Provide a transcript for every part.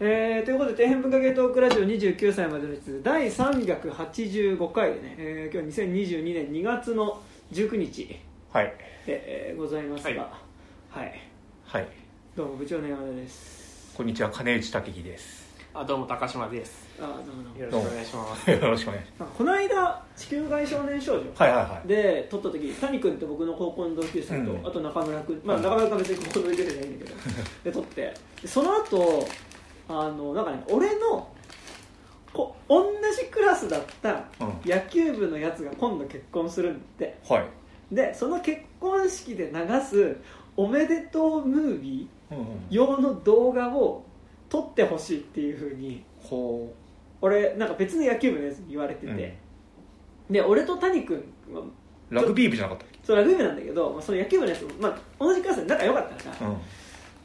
えー、ということで底辺文化系トークラジオ29歳までの質第385回でね、えー、今日は2022年2月の19日はい。で、えーございますがはい。はい、はい。どうも部長の山田です。こんにちは金内武樹です。あどうも高島です。あどうもどうも。よろしくお願いします。よろしくお願いしなんかこの間地球外少年少女ますはいはいはい。で撮った時谷君って僕の高校の同級生と、うん。あと中村君まあはい中村君は別に高校の同級生じゃないんだけど で撮ってでその後あのなんかね俺のこ同じクラスだったうん。野球部のやつが今度結婚するんだって。はい。でその結婚式で流すおめでとうムービー用の動画を撮ってほしいっていうふうにほ俺なんか別の野球部のやつに言われてて、で俺と谷君はうラグビー部じゃなかっそうラグビー部なんだけど、まあ、その野球部のやつも、まあ、同じクラスで仲良かったから。けうん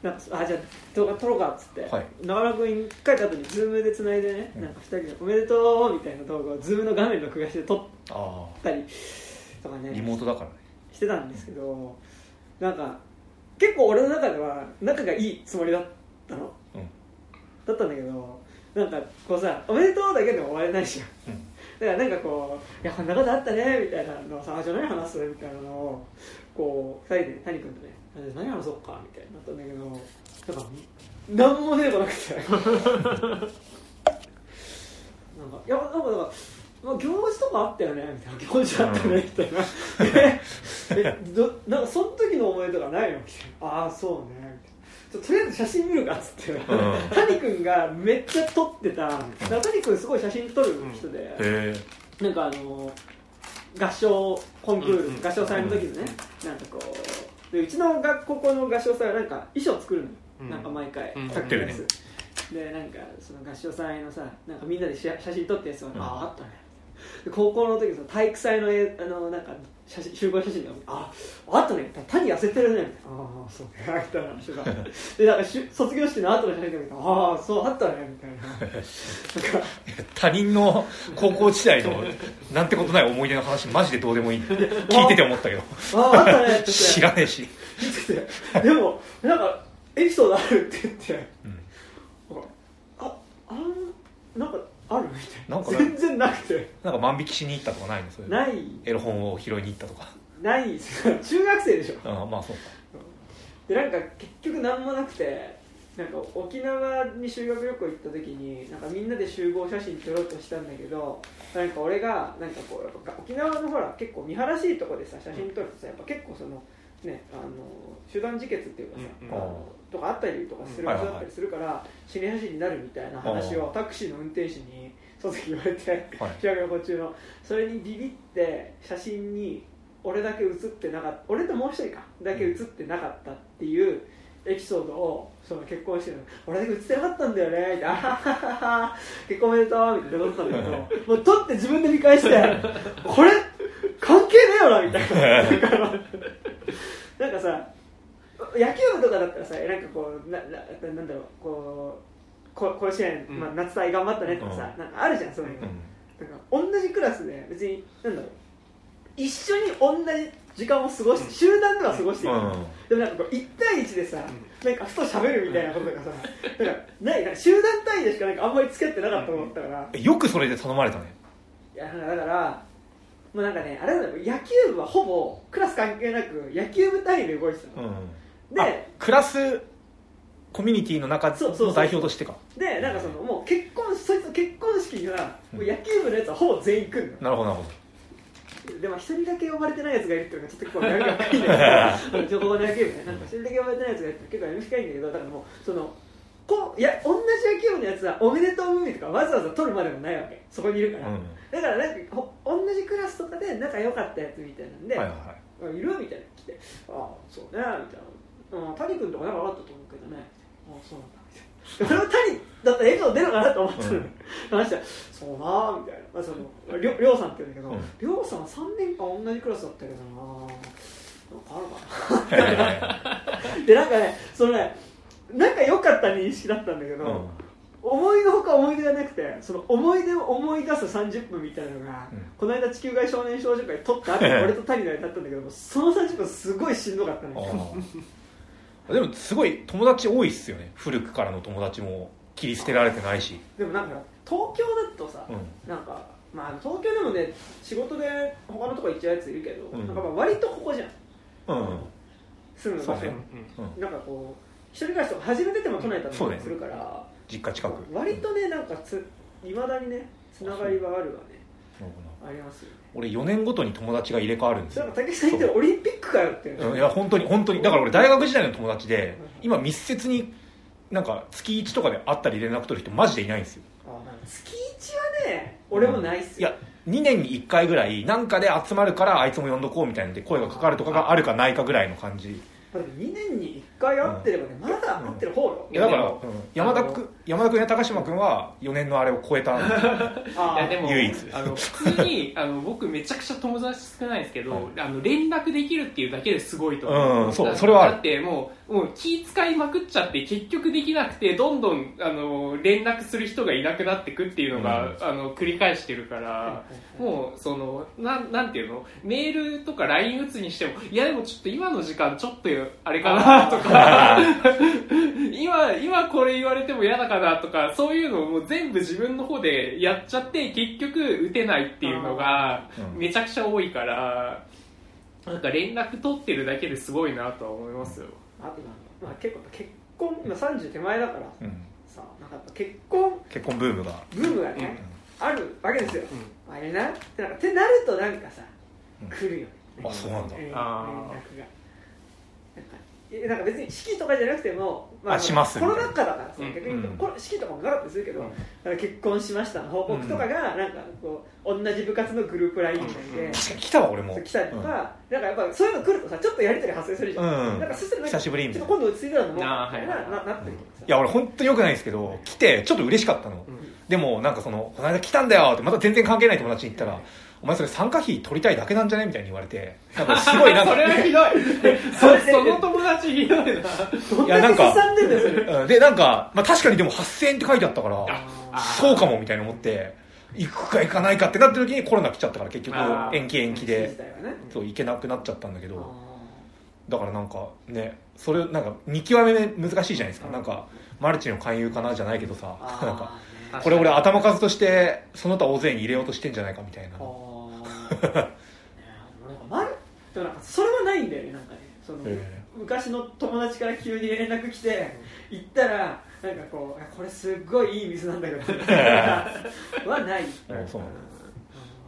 なんかあじゃあ動画撮ろうかっつって、はい。中村君帰った後にズームでつないでね、うん。なんか2人で「おめでとう」みたいな動画をズームの画面録画して撮っあたりとかあね。リモートだからね。してたんですけどなんか結構俺の中では仲がいいつもりだったの、うん。だったんだけどなんかこうさ「おめでとう」だけでも終われないじゃん。うん。だからなんかこう「いやこんなことあったね」みたいなのをさ「あじゃあ何話す?」みたいなのをこう2人で谷君とね「あじゃあ何話そうか」みたいになったんだけどなんか何も出てこなくてなんかいやなんかなんかまあ、行事とかあったよねみたいな行事あったねみたいなええどなんかその時の思い出とかないのみたいなああそうねみたいなとりあえず写真見るかっつって、ん谷君がめっちゃ撮ってたなんか谷君すごい写真撮る人で、へえなんかあの合唱コンクール、うんうん合唱祭の時のね、なんかこうでうちの学校の合唱祭はなんか衣装作るのよ、うん。なんか毎回、うん。作ってるね。でなんかその合唱祭のさなんかみんなで写写真撮ったやつが、うん。あああったね。で高校の時その体育祭のえあのなんか写真集合写真がああったね。谷痩せてるね。みたいなああそう。ねみたいな話が。でなんか卒業式の後の写真が見たああそうあったね。みたいな。なんか他人の高校時代のなんてことない思い出の話マジでどうでもいい。聞いてて思ったけど。あああったね。っ 知らねえし。でもなんかエピソードあるって言って。うん。ああんなんかあるみたいな。なんかね全然なくて。なんか万引きしに行ったとかないの？それない。エロ本を拾いに行ったとか。ない。中学生でしょ。ああまあそうか。でなんか結局何もなくてなんか沖縄に修学旅行行った時になんかみんなで集合写真撮ろうとしたんだけどなんか俺がなんかこうやっぱ沖縄のほら結構見晴らしいとこでさ写真撮るとさやっぱ結構そのねあの集団自決っていうかさ、うんあのとかあったりとかするうん場所だったりするから死に写真になるみたいな話をタクシーの運転手に その時言われてはい修学旅行中の。それにビビって写真に俺だけ写ってなかった俺ともう一人かだけ写ってなかったっていうエピソードをその結婚してるの。俺だけ写ってなかったんだよね。みたいな。あははは結婚おめでとうみたいなことったんだけどもう撮って自分で見返してこれ関係ねえよなみたいな。なんかさ野球部とかだったらさなんかこうなななんだろうこうこ甲子園、うん。まあ、夏大頑張ったねとかさ、うん。なんかあるじゃんそういうの、うん。なんか同じクラスで別になんだろう一緒に同じ時間を過ごして、集団では過ごしてる、うん。でもなんかこう1対1でさ、なんかふと喋るみたいなこととかさなんかないな集団単位でしかなんかあんまり付き合ってなかったと思ったから、えよくそれで頼まれたね。いやだからもうなんかねあれだよ野球部はほぼクラス関係なく野球部単位で動いてたの、うんであクラスコミュニティの中の代表としてか。でなんかそのもう結婚そいつの結婚式にはもう野球部のやつはほぼ全員来るの、なるほどなるほでも一人だけ呼ばれてないやつがいるっていうのがちょっと結構悩みが深いんだけど情報の野球部ねなんか一人だけ呼ばれてないやつがいるって結構悩み深いんだけどだからもうそのこういや同じ野球部のやつはおめでとうムービーとかわざわざ撮るまでもないわけ。そこにいるから、ど、だからなんかほ同じクラスとかで仲良かったやつみたいなんで、はいはいはい。いるみたいな来て「ああそうね」みたいな「うん、谷君とか仲良かったと思うけどね」ああそうなんだ」みたいな。それは谷だったらエピソード出るかなと思ってたの、うん。話したら「そうな」みたいな、まあ、そのりょりょうさんって言うんだけど、うん。りょうさんは3年間同じクラスだったけどな なんかあるかな。でなんかねそのね仲良かった認識だったんだけど、うん。思いのほか思い出がなくてその思い出を思い出す30分みたいなのが、うん。この間地球外少年少女会撮った後俺と谷の間だったんだけどその30分すごいしんどかったねでもすごい友達多いっすよね。古くからの友達も切り捨てられてないし。でもなんか東京だとさ、うん。なんかまあ東京でもね仕事で他のとこ行っちゃうやついるけど、うん。なんかまあ割とここじゃん。うん住む場所、そうね。うんなんかこう一人暮らしとか初めてても都内だったりするから、実家近く。割とねなんかついまだにねつながりはあるわね。ありますよね俺4年ごとに友達が入れ替わるんですよ。武井さん言ってるオリンピックかよっていう。うんいや本当に本当に。だから俺大学時代の友達で今密接になんか月1とかで会ったり連絡取る人マジでいないんですよ。月1はね俺もないっすよ、いや2年に1回ぐらいなんかで集まるからあいつも呼んどこうみたいなんで声がかかるとかがあるかないかぐらいの感じ。まあでも2年に1回会ってればね、まだ会ってる方よ、いやだから、山田君山田君や高島君は4年のあれを超えたんですよあー。いやでも唯一。あの普通にあの僕めちゃくちゃ友達少ないんですけど、はい。あの連絡できるっていうだけですごいと思う、うんそうだそれはある。だってもうもう気使いまくっちゃって結局できなくてどんどんあの連絡する人がいなくなってくっていうのが、うん。あの繰り返してるから、もうそのなんなんていうの？メールとか LINE 打つにしてもいやでもちょっと今の時間ちょっとあれかなとか 今今これ言われても嫌だかなとかそういうのをもう全部自分の方でやっちゃって結局打てないっていうのがうん。めちゃくちゃ多いからなんか連絡取ってるだけですごいなとは思いますよあとまあ、結構結婚今30手前だからうん。さなんかやっぱ結婚結婚ブームが。ブームがね、あるわけですよ、あれなってな。んかってなるとなんかさ、うん。来るよね。あそうなんだ。連連絡が。あなんかえなんか別に式とかじゃなくても、あしますコロナ禍だからさ、うん。逆にうん。これ式とかもなかったりするけど、うん。結婚しましたの報告とかがなんかこう同じ部活のグループ LINE みたいで、うん。確かに来たわ俺も。来たりとか、なん。かやっぱそういうの来るとさちょっとやり取り発生するじゃん、うん。なんかそしたらなんか久しぶりみたいな。ちょっと今度落ち着いてたのもはいななっていや俺本当によくないんですけど来てちょっと嬉しかったの、でもなんかそのこの間来たんだよってまた全然関係ない友達に言ったらお前それ参加費取りたいだけなんじゃね？みたいに言われて。なんかすごいなんか。それはひどい。そその友達ひどいな。いやなんか。でなんか、まあ、確かにでも8000円って書いてあったからあそうかもみたいに思って行くか行かないかってなった時にコロナ来ちゃったから結局延期延期自でね。そう行けなくなっちゃったんだけあどだからなんかねそれなんか見極め難しいじゃないですか。なんかマルチの勧誘かなじゃないけどさ。ー。なんかこれ俺頭数としてその他大勢に入れようとしてんじゃないかみたいななんかなんかそれはないんだよねなんかね。その、え昔の友達から急に連絡来て行ったらなんかこうこれすっごいいい水なんだけど はない。えそう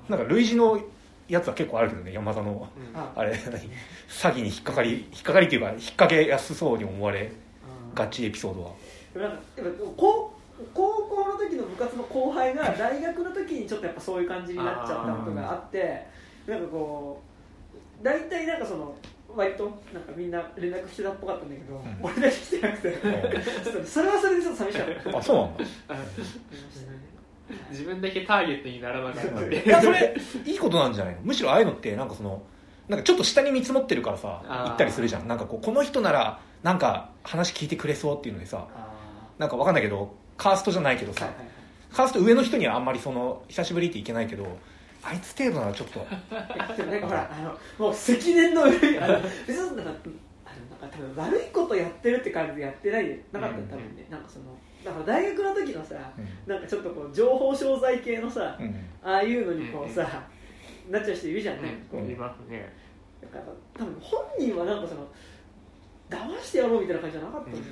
なんか類似のやつは結構あるけどね山田の。ああれ何詐欺に引っかかり引っかかりっていうか引っ掛けやすそうに思われあがちエピソードは。なんか高校の時の部活の後輩が大学の時にちょっとやっぱそういう感じになっちゃったことがあってなんかこう大体なんかその割となんかみんな連絡してたっぽかったんだけど、ん。俺だけ来てなくてちょっとそれはそれでちょっと寂しかった。あそうなんだ。自分だけターゲットにならなかったいやそれいいことなんじゃないの？むしろああいうのってなんかそのなんかちょっと下に見積もってるからさ行ったりするじゃん。なんかこうこの人ならなんか話聞いてくれそうっていうのでさあなんかわかんないけどカーストじゃないけどさ、ーはいはいはい。カースト上の人にはあんまりその久しぶりっていけないけどあいつ程度ならちょっとでもなんかほらあのもう積年の上にあの別になんかあのなんか多分悪いことやってるって感じでやってないなかったよ多分ね、なんかそのだから大学の時のさ、うなんかちょっとこう情報商材系のさ、うんああいうのにこうさ、なっちゃう人いるじゃんね、うん。いますね。だから多分本人はなんかその騙してやろうみたいな感じじゃなかったんだよ。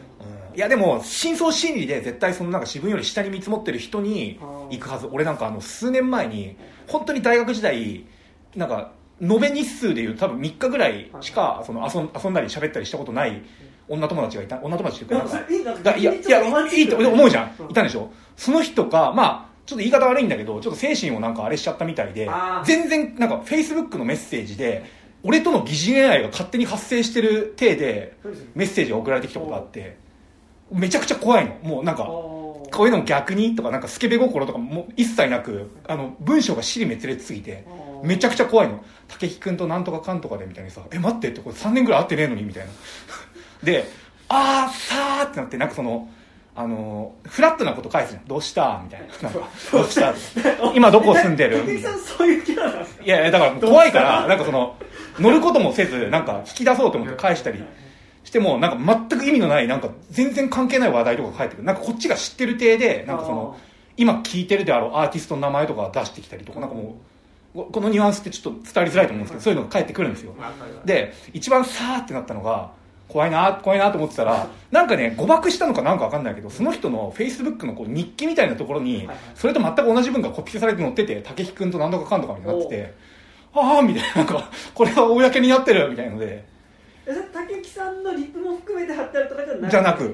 いやでも深層心理で絶対そのなんか自分より下に見積もってる人に行くはず。俺なんかあの数年前に本当に大学時代なんか延べ日数でいう多分3日ぐらいしかその遊ん遊んだり喋ったりしたことない女友達がいた。女友達っていうかいやいやいいと思うじゃん。いたんでしょ？その人かまあちょっと言い方悪いんだけどちょっと精神をなんかあれしちゃったみたいで全然なんかフェイスブックのメッセージで俺との疑似恋愛が勝手に発生してる体でメッセージが送られてきたことがあってめちゃくちゃ怖いの。もうなんかこういうのも逆にとかなんかスケベ心とかも一切なくあの文章が尻滅裂すぎてめちゃくちゃ怖いの。武木君となんとかかんとかでみたいにさえ待ってってこれ3年ぐらい会ってねえのにみたいな。であーさーってなってなんかそのあのフラットなこと返すじゃん。どうしたみたいな。なんかどうした今どこ住んでる？いいやいやだから怖いからなんかその乗ることもせずなんか引き出そうと思って返したりししてもなんか全く意味のないなんか全然関係ない話題とか返ってくる。なんかこっちが知ってる体でなんかその今聴いてるであろうアーティストの名前とか出してきたりとかなんかもうこのニュアンスってちょっと伝わりづらいと思うんですけどそういうのが返ってくるんですよ。で一番さーってなったのが怖いな怖いなと思ってたらなんかね誤爆したのかなんか分かんないけどその人のフェイスブックのこう日記みたいなところにそれと全く同じ文がコピペされて載ってて武井君と何とかかんとかみたいになっててああみたいななんかこれは公になってるみたいなので。武木さんのリプも含めて貼ってあるとかじゃなくじゃなく、うん、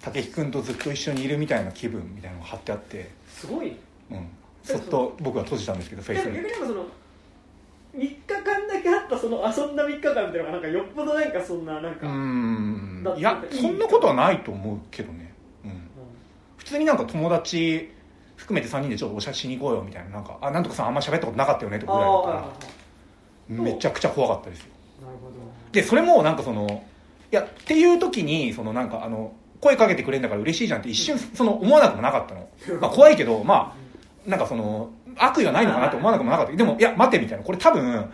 武井君とずっと一緒にいるみたいな気分みたいなのが貼ってあって。すごい、うん、そっと僕は閉じたんですけどフェイス逆にその3日間だけあったその遊んだ3日間っていうのがなんかよっぽどなんかそんななんかうん。いやそんなことはないと思うけどね、うん、うん、普通になんか友達含めて3人でちょっとお茶しに行こうよみたいななんかあなんとかさんあんま喋ったことなかったよねとかぐらいだったらめちゃくちゃ怖かったですよ。なるほど。でそれもなんかそのいやっていう時にそのなんかあの声かけてくれるんだから嬉しいじゃんって一瞬その思わなくもなかったの、まあ、怖いけどまあなんかその悪意はないのかなって思わなくもなかった。でもいや待てみたいな。これ多分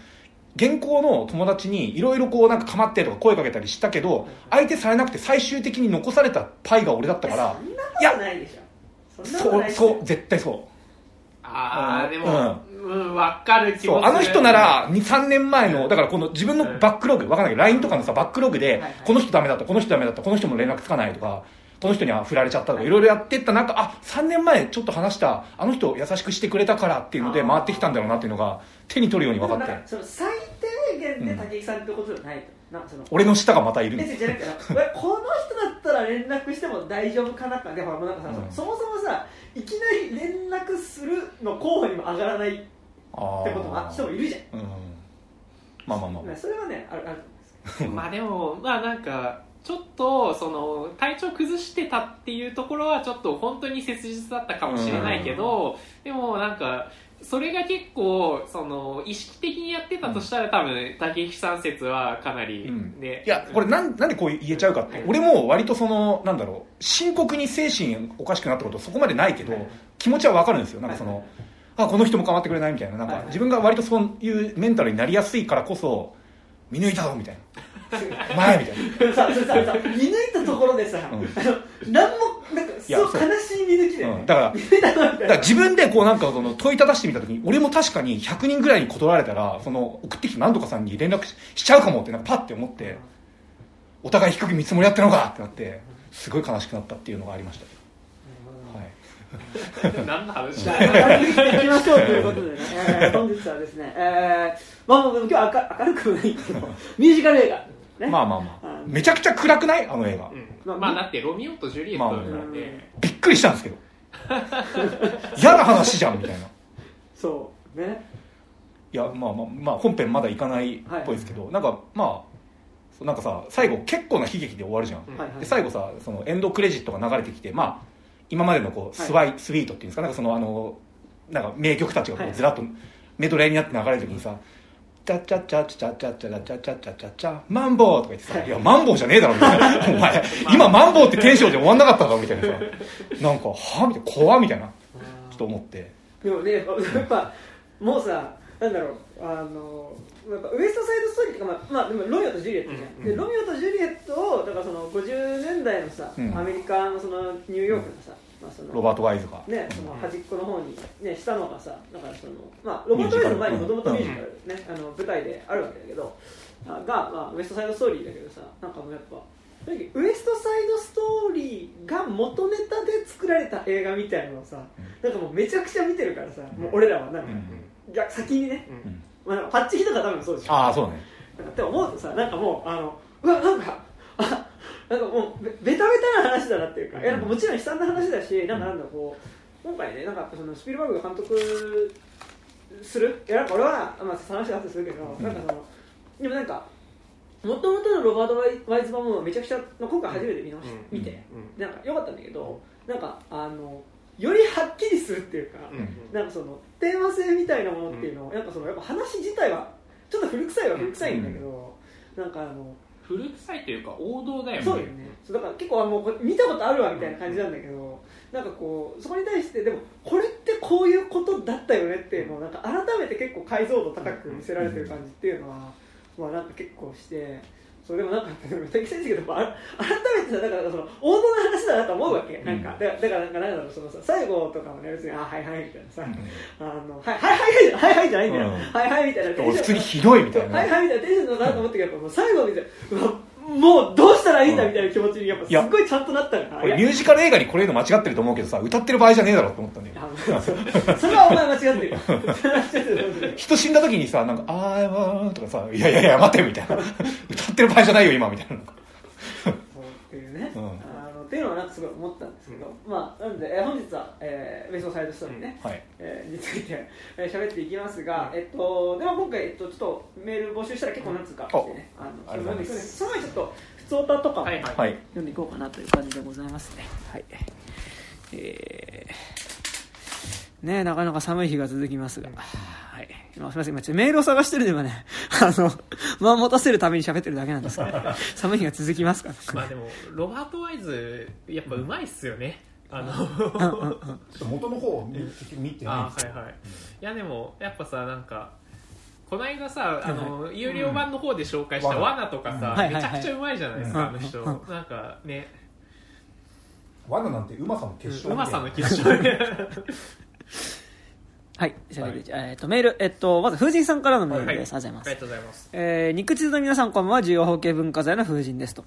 現行の友達にいろいろこうなんか構ってとか声かけたりしたけど相手されなくて最終的に残されたパイが俺だったからいやないでしょそうそう絶対そう。ああでも、うん、分かる気もあの人なら23年前のだからこの自分のバックログ分かんないけど LINE とかのさバックログで、この人ダメだったこの人ダメだったこの人も連絡つかないとかこの人には振られちゃったとかい。ろいろやってった中あ3年前ちょっと話したあの人優しくしてくれたからっていうので回ってきたんだろうなっていうのが手に取るように分かって。その最低限で武井さんってことじゃないと、うん、なんかその俺の下がまたいるじゃなくてこの人だったら連絡しても大丈夫かなかでほらなんかさ、うん、そもそもさいきなり連絡するの候補にも上がらないってことも人もいるじゃん、うん、まあまあまあ。それはねあるあるまあでもまあなんかちょっとその体調崩してたっていうところはちょっと本当に切実だったかもしれないけど、でもなんかそれが結構その意識的にやってたとしたら多分竹内さん説はかなりね、いやこれなんなんでこう言えちゃうかって、俺も割とそのなんだろう深刻に精神おかしくなったことそこまでないけど、気持ちは分かるんですよ。なんかその、あこの人も構ってくれないみたいな。なんか自分が割とそういうメンタルになりやすいからこそ見抜いたぞみたいな前みたいな。さささ見抜いたところでさ、うん、あの何もなんかそう悲しい見抜きだよ、うん、だからだから自分でこうなんかその問いただしてみた時に俺も確かに100人ぐらいに断られたらその送ってきた何とかさんに連絡しちゃうかもってなんかパッて思ってお互い低く見積もりやってるのかってなってすごい悲しくなったっていうのがありました。何の話だいきましょうということでね、えー、本日はですね、えー、まあ今日明るくないけどミュージカル映画ね、まあまあまあ。めちゃくちゃ暗くない？あの映画、うん、まあだってロミオとジュリエットなんで、まあ、びっくりしたんですけど。嫌な話じゃんみたいな。そうね。いやまあまあまあ本編まだ行かないっぽいですけど、はい、なんかまあなんかさ最後結構な悲劇で終わるじゃん、はいはい、で最後さそのエンドクレジットが流れてきてまあ今までのこうスワイ、はい、スイートっていうんですか？なんかそのあのなんか名曲たちがこうずらっとメドレーになって流れる時にさ、チャチャチャチャチャチャチャチャチャチャチャマンボウとか言ってさ、いや、マンボウじゃねえだろ、みたいな。お前、今マンボウってテンションで終わんなかったかみたいなさ。なんか、はみたいな、怖みたいな。ちょっと思って。でもね、やっぱ、もうさ、なんだろう、あの、やっぱウエストサイドストーリーっていうか、まあ、まあ、でもロミオとジュリエットじゃん。で、ロミオとジュリエットを、だからその50年代のさ、アメリカのそのニューヨークのさ、まあ、そのロバート・ワイズが、ね、その端っこの方に、ね、したのがさだからその、まあ、ロバート・ワイズの前にもともとミュージカル、ねあの舞台であるわけだけどが、まあ、ウエストサイドストーリーだけどさなんかもうやっぱウエストサイドストーリーが元ネタで作られた映画みたいなのをさ、なんかもうめちゃくちゃ見てるからさ、もう俺らはなんか、逆先にね、まあ、パッチヒとか多分そうでしょ。ああそうね。って思うとさなんかもうあのうわなんかあなんかもうベベタベタな話だなっていうか、うん、なんかもちろん悲惨な話だし、なんかなんだこう今回ねなんかそのスピルバーグが監督するいやなんか俺は、まあ、話はするけど、うん、なんかそのでもなんかもともとのロバート・ワイズ版もめちゃくちゃ今回初めて見直し、見て、なんか良かったんだけどなんかあのよりはっきりするっていうか、なんかそのテーマ性みたいなものっていうのを、なんかそのやっぱ話自体はちょっと古臭いは古臭いんだけど、なんかあの古臭いというか王道だよね。そうだよね。だから結構もう見たことあるわみたいな感じなんだけど、なんかこうそこに対してでもこれってこういうことだったよねっていうのをなんか改めて結構解像度高く見せられてる感じっていうのは、まあなんか結構してそうでもなんか適切だけどあ改めてさだからその王道の話だなと思うわけ、うん、なんかだだからなんかなんだろうそのさ最後とかもね別にあはいはいみたいなさ、うん、あのはいはいはいはいはいじゃないんだよ、うん、はいはいみたいな普通にひどいみたいな。はいはいみたいなテンションだなと思ったけどもう最後みたいなうわもうどうしたらいいんだみたいな気持ちにやっぱすっごいちゃんとなったからミュージカル映画にこれの間違ってると思うけどさ歌ってる場合じゃねえだろと思ったんだよ。それはお前間違ってる。人死んだ時にさなんか「あー」とかさ「いやいやいや待て」みたいな。歌ってる場合じゃないよ今みたいな。そうっていうね、うんっていうのはなんかすごい思ったんですけど、うん、まあなんで、えー、本日は、えー、ベストサイドストーリーね、はい。えー、についてえー、喋っていきますが、えっとでは今回えっとちょっとメール募集したら結構なんつうか来てね、あのその前にその前にちょっと普通歌とかも、はい、読んでい。こうかなとい。う感じでございますね。はい。えー、ねなかなか寒い日が続きますが、はい、今すみません。今ちょっとメールを探してるんで今ね。あの間を持たせるために喋ってるだけなんですけど、寒い日が続きますから。まあでもロバート・ワイズやっぱうまいっすよね、あの。元の方を見てあはいはい、いやでもやっぱさなんかこの間さあの、有料版の方で紹介した罠とかさ、めちゃくちゃうまいじゃないですか、あの人、なんかね。罠なんてうまさの結晶うまさの結晶はい、はい、えっ、と、メール、えっと、まず、風神さんからのメールです。はい、ありがとうございます。えー、肉地図の皆さん、こんばんは、重要法系文化財の風神ですと。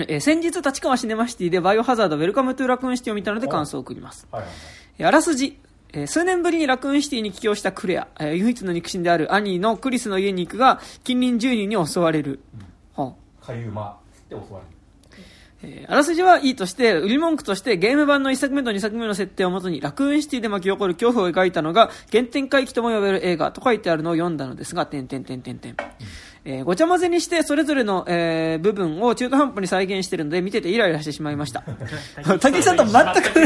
えー、先日、立川シネマシティでバイオハザード、ウェルカムトゥラクーンシティを見たので感想を送ります。はいはいはい、あらすじ、えー、数年ぶりにラクーンシティに帰郷したクレア、えー、唯一の肉親である兄のクリスの家に行くが、近隣住人に襲われる。うん、はあ、かゆまって襲われる。えー、あらすじはいいとして、売り文句としてゲーム版の1作目と2作目の設定をもとにラクーンシティで巻き起こる恐怖を描いたのが原点回帰とも呼べる映画と書いてあるのを読んだのですが、点点点点点。えー、ごちゃ混ぜにしてそれぞれの、えー、部分を中途半端に再現しているので見ててイライラしてしまいました。武井さんと全く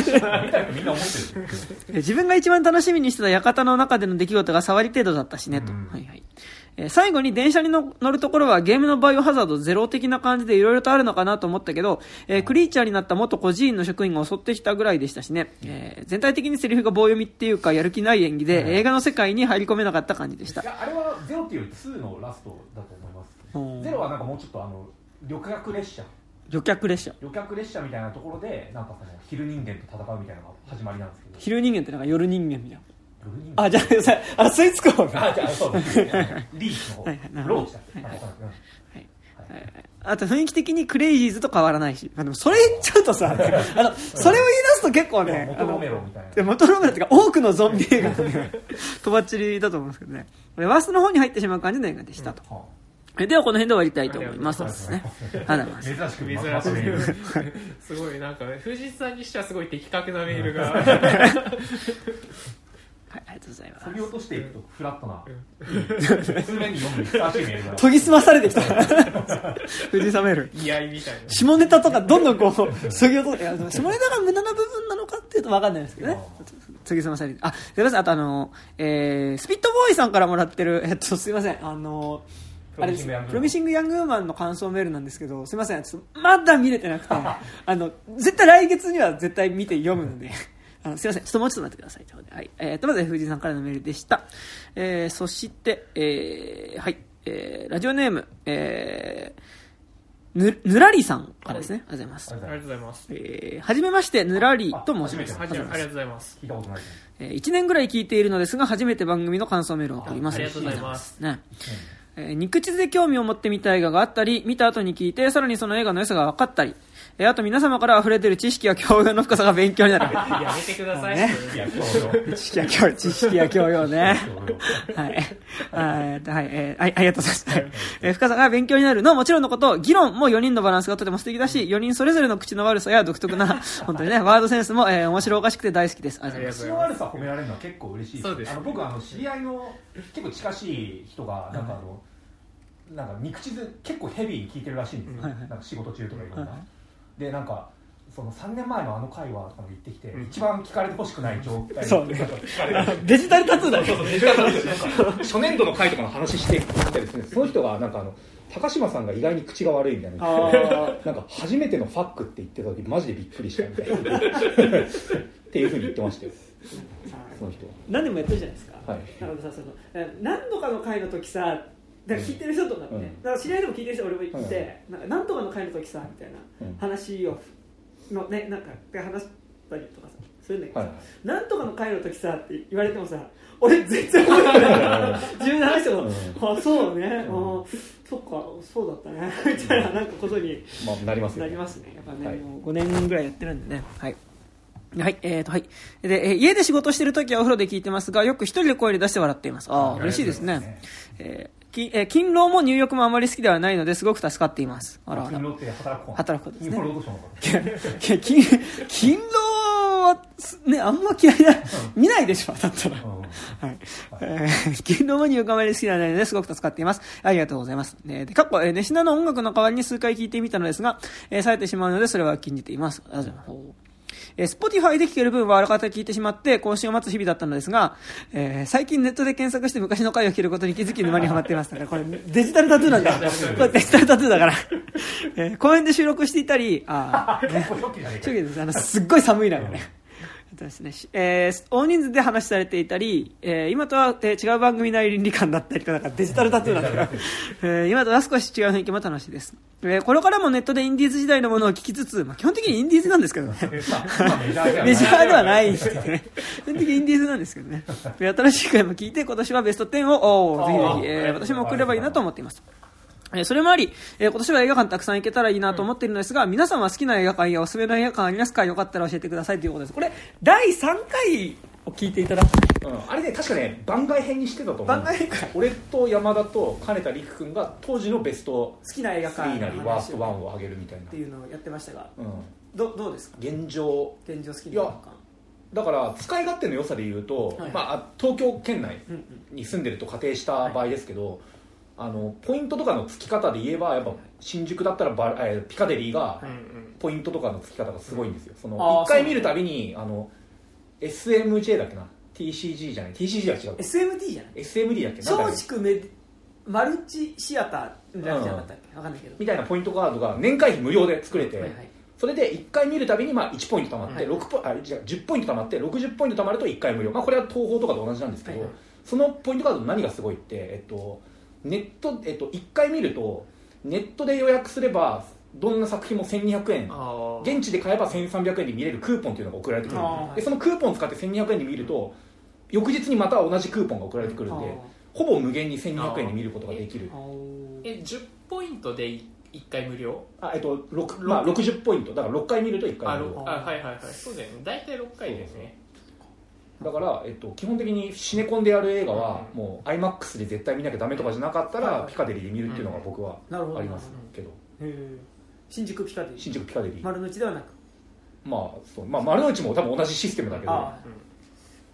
自分が一番楽しみにしてた館の中での出来事が触り程度だったしねと、はいはいえー、最後に電車に乗るところはゲームのバイオハザードゼロ的な感じでいろいろとあるのかなと思ったけど、えー、クリーチャーになった元孤児院の職員が襲ってきたぐらいでしたしね、えー、全体的にセリフが棒読みっていうかやる気ない演技で、映画の世界に入り込めなかった感じでした。あれはゼロっていうより2のラストだと思いますゼロはなんかもうちょっとあの旅客列車。旅客列車。旅客列車みたいなところでなんかその昼人間と戦うみたいなのが始まりなんですけど。昼人間ってなんか夜人間みたいなあ、じゃあ、さあ、スイーツコーあ、じゃあ、そうです、ね。リーチの。方。ローチだっけ、はいはい。あと雰囲気的にクレイジーズと変わらないし、あ、でもそれ言っちゃうとさ、あの、それを言い出すと結構ね、元ロメロみたいな。元ロメロっていうか多くのゾンビ映画のね、とばっちりだと思うんですけどね。これワーストの方に入ってしまう感じの映画でしたと。うん、ではこの辺で終わりたいと思います。珍しく珍しく。すごいなんか、藤井さんにしてはすごい的確なメールが。はい、ありがとうございます。削ぎ落としていくとフラットな、通面に読むにふさわしいメールが。研ぎ澄まされてきた。藤井さんメール。居合みたいな。下ネタとかどんどんこう、削ぎ落として、下ネタが無駄な部分なのかっていうと分かんないですけどね。研ぎ澄まされて。あ、すみません、あとあの、えー、スピットボーイさんからもらってる、えっと、すみません、あの、あれプロミシング・ヤング・ウーマンの感想メールなんですけどすみませんちょっとまだ見れてなくて あの絶対来月には絶対見て読むのであのすいません。ちょっともうちょっと待ってください。ということで。はい。えー、と、まず藤井さんからのメールでした。えー、そして、えー、はい。えー、ラジオネーム、えー、ぬ、ぬらりさんからですね。ありがとうございます。ありがとうございます。えー、はじめまして、ぬらりと申します。ありがとうございます。聞いたことない。えー、1年ぐらい聞いているのですが、初めて番組の感想メールを送ります。ありがとうございます。ね。えー、肉地で興味を持って見た映画があったり、見た後に聞いて、さらにその映画の良さが分かったり、えあと皆様から溢れてる知識や教養の深さが勉強になる。やめてください。ね、知識や教養、知識や教養ね。はい。はい、えー、ありがとうございます。はい、えー、深さが勉強になるのはもちろんのこと、議論も4人のバランスがとても素敵だし、4人それぞれの口の悪さや独特な、本当にね、ワードセンスも、えー、面白おかしくて大好きです。ありがとうございます。口の悪さ褒められるのは結構嬉しいそうです。あの僕、あの、知り合いの結構近しい人が、なんかあの、なんか肉地図結構ヘビーに聞いてるらしいんですよ、なんか仕事中とかいろんな、でなんかその3年前のあの会話とかも言ってきて、一番聞かれてほしくない状態。そうね。デジタルタトゥーだそうそうデジタルタトゥー。初年度の会とかの話してきてですねその人がなんかあの高島さんが意外に口が悪いみたいな。なんか初めてのファックって言ってた時マジでびっくりしたみたいな。っていうふうに言ってましたよ。その人何でもやってるじゃないですか、はい、なのでさその何度かの会の時さだから聞いてる人とかね、うん。だから知り合いでも聞いてる人俺もいて、うん。なんかなんとかの帰る時さみたいなうん。話をのねなんかで話したりとかさそういうんだけどさ、はいなんとかの帰る時さって言われてもさ俺全然覚えてない。自分の話を、あそうね、あうん。そっかそうだったね。みたいななんかことにまあなりますよなりますね。やっぱね、はい。もう5年ぐらいやってるんでね。はい。はい、えーと、はい。で、えー家で仕事してるときはお風呂で聞いてますが、よく一人で声で出して笑っています。ああ、嬉しいですね。えーきえー勤労も入浴もあまり好きではないのですごく助かっています。あらあら。勤労って働く方。働くことですね。勤労勤勤労はねあんま嫌いな、見ないでしょだったら、はい。えー勤労も入浴あまり好きではないのですごく助かっています。ありがとうございます、えーで過去、えー、ネシナの音楽の代わりに数回聴いてみたのですが、えー、冴えてしまうのでそれは禁じています。ありがとうございますえー、Spotify で聴ける分はあらかた聞いてしまって更新を待つ日々だったのですが、えー最近ネットで検索して昔の回を聴けることに気づき沼にはまっていますだからこれデジタルタトゥーなんだ。これデジタルタトゥーだから、えー公園で収録していたりあー、ね、初期です。あのすっごい寒いなよね、とですね。しえー大人数で話されていたり、えー今とは、えー違う番組内倫理観だったりとかデジタルタトゥーだか。ら、えー今とは少し違う雰囲気も楽しいです、えーこれからもネットでインディーズ時代のものを聞きつつ、まあ、基本的にインディーズなんですけどね。まあメジャーではないですけどね。基本的にインディーズなんですけどね。で新しい回も聞いて、今年はベスト10を、ぜひぜひ、えー私も送ればいいなと思っています。えーそれもあり、えー今年は映画館たくさん行けたらいいなと思っているのですが、皆さんは好きな映画館やおすすめの映画館ありますかよかったら教えてくださいということです。これ、第3回を聞いていただく。うん。あれね確かね番外編にしてたと思う。番外編か。俺と山田と金田陸君が当時のベスト好きな映画館3なりのワースト1話をを上げるみたいな。っていうのをやってましたが、うん。どどうですか？現状。現状好きな映画館。だから使い勝手の良さで言うと、はいまあ、東京圏内うんうん。に住んでると仮定した場合ですけど、あのポイントとかの付き方で言えばやっぱ新宿だったらバえーピカデリーがうんうん。ポイントとかの付き方がすごいんですよ、そあのー1回見るたびにあの SMJ だっけな？TCG じゃない？TCG は違う。SMT じゃない？SMD だっけ？なんだっけ？松竹メデマルチシアターじゃなかったっけ？わかんないけど。みたいなポイントカードが年会費無料で作れて、はいはい。それで1回見るたびにまあ1ポイント貯まって、はい。6ポあじゃあ10ポイント貯まって60ポイント貯まると1回無料、まあ、これは東宝とかと同じなんですけど、はいはい。そのポイントカードの何がすごいって、えっと、ネット、えっと、1回見るとネットで予約すればどんな作品も1200円。現地で買えば1300円で見れるクーポンっていうのが送られてくるんでそのクーポンを使って1200円で見ると翌日にまた同じクーポンが送られてくるんでほぼ無限に1200円で見ることができる。え10ポイントで1回無料？あ、えっと6まあ、60ポイント。だから6回見ると1回無料。あろあはいはいはい。そうだよね。大体6回ですねだから、えっと、基本的にシネコンでやる映画は、もう iMAX で絶対見なきゃダメとかじゃなかったら、はいピカデリーで見るっていうのが僕はなるほど。ありますけど、新宿ピカデリー。新宿ピカデリー、丸の内ではなく。まあそう。まあ、丸の内も多分同じシステムだけどあ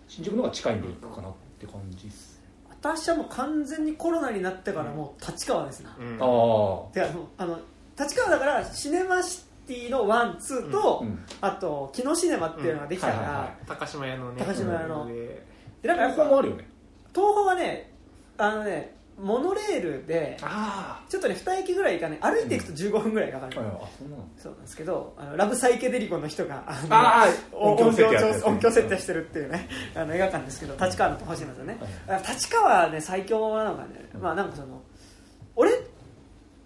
新宿の方が近いんで行くかなって感じです、私はもう完全にコロナになってからもう立川ですな、うん。ああの立川だからシネマシティのワンツーと、うん。あとキノシネマっていうのができたから、うん。はいはいは高島屋のね高島屋の。ででなんか東宝もあるよね。東宝はねあのねモノレールであちょっとね2駅ぐらいかね歩いていくと15分ぐらいかかる、ああそんなの。そうなんですけどあのラブサイケデリコの人があの音響音響設定してるっていうねあの映画館ですけど立川のと欲しいんですよね、立川はね最強なのがね、まあなんかその俺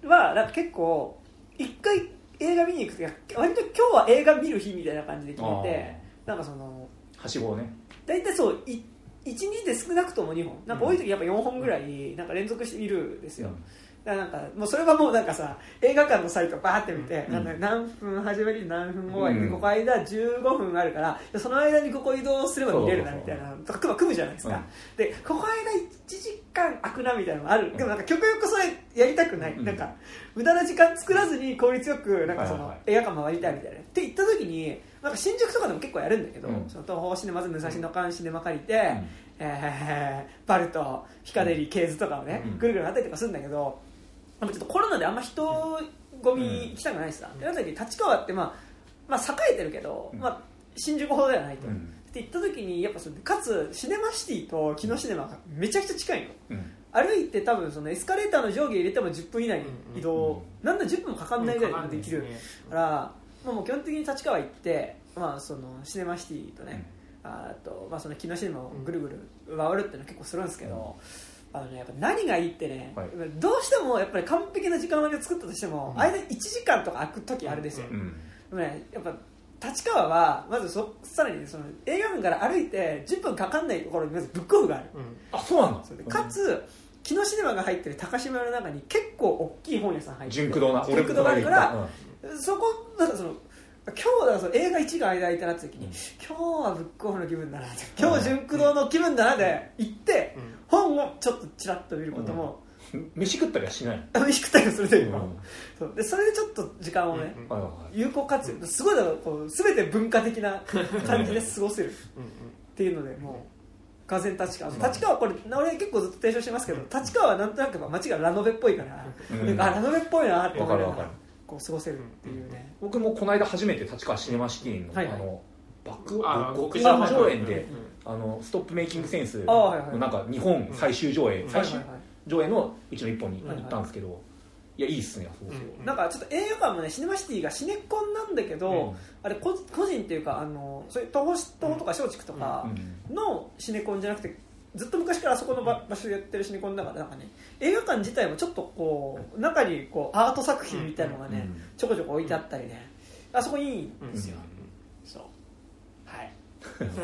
はなんか結構一回映画見に行くとき割と今日は映画見る日みたいな感じで決めてなんかそのはしごをね。大体そうい1日で少なくとも2本。なんか多い時やっぱ4本ぐらいなんか連続して見るんですよ、だからなんかもうそれはもうなんかさ映画館のサイトバーって見て、うん。何分始まり何分終わりで、うん。ここ間15分あるからその間にここ移動すれば見れるなみたいなとか組むじゃないですか、うん。でここ間1時間空くなみたいなのがある、でもなんか極力それやりたくない、うん。なんか無駄な時間作らずに効率よくなんかその映画館回りたいみたいな。って言った時になんか新宿とかでも結構やるんだけど、うん。その東宝シネマズ武蔵野館シネマ借りて、えーバルトピカデリーケーズとかをね、うん。ぐるぐる回ったりとかするんだけどちょっとコロナであんま人混み行きたくないしさ、ってなっ立川って、まあ、まあ栄えてるけど、うん。まあ、新宿ほどではないと、うん。って言った時にやっぱそれかつシネマシティとキノシネマがめちゃくちゃ近いの。うん。歩いて多分そのエスカレーターの上下入れても10分以内に移動、うんなんだ10分もかかんないぐらいでできる、うん。かかねから、まあ、もう基本的に立川行って、まあ、そのシネマシティとね、あと、まあ、その木のシネマをぐるぐる回るっていうのは結構するんですけど、あのね、やっぱ何がいいってね、はい。どうしてもやっぱり完璧な時間割を作ったとしても、うん。間1時間とか空く時あるですよ、うん。うんでもね、やっぱ立川はまずそさらにその映画館から歩いて10分かかんないところにまずブックオフがある。あそうなんだそう。でかつ木のシネマが入ってる高島屋の中に結構大きい本屋さん入ってる純駆動な。純駆動があるからうん。そこなんかその今日だその映画1が間空いたなって時に、うん。今日はブックオフの気分だなって今日純駆動の気分だなで行って、本をちょっとちらっと見ることも、飯食ったりはしない飯食ったりもするというそう。でそれでちょっと時間をね、うん有効活用。すごいだからこう全て文化的な感じで過ごせるっていうのでもうがぜん立川。立川はこれ俺結構ずっと提唱してますけど立川はなんとなく街がラノベっぽいから、うん。なんかあラノベっぽいなって思いながらわかるわかる。こう過ごせるっていうね、僕もこの間初めて立川シネマシティの,、はいはい。あの爆あ極極上上演で、うんあのストップメイキングセンスのなんか日本最終上映、うん。最終上映のうちの一本に行ったんですけど、いやいいっすねあそこうんなんかちょっと映画館もねシネマシティがシネコンなんだけど、うん。あれ個個人っていうかあのそういう東宝とか松竹とかうんのシネコンじゃなくてずっと昔からあそこの場場所でやってるシネコンだからなんかね映画館自体もちょっとこう中にこうアート作品みたいなのがね、うんちょこちょこ置いてあったりね。あそこいいんですよ、そう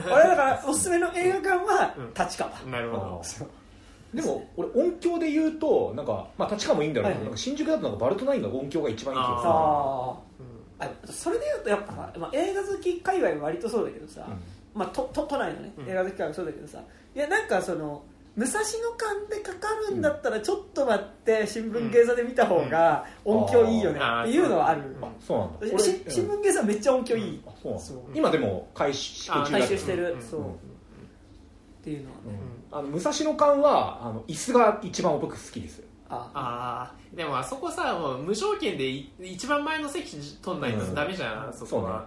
はい俺だからおすすめの映画館はうん。立川、なるほど。でも俺音響で言うとなんか、まあ、立川もいいんだろうけど、新宿だとなんかバルトナインが音響が一番いい気がする。あそれでいうとやっぱさ、まあ、映画好き界隈は割とそうだけどさ、まあ、とと都内のねうん。映画好き界隈はそうだけどさ。いやなんかその武蔵野間でかかるんだったらちょっと待って新聞芸座で見た方が音響いいよねっていうのはある、う。んあそうなんだ。新聞芸座めっちゃ音響いい、あそうなんだ。そう。今でも回収回収してる、うんそう、うん。っていうのはね、うん。あの武蔵野間はあの椅子が一番僕好きですあああでもあそこさもう無条件でい一番前の席取んないとダメじゃん、うん。あそこは。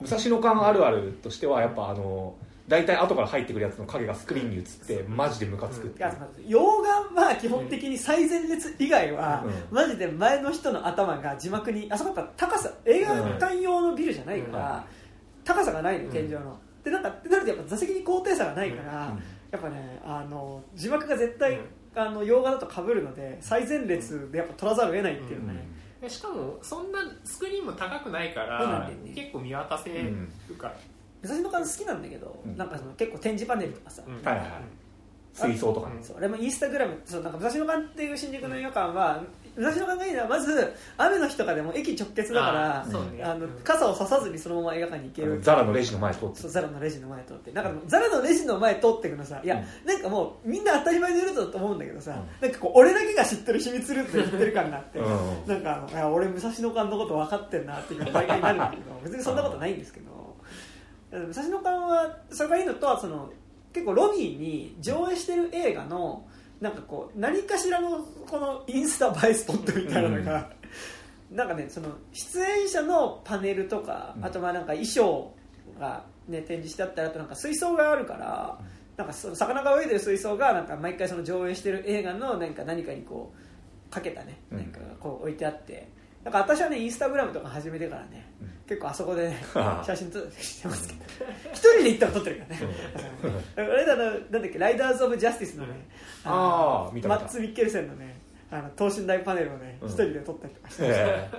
武蔵野間あるあるとしてはやっぱあの大体後から入ってくるやつの影がスクリーンに映ってマジでムカつくっていう。いや洋画は基本的に最前列以外は、うマジで前の人の頭が字幕にあそこやっぱ高さ映画館用のビルじゃないから、うん。は高さがないの天井の、でなんかってなるとやっぱ座席に高低差がないから、うん。やっぱねあの字幕が絶対、うん。あの洋画だと被るので最前列でやっぱ取らざるを得ないっていうね、でしかもそんなスクリーンも高くないから結構見渡せるから、武蔵野館好きなんだけど、うん。なんかその結構展示パネルとかさ、うん。はいはい。はい水槽とかね。うんそう俺もインスタグラムそうなんか武蔵野館っていう新宿の映画館は、武蔵野館がいいのはまず雨の日とかでも駅直結だからあーそうね。あのうん。傘をささずにそのまま映画館に行ける。ザラのレジの前通ってザラのレジの前通ってなんかザラのレジの前通ってくのさいや、なんかもうみんな当たり前でいると思うんだけどさ、なんかこう俺だけが知ってる秘密ルートで言ってる感があって、うん。なんかあのいや俺武蔵野館のこと分かってんなっていうのが毎回なるんだけど別にそんなことないんですけど武蔵野館はそれがいいのとその結構ロビーに上映してる映画のなんかこう何かしらのこのインスタ映えスポットみたいなのが、なんかねその出演者のパネルとか、うん。あとまあなんか衣装が、ね、展示してあったりあとなんか水槽があるから、なんかその魚が泳いでる水槽がなんか毎回その上映してる映画のなんか何かにこうかけたねうん。なんかがこう置いてあって、なんか私はねインスタグラムとか始めてからね、うん結構あそこで、写真撮ってますけど。一人で行ったら撮ってるからね。俺らのなんだっけライダーズ・オブ・ジャスティスのねあー見た見た。マッツ・ミッケルセンのねあの等身大パネルをねうん。一人で撮ったりとかしてました、え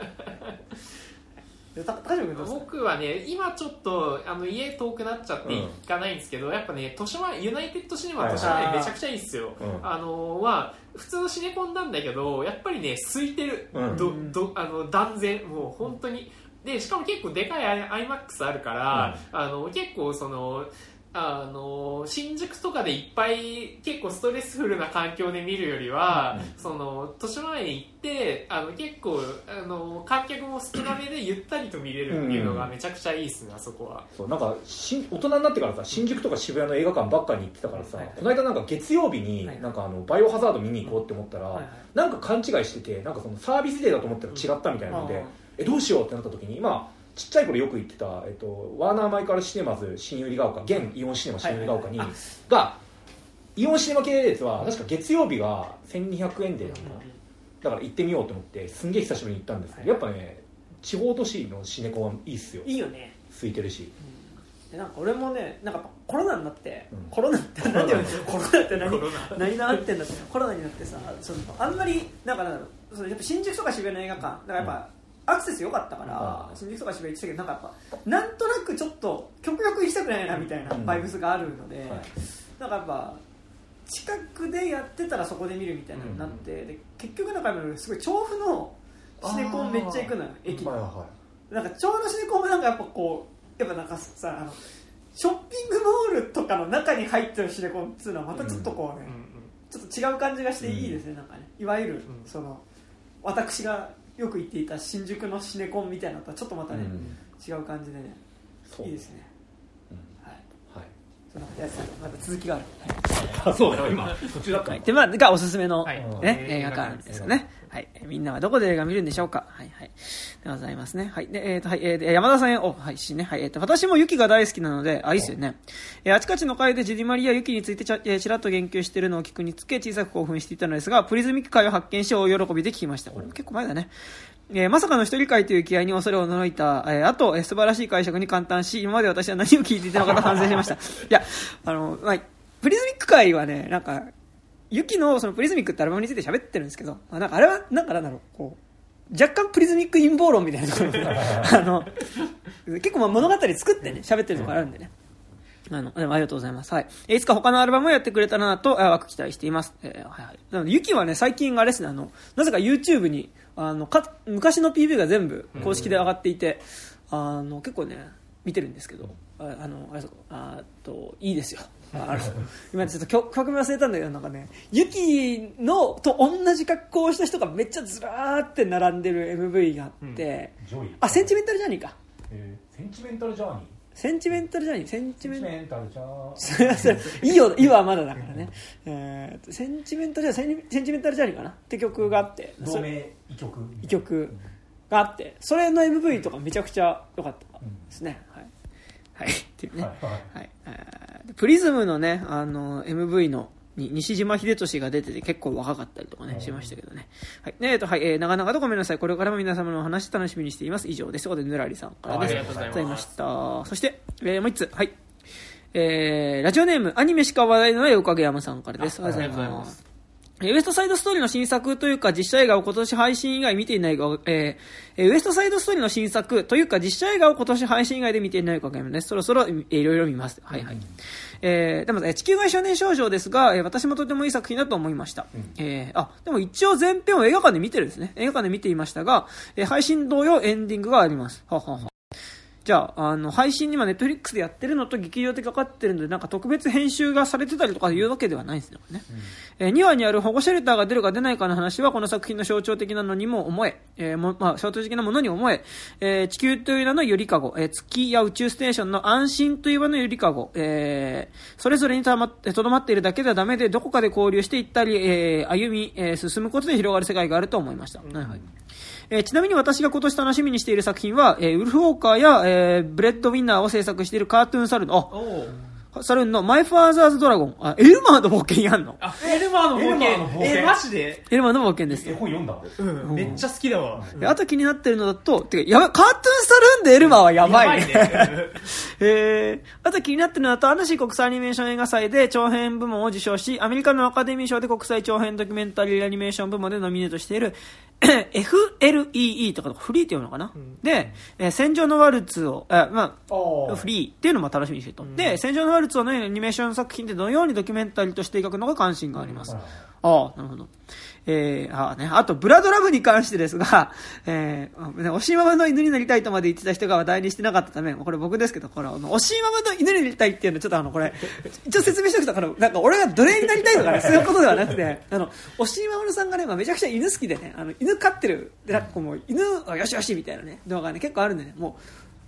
でた高島君どうですか？僕はね今ちょっとあの家遠くなっちゃって行かないんですけど、やっぱね豊島ユナイテッドシネマはい。豊島ねめちゃくちゃいいっすよ、うん。あのは普通のシネコンなんだけどやっぱりね空いてる、うん。どどあの断然。もう本当にでしかも結構でかい iMAX あるから、あの結構そのあの新宿とかでいっぱい結構ストレスフルな環境で見るよりは、うん。その豊島園行ってあの結構あの観客も少なめでゆったりと見れるっていうのがめちゃくちゃいいですね、あそこは。そうなんかし大人になってからさ新宿とか渋谷の映画館ばっかり行ってたからさ、はいこの間なんか月曜日にはいなんかあのバイオハザード見に行こうって思ったら、はいはい。なんか勘違いしててなんかそのサービスデーだと思ったら違ったみたいなので、うんえどうしようってなった時にまあちっちゃい頃よく行ってた、えっと、ワーナーマイカルシネマズ新百合ヶ丘現イオンシネマ新百合ヶ丘に、はいはいがイオンシネマ系列は確か月曜日が1200円でなんかだから行ってみようと思ってすんげえ久しぶりに行ったんですけど、はい。やっぱね地方都市のシネコンはいいっすよ。いいよね。空いてるし。なんか俺もねなんかコロナになって、うん。コロナって何てコロナって何？何があってんだって。コロナになってさそのあんまりなんかなんだろう。そのやっぱ新宿とか渋谷の映画館だからやっぱ、アクセス良かったから、うん。新宿とか渋谷行ってたけどなんかやっぱなんとなくちょっと極力行きたくないなみたいなうん。バイブスがあるので、はい。なんかやっぱ近くでやってたらそこで見るみたいなのになって、で結局なんかすごい調布のシネコンめっちゃ行くのよ駅に。はいはなんかちょうどシネコンもなんかやっぱこうやっぱなんかさあのショッピングモールとかの中に入ってるシネコンっていうのはまたちょっとこうね、ちょっと違う感じがしていいですね、なんかね。いわゆる、ん。その私がよく行っていた新宿のシネコンみたいなのとはちょっとまたね、うん。違う感じでねいいですね。うん。はい。はい。そんなやつまた続きがある、あ そうだよ今。途中だったはい、でまあがおすすめの、はい。ね、映映画画館館ですよね。はい。みんなはどこで映画見るんでしょうか？はいはい。でございますね。はい。で、えっ、と、はい。えー山田さんへ、お、はい、しね。はい。えっ、と、私もユキが大好きなので、あ、いいっすよね。えーあちこちの回でジュディマリアユキについてちゃ、えーちらっと言及しているのを聞くにつけ、小さく興奮していたのですが、プリズミック会を発見し、大喜びで聞きました。これも結構前だね。えーまさかの一人会という気合に恐れを驚いた、えーあと、えー素晴らしい解釈に感嘆し、今まで私は何を聞いていたのかと反省しました。いや、あの、まあ、プリズミック会はね、なんか、ユキのそのプリズミックってアルバムについて喋ってるんですけど、まあ、なんかあれは、なんかなんだろう、こう、若干プリズミック陰謀論みたいなところで、あの、結構まあ物語作ってね、喋ってるところあるんでね。あの、でもありがとうございます。はい。えいつか他のアルバムをやってくれたらなと、あ淡く期待しています。えーはいはい。なので、 YUKIはね、最近あれですね、あの、なぜか YouTube に、あの、か、昔の PV が全部公式で上がっていて、あの、結構ね、見てるんですけど、ああの、あれあと、いいですよ。あの、今ちょっと曲曲名忘れたんだけど、なんかね、 YUKIの、と同じ格好をした人がめっちゃずらーって並んでる MV があって、ジョイあ、センチメンタルジャーニーか。えーセンチメンタルジャーニーセンチメンタルジャーニー、センチセンチメンメンタルジャーそれはそれいいよ、いいはまだだからね。えーとセンチメンタルジャーニー、センチメンタルジャーニーかな？って曲があって、それ同名異曲？異曲があって、それの MV とかめちゃくちゃ良かったですね。はい。はい。っていうね。はいはいはい。プリズムのね、あの、MV の、に西島秀俊が出てて結構若かったりとかね、しましたけどね。はい。ねえっと、はい、えー、長々とごめんなさい。これからも皆様のお話楽しみにしています。以上です。ということで、ぬらりさんからです。ありがとうございますした。そして、えー、もう一つ。はい。えー、ラジオネーム、アニメしか話題のないおかげ山さんからです。ありがとうございます。えーウエストサイドストーリーの新作というか実写映画を今年配信以外見ていないが、えーえーウエストサイドストーリーの新作というか実写映画を今年配信以外で見ていないおかげです。そろそろ、えーいろいろ見ます。はいはい。えーでも、えー地球外少年少女ですが、えー私もとてもいい作品だと思いました。えーあ、でも一応前編を映画館で見てるんですね。映画館で見ていましたが、えー配信同様エンディングがあります。ははは。じゃあ、あの、配信にはネットフリックスでやってるのと劇場でかかってるので、なんか特別編集がされてたりとかいうわけではないんですね、これね。えー2話にある保護シェルターが出るか出ないかの話は、この作品の象徴的なのにも思え、えーもまあ、象徴的なものに思え、えー地球という名のゆりかご、えー月や宇宙ステーションの安心という名のゆりかご、えーそれぞれにたまってとどまっているだけではダメで、どこかで交流していったり、えー歩み、えー進むことで広がる世界があると思いました。はいはいえーちなみに私が今年楽しみにしている作品は、えーウルフウォーカーや、えーブレッドウィナーを制作しているカートゥーンサルのン、おあ、サルーンのマイファーザーズドラゴン、あ、エルマーの冒険やんの？あエルマーの冒険。険。えマジで？エルマーの冒険です。絵。本読んだうん。めっちゃ好きだわ。であと気になってるのだと、てか、やばい、カートゥーンサルーンでエルマーはやばいね。やばいね。えー、あと気になってるのだと、アヌシー国際アニメーション映画祭で長編部門を受賞し、アメリカのアカデミー賞で国際長編ドキュメンタリーアニメーション部門でノミネートしている、FLEE とかフリーっていうのかな、で、えー戦場のワルツを、あまあ、フリーっていうのも楽しみにしてると。で、戦場のワルツをね、アニメーション作品でどのようにドキュメンタリーとして描くのか関心があります。ああ、なるほど。えー、ああね、あと、ブラドラブに関してですが、えー、ね、おしままの犬になりたいとまで言ってた人が話題にしてなかったため、これ僕ですけど、これ、おしままの犬になりたいっていうの、ちょっとあの、これ、一応説明しておくと、この、なんか俺が奴隷になりたいとかね、そういうことではなくて、あの、おしままのさんがね、まあ、めちゃくちゃ犬好きでね、あの、犬飼ってる、で、なんかこうもう、犬、あよしよしみたいなね、動画がね、結構あるんでね、も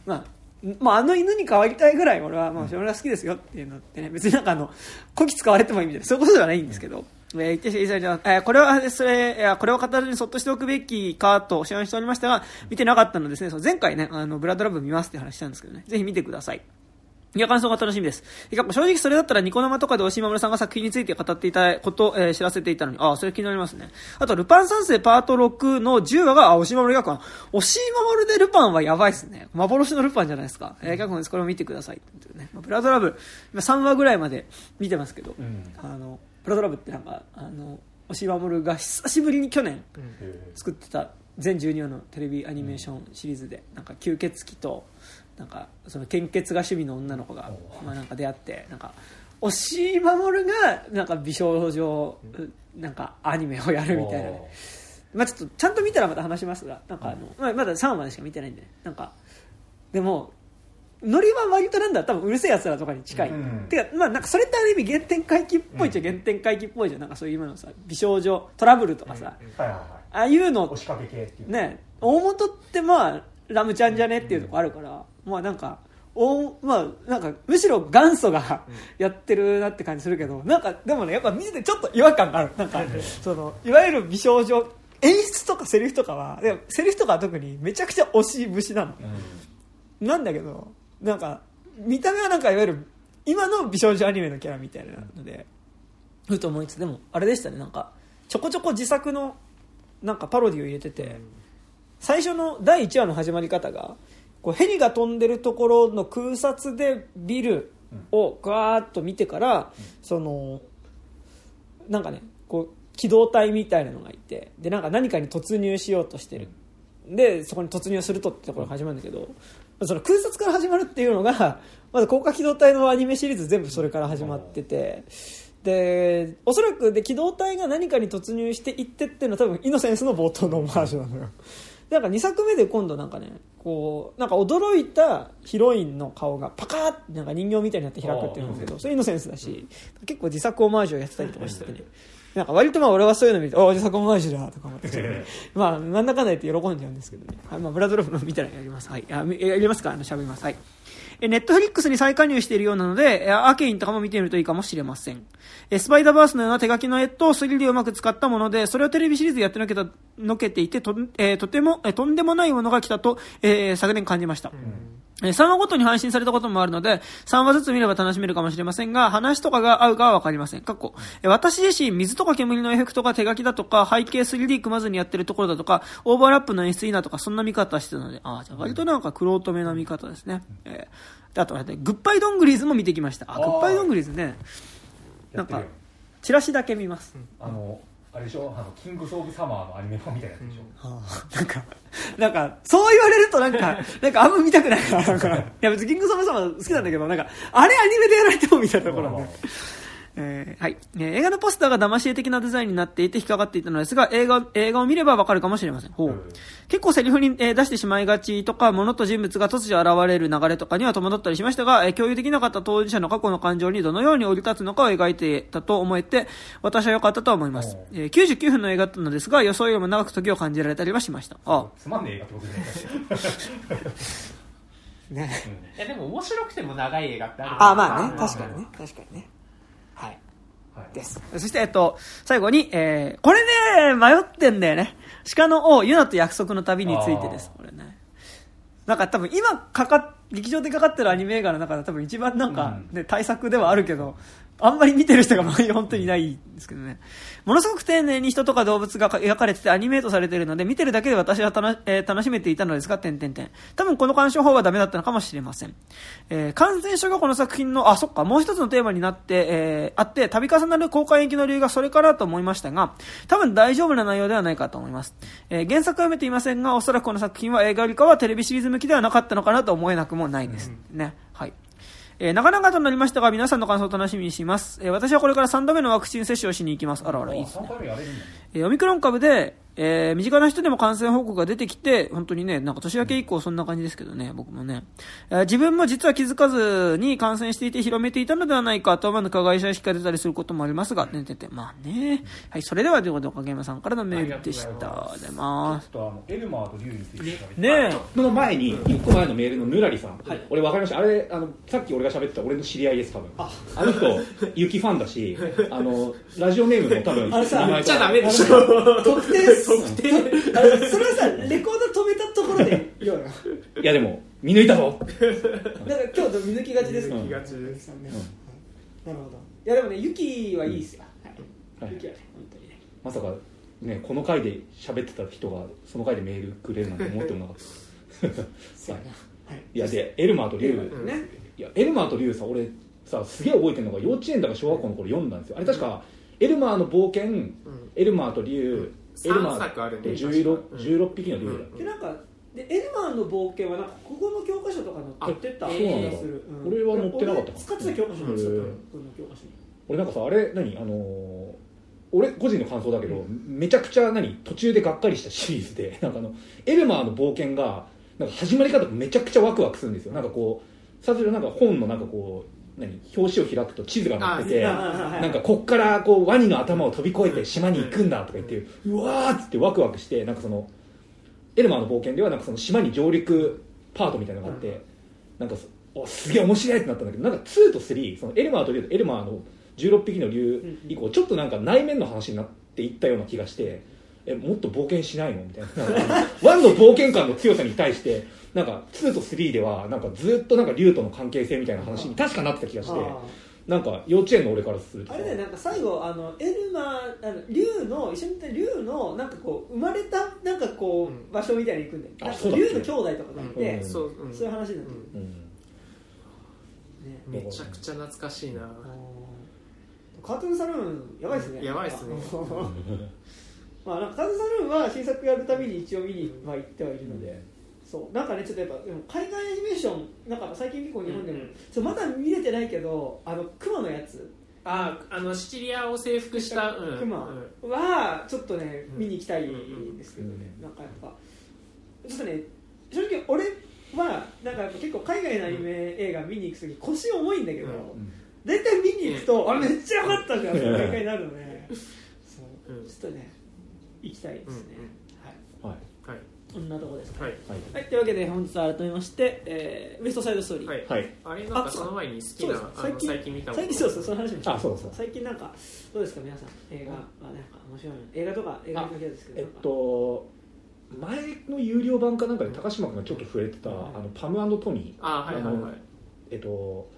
う、まあ、まあ、あの犬に変わりたいぐらい俺は、まあ、俺は好きですよっていうのってね、別になんかあの、こき使われてもいいみたいな、そういうことではないんですけど、えー言ってえーこれは、それ、いやこれを語るにそっとしておくべきかと試案しておりましたが、見てなかったのでですね、そう前回ね、あの、ブラッドラブ見ますって話したんですけどね、ぜひ見てください。いや、感想が楽しみです。正直それだったらニコ生とかで押井守さんが作品について語っていたことを、えー、知らせていたのに、ああ、それ気になりますね。あと、ルパン三世パート6の10話が、あ、押井守学館。押井守でルパンはやばいっすね。幻のルパンじゃないですか。えー、脚本です。これを見てください。ね、ブラドラブ、今3話ぐらいまで見てますけど、うん、あの、ブラドラブってなんか、あの、押井守が久しぶりに去年作ってた全12話のテレビアニメーションシリーズで、なんか吸血鬼と、なんかその献血が趣味の女の子が、まあ、なんか出会ってなんか押井守がなんか美少女なんかアニメをやるみたいな、ね、まあ、ちょっとちゃんと見たらまた話しますがなんかあの、まあ、まだ3話しか見てないんで、ね、なんかでもノリは割となんだ多分うるせえやつらとかに近い、うん、てかまあなんかそれってある意味原点回帰っぽいっちゃ原点回帰っぽいじゃん。なんかそういう今のさ美少女トラブルとかさ、ああいうのね大元ってまあラムちゃんじゃねっていうとこあるから、まあなんかおまあなんかむしろ元祖がやってるなって感じするけどなんかでもねやっぱ見ててちょっと違和感がある。なんか そのいわゆる美少女演出とかセリフとかはでセリフとかは特にめちゃくちゃ推し節なの、うん、なんだけどなんか見た目はなんかいわゆる今の美少女アニメのキャラみたいなのでふと思いつつでもあれでしたね。なんかちょこちょこ自作のなんかパロディを入れてて、最初の第1話の始まり方がこうヘリが飛んでるところの空撮でビルをガーッと見てから、そのなんかねこう機動隊みたいなのがいてでなんか何かに突入しようとしてる。でそこに突入するとってところが始まるんだけどその空撮から始まるっていうのが まず高架機動隊のアニメシリーズ全部それから始まってて。でおそらくで機動隊が何かに突入していってっていうのは多分イノセンスの冒頭のオマージュなのよなんか2作目で今度なんかねこうなんか驚いたヒロインの顔がパカーってなんか人形みたいになって開くっていうんですけどそれイノセンスだし結構自作オマージュをやってたりとかしててねなんか割とまあ俺はそういうの見て、お自作オマージュだとか思って、まあなんだかんだ言って喜んじゃうんですけどね。はい、まあブラドロフの見たらやります。はい。あやりますか？あの、喋ります。はい。ネットフリックスに再加入しているようなので、アーケインとかも見てみるといいかもしれません。スパイダーバースのような手書きの絵と 3D をうまく使ったもので、それをテレビシリーズでやってのけた、のけていて、と、えー、とても、えー、とんでもないものが来たと、えー、昨年感じました。うん3話ごとに配信されたこともあるので、3話ずつ見れば楽しめるかもしれませんが、話とかが合うかはわかりません。かっこ、私自身、水とか煙のエフェクトが手書きだとか、背景 3D 組まずにやってるところだとか、オーバーラップの演出いいなとか、そんな見方してたので、ああ、じゃあ割となんか、クロートめな見方ですね。えー、あと、グッバイドングリーズも見てきました。あ、グッバイドングリーズね。なんか、チラシだけ見ます。あの、あれでしょ？あのキングス・オブ・サマーのアニメ版みたいなやつでしょ、うん。はあ、なんかなんかそう言われるとなんか なんかあんま見たくないななんか。いや別にキングス・オブ・サマー好きなんだけどなんかあれアニメでやられてもみたいなところねえー、はい、えー、映画のポスターが騙し絵的なデザインになっていて引っかかっていたのですが、映画、映画を見ればわかるかもしれません。ほう。結構セリフに、えー、出してしまいがちとか、物と人物が突如現れる流れとかには戸惑ったりしましたが、えー、共有できなかった当事者の過去の感情にどのように降り立つのかを描いていたと思えて、私は良かったと思います。えー、99分の映画だったのですが、予想よりも長く時を感じられたりはしました。あ つまんねえ映画ってことね。いやでも面白くても長い映画ってあるあまあね。確かにね。確かにねです。そして、えっと、最後に、えー、これね、迷ってんだよね。鹿の王、ユナと約束の旅についてです、これね。なんか多分今かか、劇場でかかってるアニメ映画の中で多分一番なんかね、対策ではあるけど、あんまり見てる人が本当にいないんですけどね。ものすごく丁寧に人とか動物が描かれててアニメートされているので、見てるだけで私はたな、えー、楽しめていたのですが、点々点。多分この鑑賞法はダメだったのかもしれません。えー、感染症がこの作品の、あ、そっか、もう一つのテーマになって、えー、あって、度重なる公開延期の理由がそれからと思いましたが、多分大丈夫な内容ではないかと思います。えー、原作は読めていませんが、おそらくこの作品は映画よりかはテレビシリーズ向きではなかったのかなと思えなくもないです。うん、ね。はい。えー、長々となりましたが、皆さんの感想を楽しみにします。えー、私はこれから3度目のワクチン接種をしに行きます。あらあら、いいですね。えー、オミクロン株で、えー、身近な人でも感染報告が出てきて、本当にね、なんか年明け以降そんな感じですけどね、僕もね。えー、自分も実は気づかずに感染していて広めていたのではないかと思う加害者意識が出たりすることもありますが、ね、てて、まあね。はい、それではということで、影山さんからのメールでした。ありがとうございます。ちょっとあの、エルマーとリュウについてねその前に、一個前のメールのぬらりさん。はい、俺分かりました。あれ、あの、さっき俺が喋ってた俺の知り合いです、多分。ああの人、雪ファンだし、あの、ラジオネームも多分、あれさ、言っちゃダメでしょ。特定特定それはさレコード止めたところでいやでも見抜いたぞ、だから今日見抜きがちです見抜きがちですね。うん。なるほど。いやでもねユキはいいですよ、はい。はい。ユキはね本当にね。まさかねこの回で喋ってた人がその回でメールくれるなんて思ってもなかった。そうやな。はい。いやでエルマーとリュウ、うんね。いやエルマーとリュウさ俺さすげえ覚えてるのが幼稚園だか小学校の頃読んだんですよ。あれ確かエルマーの冒険、エルマーとリュウ、エルマ三作あるね 16, 確か16匹のリュウだっけでなん。かでエルマーの冒険はなんかここの教科書とか載ってたあ気そうなんだがする、俺は載ってなかった俺使ってた教科書載ってた、うんこの教科書に。俺なんかさあれ何？あのー俺個人の感想だけど、めちゃくちゃ何？途中でがっかりしたシリーズで なんかあのエルマーの冒険がなんか始まり方がめちゃくちゃワクワクするんですよ。なんかこう最初なんか本のなんかこう何表紙を開くと地図が載っててなんかこっからこうワニの頭を飛び越えて島に行くんだとか言ってうわーっつってワクワクしてなんかそのエルマーの冒険ではなんかその島に上陸パートみたいなのがあって、なんかすげえ面白いってなったんだけどなんか2と3そのエルマーとエルマーの16匹の竜以降ちょっとなんか内面の話になっていったような気がしてえもっと冒険しないのみたいな。なんか1の冒険感の強さに対してなんか2と3ではなんかずっとなんか竜との関係性みたいな話に確かなってた気がしてあなんか幼稚園の俺からすると。あれだよなんか最後あのエルマーあの竜の一緒にいた竜のなんかこう生まれたなんかこう、うん場所みたいに行くんだよ竜の兄弟とかがいて、うんそう、う。んそういう話になってる、うん。ね。めちゃくちゃ懐かしいな。カートゥーンサルーンやばいですね。やばいっすね。まあなんかカートゥーンサルーンは新作やるたびに一応見には行ってはいるので、そう。なんかねちょっとやっぱでも海外アニメーションなんか最近結構日本でも、うんそうまだ見れてないけどあの熊のやつ。ああのシチリアを征服した、うん。クマはちょっとねうん。見に行きたいんですけどね、うんなんかやっぱちょっとね正直俺はなんか結構海外のアニメ映画見に行く時腰重いんだけど、うん。大体見に行くと、あれめっちゃ良かったじゃんってうん毎回なるのでそう、うんちょっとね行きたいですね、こんなとこですかはい。はい。はい、というわけで本日は改めまして、えーウエストサイドストーリー、はい、はい。あれなんかその前に好きなそうです。あの最近見たもの。最近そうそうその話も。あそうそう。最近なんかどうですか皆さん。映画はなんか面白いの。映画とか映画に限らずですけどえっと前の有料版かなんかで高島君がちょっと触れてた、はい。あのパムトミー。あはいはいはい。えっと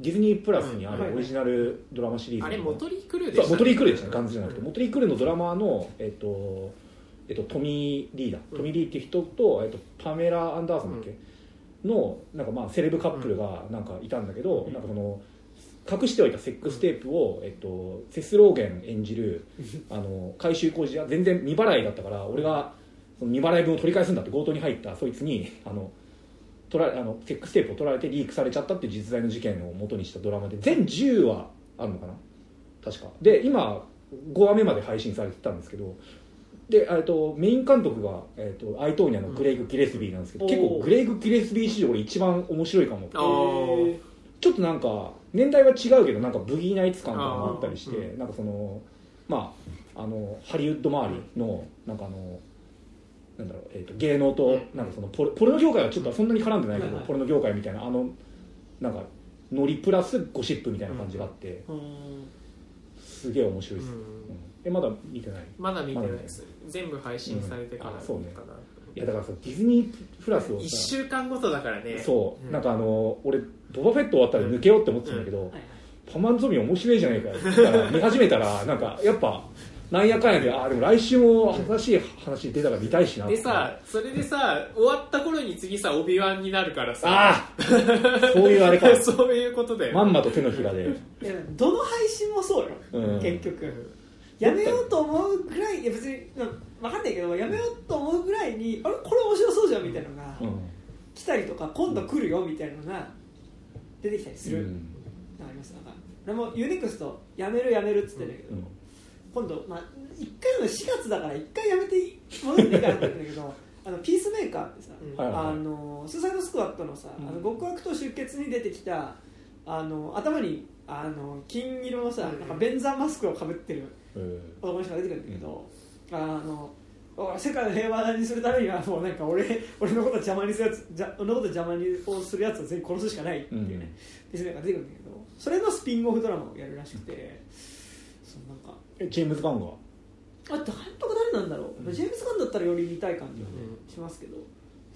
ディズニープラスにあうんるオリジナルドラマシリーズの。あれモトリークルーでしたそうモトリークルーですねガンズじゃなくて、モトリークルーのドラマーの、えっとえっと、トミー・リーだ、トミー・リーっていう人と、えっと、パメラ・アンダーソンだっけ、のなんかまあセレブカップルがなんかいたんだけど、うん。なんかその隠しておいたセックステープを、えっと、セスローゲン演じる あの改修工事は全然未払いだったから俺がその未払い分を取り返すんだって強盗に入ったそいつにあの取られあのセックステープを取られてリークされちゃったっていう実在の事件を元にしたドラマで全10話あるのかな？確か。で今5話目まで配信されてたんですけどでえっとメイン監督が、えっとアイトーニャのグレイグ・ギレスビーなんですけど、うん。結構グレイグ・ギレスビー史上俺一番面白いかも。ちょっとなんか年代は違うけどなんかブギーナイツ感とかもあったりして、うなんかそのまああのハリウッド周りのなんかあのなんだろう、えー、と芸能とうん。なんかそのポルポルノ業界はちょっとそんなに絡んでないけど、はいはいポルノ業界みたいなあのなんかノリプラスゴシップみたいな感じがあって、ーうん。すげえ面白いです、うん。うん。えまだ見てない？まだ見てないです全部配信されてからうん。あそうね。いやだからさディズニープラスを1さ週間ごとだからね。そう、うんなんかあの俺ボバフェット終わったら抜けようって思ってたんだけど、はいはいパマンゾミ面白いじゃないかだから見始めたら なんかやっぱなんやかんやであでも来週も新しい話出たら見たいしなでさそれでさ終わった頃に次さオビワンになるからさ。ああそういうあれか。そういうことだよ。まんまと手のひらで。どの配信もそうよ、うん。結局やめようと思うぐらいいや別にうん分かんないけどやめようと思うぐらいにあれこれ面白そうじゃんみたいなのがうん。来たりとか今度来るよみたいなのが出てきたりする、うん。あります。なんか俺もユニクストやめるやめるっつってんだけど、うん。今度、まあ、1回の4月だから1回やめて戻っていいかなって言うんだけど あのピースメーカーってさ、うん。はいはい。はいあのスーサイドスクワットのさ、うん。あの極悪と出血に出てきたあの頭にあの金色のさ、うん。なんかベンザーマスクをかぶってるうん。男の人が出てくるんだけど、あのお世界を平和にするためにはもうなんか俺俺のこと邪魔にするやつじゃ俺のこと邪魔にをするやつを全員殺すしかないっていうね、うん。ピースメーカーが出てくるんだけどそれのスピンオフドラマをやるらしくてそうなんか。えジェームズ・ガンが？あ監督誰なんだろう、うん。ジェームズ・ガンだったらより見たい感じはね、しますけど。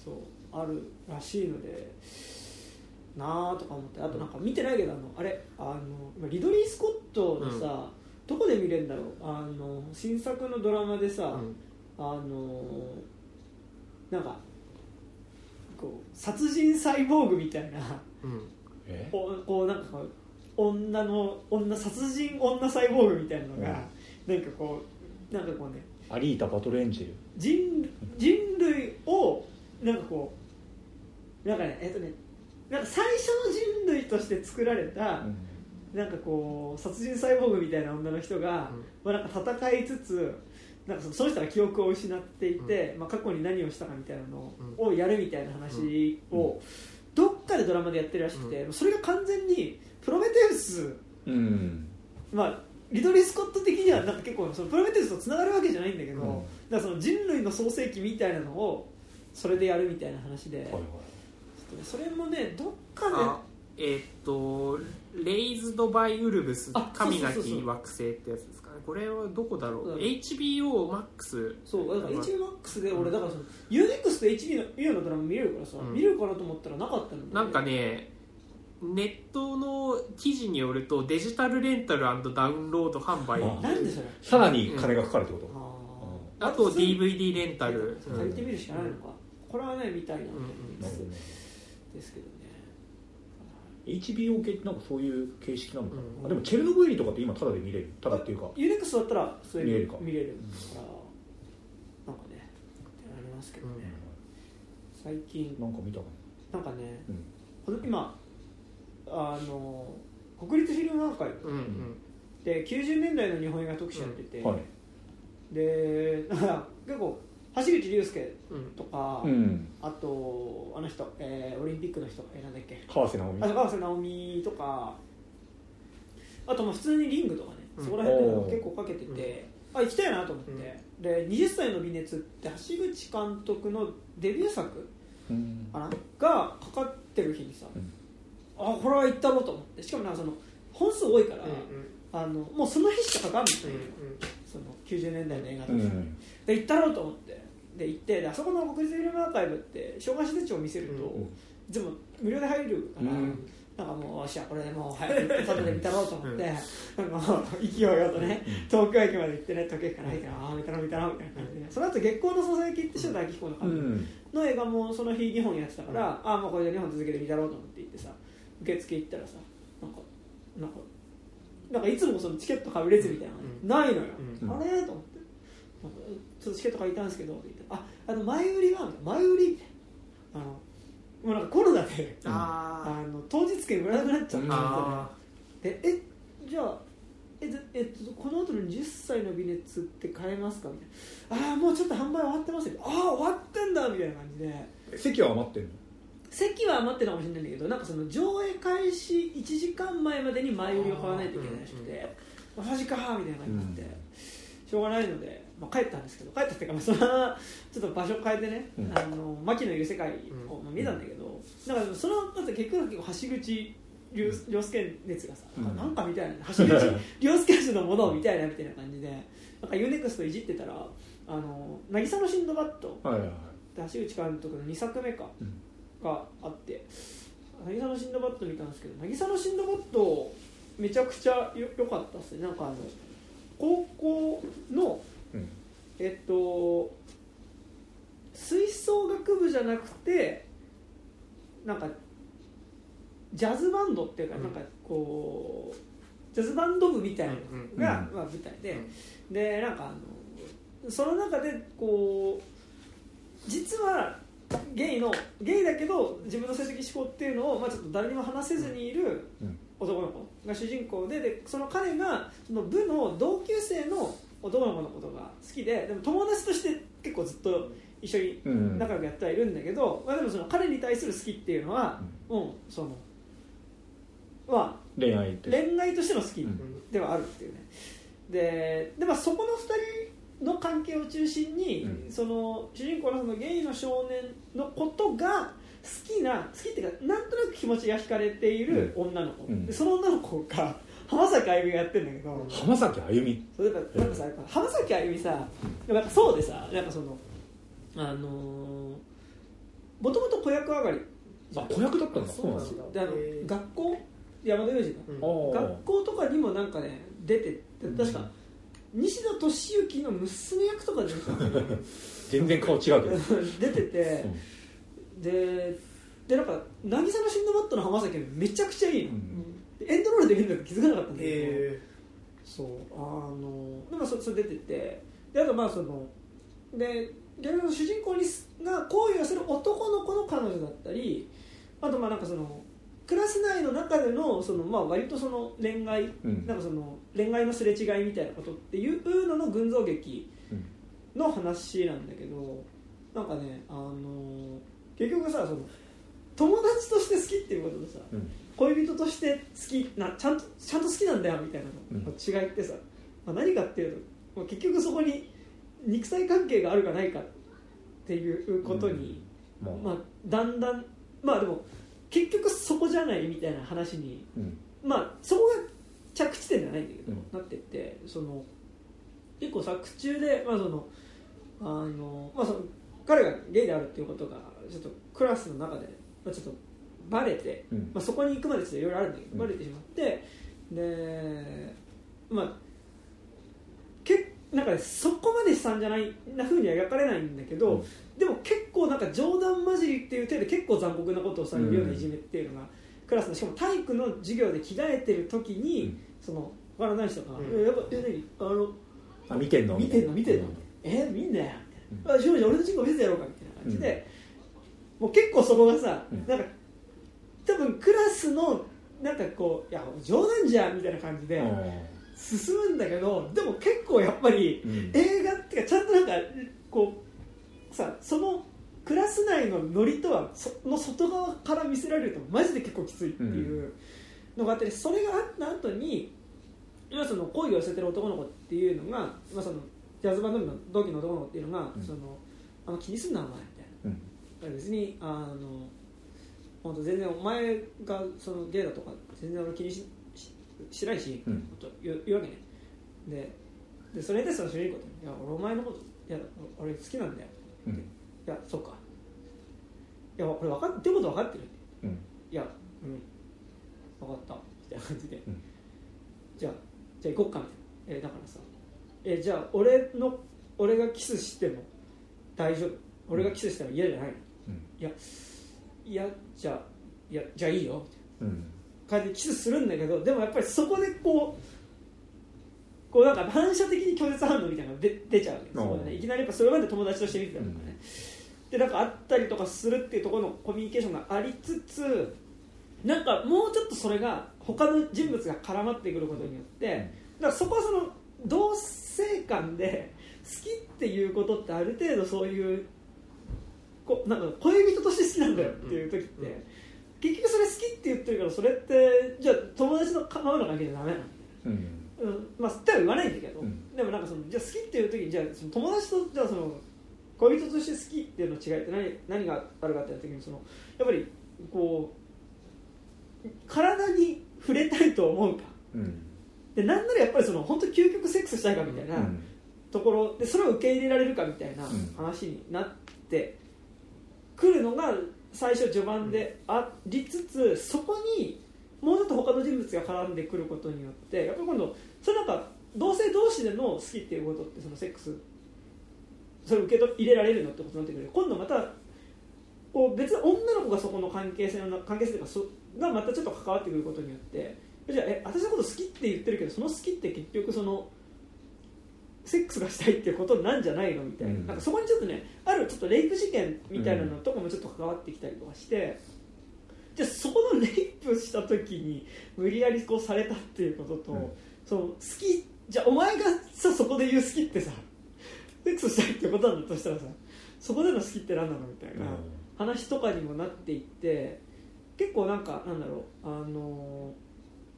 そうあるらしいのでなあとか思って。あとなんか見てないけどあのあれあの今リドリー・スコットのさ、どこで見れるんだろう？あの新作のドラマでさ、うん。あのなんかこう殺人サイボーグみたいなうん。え？こうこうなんか女の女殺人女サイボーグみたいなのが、なんかこうなんかこうねアリータ・バトルエンジェル？人人類をなんかこうなんかねえっとねなんか最初の人類として作られた、なんかこう殺人サイボーグみたいな女の人が、まあ、なんか戦いつつなんかその人が記憶を失っていて、まあ、過去に何をしたかみたいなのをやるみたいな話を、どっかでドラマでやってるらしくて、それが完全にプロメテウス、うん。まあ、リドリー・スコット的にはなんか結構そのプロメテウスとつながるわけじゃないんだけど、うん。だからその人類の創世記みたいなのをそれでやるみたいな話で、はいはい。それもねどっかであえーっと「レイズド・バイ・ウルブスあ神なき惑星」ってやつですかね。これはどこだろう？うん。HBOMAX そうだから HBMAX で俺だからその UNEXT と HBO のドラマ見れるからさ、うん。見れるかなと思ったらなかったので。なんかねネットの記事によるとデジタルレンタルダウンロード販売。あなんでそれ？さらに金がかかるってこと、あー。あと DVD レンタル。借りてみるしかないのか、これはね見たいなと思います、ですけどね HBO 系ってなんかそういう形式なのかな、うん。あでもチェルノブイリとかって今タダで見れる？タダっていうか。UNEXT だったらそれ見れるか。見れるか。ら、なんかねありますけどね、最近。なんか見たかなんかね今あの国立フィルムアーカイブ。うんうん。で90年代の日本映画特集やってて、はい。で だから結構橋口竜介うん。とか、うん。あとあの人、えーオリンピックの人、えーなんだっけ？川瀬直美。あ高橋直美とかあとまあ普通にリングとかね、うん。そこら辺で結構かけてて、あ行きたいなと思って、で20歳の微熱って橋口監督のデビュー作うん。かな？がかかってる日にさ、うん。あこれは行ったろうと思って。しかもなんかその本数多いから、うんあのもうその日しかかかんない、うんその90年代の映画とか、うん。で行ったろうと思ってで行ってであそこの国立フィルムアーカイブって障害者手帳を見せると、うん全部無料で入るから、うんなんかもうしゃこれでもう早く外で見たろうと思って、あの 勢いよとね、東京駅まで行ってね時計から入ってああ見たろ見たろみたいな感じで、その後月光のささやきって塩田明彦のう監督んの映画もその日2本やってたから、ああもうこれで2本続けて見たろうと思って行ってさ受付行ったらさなんかなんかなんかいつもそのチケット買う列みたいなのがないのよ、うんあれ？と思って。ちょっとチケット買いたんですけどって言ってああの前売りは前売りあのもうなんかコロナでああの当日券売らなくなっちゃったでえじゃあえずえっとこの後の10歳の微熱って買えますか？みたいな。ああもうちょっと販売終わってますよ。ああ終わってんだみたいな感じで。席は余ってんの？席は余ってるかもしれないんだけどなんかその上映開始1時間前までに前売りを買わないといけないらしくてマジかーみたいな感じになって、しょうがないので、まあ、帰ったんですけど帰ったっていうか、まあ、そのままちょっと場所変えてね、うん。あの麻希のいる世界をまあ見たんだけど、だからそのだって結局結構橋口亮亮輔熱がさ、うん。なんかみたいな橋口 亮輔氏のものを見たいなみたいな感じでなんかユーネクストいじってたら「あの渚のシンドバッドはいはい。はい」で橋口監督の2作目かうん。があって渚のシンドバッド見たんですけど渚のシンドバッドめちゃくちゃよ良かったですね。なんかあの高校のうんえっと吹奏楽部じゃなくてなんかジャズバンドっていうか、うん。なんかこうジャズバンド部みたいなのが、うんまあ、舞台で、でなんかあのその中でこう実はゲイのゲイだけど自分の性的指向っていうのを、まあ、ちょっと誰にも話せずにいるうん。男の子が主人公ででその彼がその部の同級生の男の子のことが好きででも友達として結構ずっと一緒にうん。仲良くやってはいるんだけど、まあ、でもその彼に対する好きっていうのは、もうそのまあ恋愛恋愛としての好きうん。ではあるっていうね。でで、まあ、そこの2人の関係を中心に、うん。その主人公のそのゲイの少年のことが好きな好きっていうかなんとなく気持ちが惹かれている女の子、うん。でその女の子が浜崎あゆみがやってるんだけど、浜崎あゆみ？そうだからなんかさやっぱ浜崎あゆみさやっぱそうでさなんかそのあのーもともと子役上がり。あ子役だったんだ。そうなんだ。であの学校山田洋次の学校とかにもなんかね出て確か西野俊之の娘役とかで出てた 全然顔違うけど。出てて、ででなんか「渚のシンドバッド」の浜崎はめちゃくちゃいいの、うんエンドロールで見るの気づかなかったんだけど、へそうあのでもそそれ出てて。であとまあそので逆に主人公にすが行為をする男の子の彼女だったりあとまあなんかそのクラス内の中でのその、まあ、割とその恋愛、うん。なんかその恋愛のすれ違いみたいなことっていうのの群像劇うん。の話なんだけどなんかねあの結局さその友達として好きっていうこととさうん恋人として好きなちゃんとちゃんと好きなんだよみたいなのの違いってさ、まあ、何かっていうと、まあ、結局そこに肉体関係があるかないかっていうことに、まあまあ、だんだんまあでも結局そこじゃないみたいな話にうん。まあそこが着地点じゃないんだけど、うん。なってってその結構作中で、まあそのあのまあ、その彼がゲイであるっていうことがちょっとクラスの中で、まあ、ちょっとバレて、うん。まあ、そこに行くまでちょっといろいろあるんだけど、うん。バレてしまってでまあけなんかねそこまで悲惨じゃないな風には描かれないんだけど、うん。でも結構なんか冗談交じりっていう程度結構残酷なことをされるようないじめっていうのが、クラスのしかも体育の授業で着替えてる時に、うん。その他の男子とか「うん。えやっぱえ何？あのあ見てんの？見てんの？見てんの、え見んなよ」みたいな「あ少女俺のチンコ見せてやろうか」みたいな感じで、もう結構そこがさ、うん。なんか多分クラスのなんかこう「いや冗談じゃん」みたいな感じで進むんだけどでも結構やっぱり、うん。映画っていうかちゃんとなんかこうさそのクラス内のノリとはその外側から見せられるとマジで結構きついっていうのがあって、それがあった後に今その恋を寄せてる男の子っていうのが、まあ、そのジャズバンド部の同期の男の子っていうのが、うん。そのあんま気にすんなお前みたいな。うん。別にあの本当全然お前がそのゲイだとか全然俺気にしししないし、うん。本当言う言うわけね。ででそれでその主人公って「いや俺お前のこといや俺好きなんだよ」うん。いやそっか。いやこれ分かってること分かってる。うん。いやうん。分かった。みたいな感じで、うん。じゃあじゃあ行こっかみたいな、えだからさえじゃあ俺の俺がキスしても大丈夫。俺がキスしても嫌じゃないの、うん。いやいやじゃあいやじゃあいいよ。うん。な感じでキスするんだけどでもやっぱりそこでこうこうなんか反射的に拒絶反応みたいなのが出出ちゃうわけ。ですね。いきなりやっぱそれまで友達として見てたりとかね、でなんかあったりとかするっていうところのコミュニケーションがありつつなんかもうちょっとそれが他の人物が絡まってくることによってだからそこはその同性間で好きっていうことってある程度そういうこなんか恋人として好きなんだよっていう時って、うん。結局それ好きって言ってるからそれってじゃあ友達のままの関係じゃダメなの。うん。うん。まあ、っては言わないんだけど、うん。でもなんかそのじゃあ好きっていう時にじゃあその友達とじゃあその恋人として好きっていうの違いって何何があるかっていう時にそのやっぱりこう体に触れたいと思うか。うん。でなんならやっぱりその本当究極セックスしたいかみたいなうん。ところでそれを受け入れられるかみたいなうん。話になってくるのが最初序盤でありつつそこにもうちょっと他の人物が絡んでくることによってやっぱり今度それなんか同性同士での好きっていうことってそのセックスそれを受け入れられるのってことになってくる。今度またこう別に女の子がそこの関係性の関係性とかそがまたちょっと関わってくることによってじゃあえ私のこと好きって言ってるけどその好きって結局そのセックスがしたいっていうことなんじゃないのみたいな,、うん。なんかそこにちょっとねあるちょっとレイプ事件みたいなのとかもちょっと関わってきたりとかして、じゃあそこのレイプした時に無理やりこうされたっていうことと、うん。その好きじゃあお前がさそこで言う好きってさセックスしたいってことなんだとしたらさそこでの好きって何なのみたいな話とかにもなっていって結構なんかなんだろうあの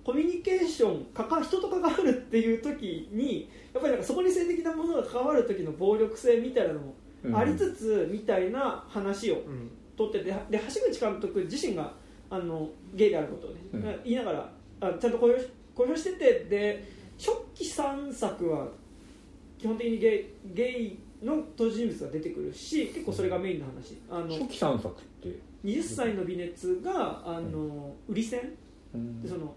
コミュニケーションかか人と関わるっていう時にやっぱりなんかそこに性的なものが関わる時の暴力性みたいなのもうん。ありつつみたいな話をうん。撮っててで橋口監督自身があのゲイであることをね、うん。言いながらあちゃんと公表し公表しててで初期3作は基本的にゲイゲイの登場人物が出てくるし結構それがメインの話。あの初期3作って？20歳の微熱があの売り線？でその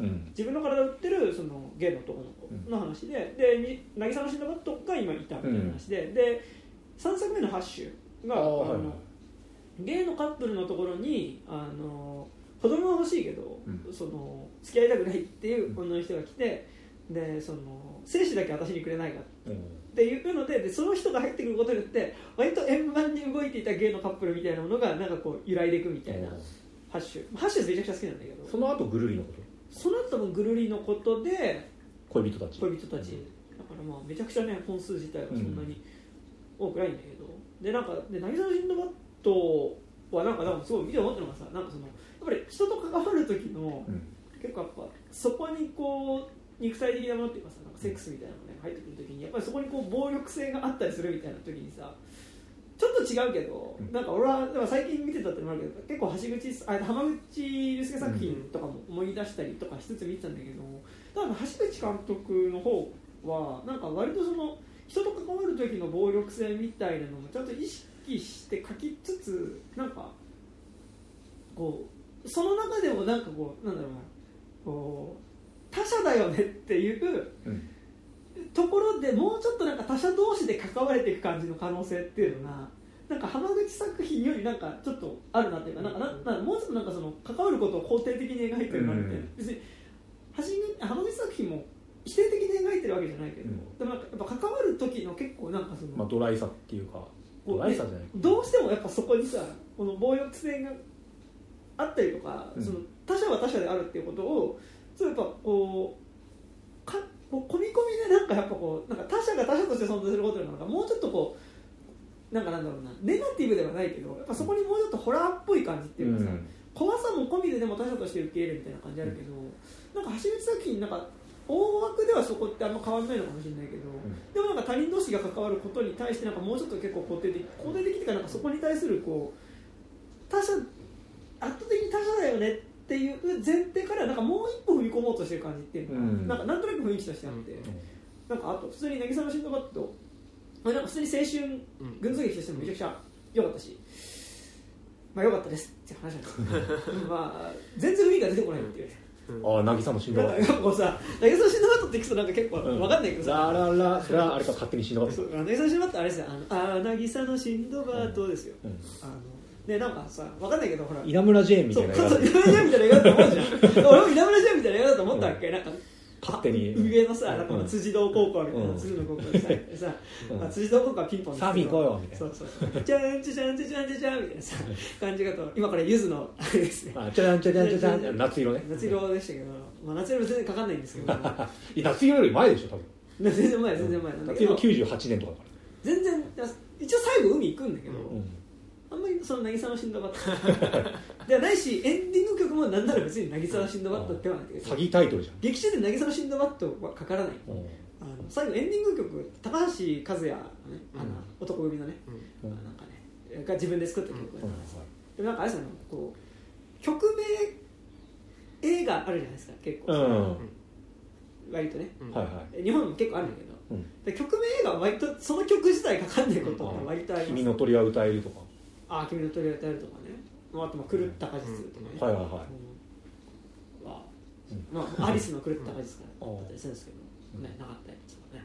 うん。自分の体を売ってるそのゲイの男の子の話で、でに渚のシンドバッドが今いたみたいな話で、で3作目の「ハッシュが」あーあのはいのカップルのところにあの子供が欲しいけど、うん。その付き合いたくないっていう女の人が来てでその精子だけ私にくれないかっていうのででその人が入ってくることによって割と円満に動いていたゲイのカップルみたいなものがなんかこう揺らいでいくみたいなハッシュ。ハッシュめちゃくちゃ好きなんだけど。その後ぐるりのことその後多分ぐるりのことで恋人たち。恋人たち。だからまあめちゃくちゃね本数自体はそんなに多くないんだけど、でなんかで渚のシンドバッドはなんかなんかすごい見て思ったのがさなんかそのやっぱり人と関わる時のうん。結構やっぱそこにこう肉体的なものっていうかさなんかセックスみたいなのがね入ってくる時にやっぱりそこにこう暴力性があったりするみたいな時にさちょっと違うけど、うん。なんか俺はでも最近見てたってのもあるけど結構橋口あ浜口竜介作品とかも思い出したりとかしつつ見てたんだけど多分橋口監督の方はなんか割とその人と関わる時の暴力性みたいなのもちゃんと意識して書きつつなんかこうその中でもなんかこうなんだろうなこう他者だよねっていううんところでもうちょっとなんか他者同士で関われていく感じの可能性っていうのがなんか浜口作品よりなんかちょっとあるなっていうかなんかななんかもうちょっとなんかその関わることを肯定的に描いてるなみたいな、うん。別に浜口作品も否定的に描いてるわけじゃないけど、うん。でもなんかやっぱ関わる時の結構なんかその、まあドライさっていうかこドうライさじゃない。どうしてもやっぱそこにさこの暴力性があったりとか、うん。その他者は他者であるっていうことをそうやっぱこうかこう込み込みでなんかやっぱこうなんか他者が他者として存在することなのかもうちょっとこうなんかなんだろうなネガティブではないけどやっぱそこにもうちょっとホラーっぽい感じっていうかさ、怖さも込みででも他者として受け入れるみたいな感じあるけど、なんか橋口作品なんか大枠ではそこってあんま変わらないのかもしれないけど、でもなんか他人同士が関わることに対してなんかもうちょっと結構肯定的肯定的っていうかなんかそこに対するこう他者圧倒的に他者だよねっていう前提からなんかもう一歩踏み込もうとしてる感じっていうのが、うん。なんかなんとなく雰囲気としてあって、なんかあと普通に渚のシンドバッドまあなんか普通に青春うん群像劇としてもめちゃくちゃ良かったし、まあ良かったですっていう話なんですけどまあ全然雰囲気が出てこないっていうね、ああ渚の死んだなんかこうさ渚のシンドバッドって聞くとなんか結構うんわかんないけどさ、ラララそれはあれか勝手に死んだかったそうあの渚のシンドバッドあれですよあのあ渚のシンドバッドですよ、うん。あのねなんかさわかんないけどほら。稲村ジェーンみたそいうなそう稲村ジェーンみたいな映画だと思うじゃん。俺も稲村ジェーンみたいな映画だと思ったわけ、なんか勝手に。上のさ、うん。なんか辻堂高校みたいな、うん。辻の高校でさ、さ うん。まあ、辻堂高校はピンポンサーフィン行こうよみたいな。そうそうそう。じゃんじゃじゃんじゃじゃんじゃじゃんみたいなさ感じがと今からゆずのあれですね。あちゃんちゃんちゃんちゃんちゃん夏色ね。夏色でしたけど、まあ、夏色全然かかんないんですけど。夏色より前でしょ多分。全然前全然前なんだけど。夏色98年とかだか全然一応最後海行くんだけど、らうんあんまりその渚のシンドバッド。ではないしエンディング曲もなんなら別に渚のシンドバッドではない詐欺タイトルじゃん。劇中で渚のシンドバッドはかからない。うん。あの最後エンディング曲高橋和也のねあの、うん男組のね、うん。なんかねが自分で作った曲うんなんですよ。でもなんかあれですよねこう曲名映画あるじゃないですか結構、うん。割とね。うん。はいはい。日本も結構あるんだけど。曲名映画は割とその曲自体かかんないことが割とあります、君の鳥は歌えるとかああ君の鳥を歌えるとかね。まああとまあ狂った果実とかね、はいはいはい。うん。はうんまあ、アリスの狂った果実からうん。だったりするんですけど、ね、なかったりとかね。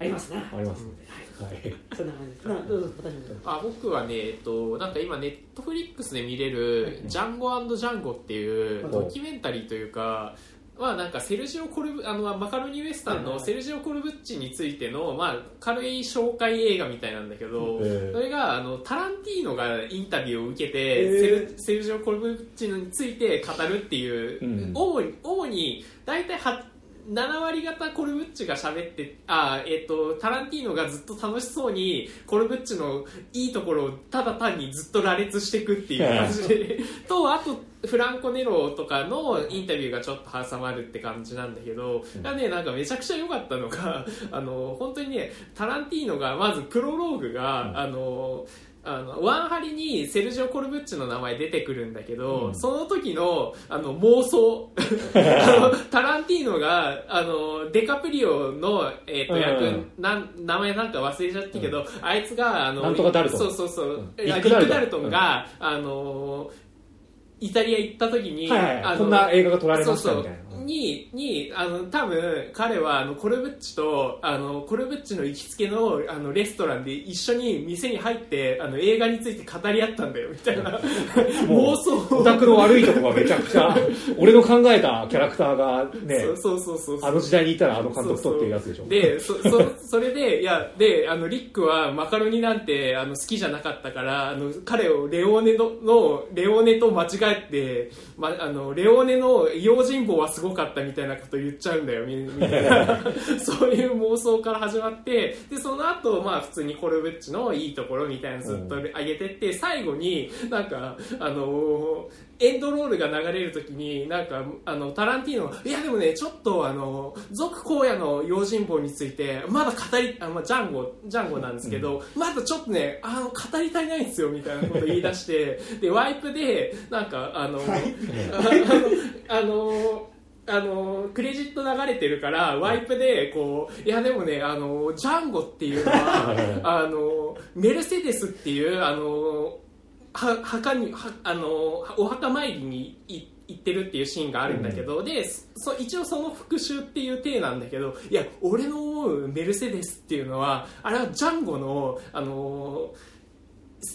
ありますね。ありますね。はい。はい。そんな感じです。などうぞ私もあ僕はね、えっと、なんか今ネットフリックスで見れる「ジャンゴジャンゴ」っていうはい。ドキュメンタリーというか、まあなんかセルジオ・コルブあのマカロニウエスタンのセルジオ・コルブッチについての、まあ、軽い紹介映画みたいなんだけど、えそれがあのタランティーノがインタビューを受けて、セルセルジオ・コルブッチについて語るっていう、うん。主に主に大体は7割方コルブッチが喋ってあ、えっとタランティーノがずっと楽しそうにコルブッチのいいところをただ単にずっと羅列していくっていう感じ。で とあとフランコ・ネロとかのインタビューがちょっと挟まるって感じなんだけど、うん。がねなんかめちゃくちゃ良かったのがあの本当にねタランティーノがまずプロローグが、うんあのワンハリにセルジオ・コルブッチの名前出てくるんだけど、うん。その時のあの妄想。あのタランティーノがあのデカプリオの、えーとうん。役なん名前なんか忘れちゃったけど、あいつがあのなんとかダルトン。そうそうそう、うん。リックダルトンが、あのイタリア行った時に、はいはい。あのこんな映画が撮られましたみたいなににあの多分彼はあのコルブッチとあのコルブッチの行きつけのあのレストランで一緒に店に入ってあの映画について語り合ったんだよみたいな。妄想オタクの悪いとこがめちゃくちゃ俺の考えたキャラクターがねそうそうそうそう。あの時代にいたらあの監督とっていうやつでしょ。でそそそれでいやであのリックはマカロニなんてあの好きじゃなかったからあの彼をレオーネののレオーネと間違えて、ま、あのレオーネの用心棒はすごかったみたいなこと言っちゃうんだよみ みたいな。そういう妄想から始まってでその後、まあ普通にコルブッチのいいところみたいなのずっと上げてって最後になんかあのエンドロールが流れるときになんかあのタランティーノがいやでもねちょっとあの俗荒野の用心棒についてまだ語りあ、まあ、ジャンゴジャンゴなんですけど、まだちょっとねあの語り足りないんですよみたいなこと言い出してでワイプでなんかあのあのあのあのクレジット流れてるからワイプでこういやでもねあのジャンゴっていうのはあのメルセデスっていうあのは墓にはあのお墓参りにい行ってるっていうシーンがあるんだけど、でそ一応その復讐っていう体なんだけどいや俺の思うメルセデスっていうのはあれはジャンゴのあの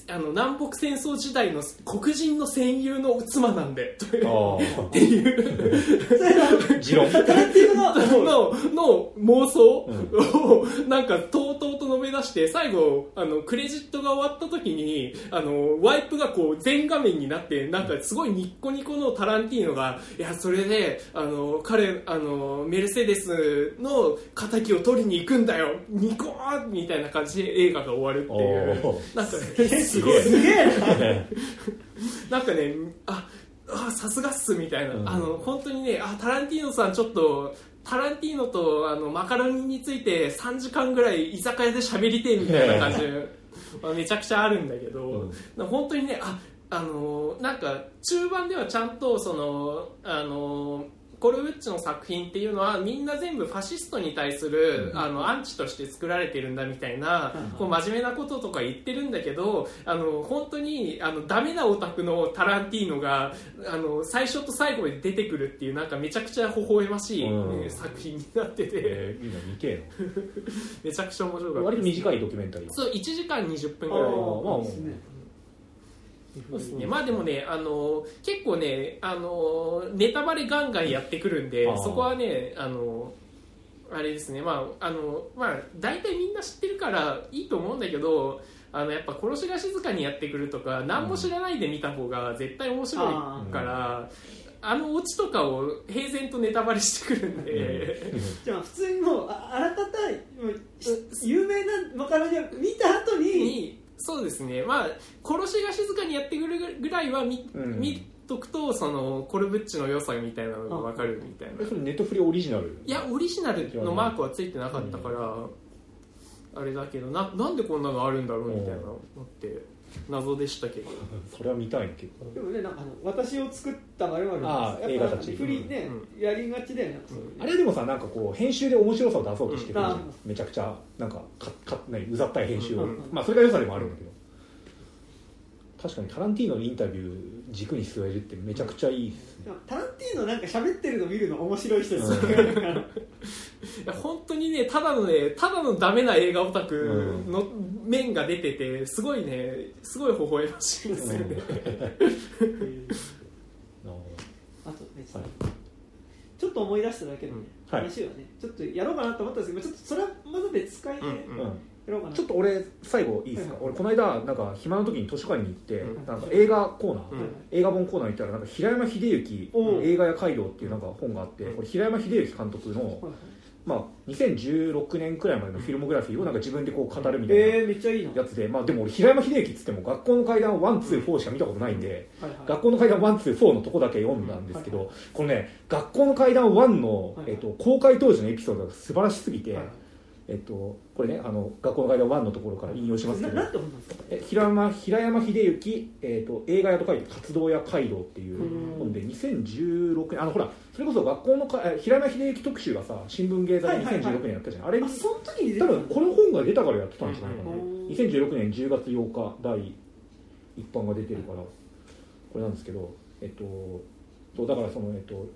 あの南北戦争時代の黒人の戦友の妻なんでというあ。っていう。あ持論。タランティーノののの妄想を、なんかとうとうと述べ出して最後あのクレジットが終わった時にあのワイプがこう全画面になってなんかすごいニッコニコのタランティーノがいやそれであの彼あのメルセデスの敵を取りに行くんだよニコーみたいな感じで映画が終わるっていう。おなんかねすごい。すげえ。な なんかね、あ、あさすがっすみたいな、うん。あの本当にね、あタランティーノさんちょっと。タランティーノとあのマカロニについて3時間ぐらい居酒屋で喋りてえみたいな感じ。まあめちゃくちゃあるんだけど、本当にねああのなんか中盤ではちゃんとそのあのコルウッチの作品っていうのはみんな全部ファシストに対する、あのアンチとして作られてるんだみたいな、こう真面目なこととか言ってるんだけどあの本当にあのダメなオタクのタランティーノがあの最初と最後まで出てくるっていうなんかめちゃくちゃ微笑ましい、うん。えー作品になってて、えーいいの見てえ めちゃくちゃ面白かのった割と短いドキュメンタリー。そう1時間20分ぐあらい。ーまあいいですねそうですね、まあでもね、あの結構ね、あのネタバレガンガンやってくるんでそこはね、あのあれですね、まあ、あの、まあ、大体みんな知ってるからいいと思うんだけど、あの、やっぱ殺しが静かにやってくるとか、何も知らないで見た方が絶対面白いから、あのオチとかを平然とネタバレしてくるんで、じゃあ普通にもうああらかたもうし有名なマカロニを見た後ににそうですね、まあ、殺しが静かにやってくるぐらいは見,、うん。見とくとそのコルブッチの良さみたいなのが分かるみたいな。えそれネットフリオリジナル？いやオリジナルのマークはついてなかったから、あれだけどななんでこんなのあるんだろうみたいなのって謎でしたけど。それは見たいね結構でもねなんかあの私を作ったまるまるああ映画たち。フリーね、やりがちだよねういうねあれでもさなんかこう編集で面白さを出そうとしてくるじゃん、うん。めちゃくちゃなんかかか何うざったい編集を、うん。まあそれが良さでもあるんだけど。確かにタランティーノのインタビュー軸に据えるってめちゃくちゃいいですね、タランティーノなんか喋ってるの見るの面白い人ですよ。ね、本当にねただのねただのダメな映画オタクの面が出ててすごいねすごい微笑ましいですよね、あと別に、はい。ちょっと思い出しただけの、ねはい。話はねちょっとやろうかなと思ったんですけどちょっとそれはまだ別会でやうんど、うんちょっと俺最後いいですか、はい俺この間なんか暇の時に図書館に行って、うん。なんか映画コーナー、うん。映画本コーナーに行ったらなんか平山秀幸おう。映画や街道っていうなんか本があって、うん。これ平山秀幸監督の、まあ、2016年くらいまでのフィルモグラフィーをなんか自分でこう語るみたいなえー、めっちゃいいな。やつで、まあ、でも俺平山秀幸っつっても学校の階段1、2、4しか見たことないんで、学校の階段1、2、4のとこだけ読んだんですけど、このね学校の階段1の、はい。えっと、公開当時のエピソードが素晴らしすぎて、はいえっと、これねあの学校の階段1のところから引用しますけど。平山平山秀幸、えっと映画屋と書いて「活動屋街道」っていう本で2016年あのほらそれこそ学校のかえ平山秀幸特集がさ新聞芸座ではいはいはい。2016年やったじゃん、あれにあその時に出多た分この本が出たからやってたんじゃないかな、うんうん2016年10月8日第一版が出てるからこれなんですけどえっとそうだからそのえっと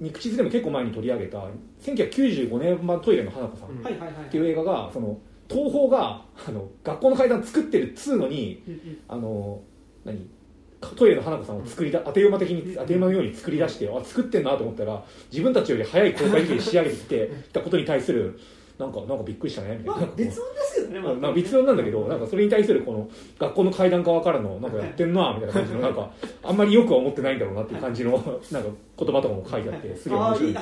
肉地図でも結構前に取り上げた1995年版トイレの花子さんっていう映画がその東宝があの学校の階段作ってるっつうのにうんうん。あの何トイレの花子さんを作りだ当て馬的に当て馬のように作り出してあ作ってんなと思ったら自分たちより早い公開時期に仕上げてきてきたことに対するなんかなんかびっくりしたねみたいな。まあ別物ですよね、まあ。まあ、別論なんだけどなんかそれに対するこの学校の階段側からのなんかやってんなみたいな感じの なんかあんまりよくは思ってないんだろうなっていう感じの なんか言葉とかも書いてあってすげえ面白い。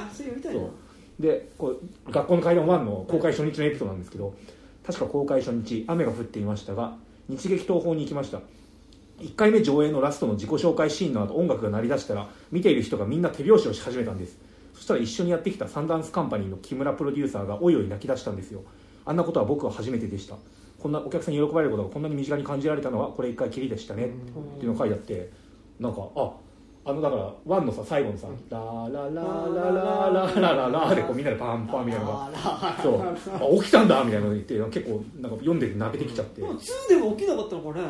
でこう学校の階段1の公開初日のエピソードなんですけど確か公開初日雨が降っていましたが日劇東宝に行きました。1回目上映のラストの自己紹介シーンの後音楽が鳴り出したら見ている人がみんな手拍子をし始めたんですそしたら一緒にやってきたサンダンスカンパニーの木村プロデューサーがおいおい泣き出したんですよ。あんなことは僕は初めてでした。こんなお客さんに喜ばれることがこんなに身近に感じられたのはこれ一回きりでしたねっていうのが書いてあってなんかああのだからワンのさ最後のさ「ラララララララララ」でこうみんなでパンパンみたいなのがそう。あ起きたんだみたいなの言って結構なんか読んでて泣けてきちゃって。でも2でも起きなかったのかね。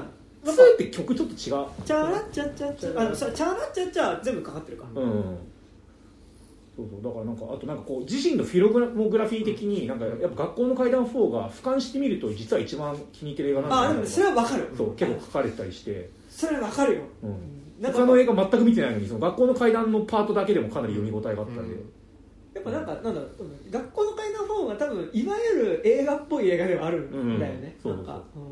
普通って曲ちょっと違う。チャラッチャッチャッチャチャラッチャッチャ全部かかってるか。うんそうそう。だからなんかあとなんかこう自身のフィログラフィー的になんかやっぱ学校の階段4が俯瞰してみると実は一番気に入ってる映画なんだな。あそれはわかる。そう結構書かれてたりして、それわかる。ようん、なんか他の映画全く見てないのにその学校の階段のパートだけでもかなり読み応えがあったんで、やっぱなんかなんだろううん学校の階段4が多分いわゆる映画っぽい映画ではあるんだよね、うん。なんか、うん。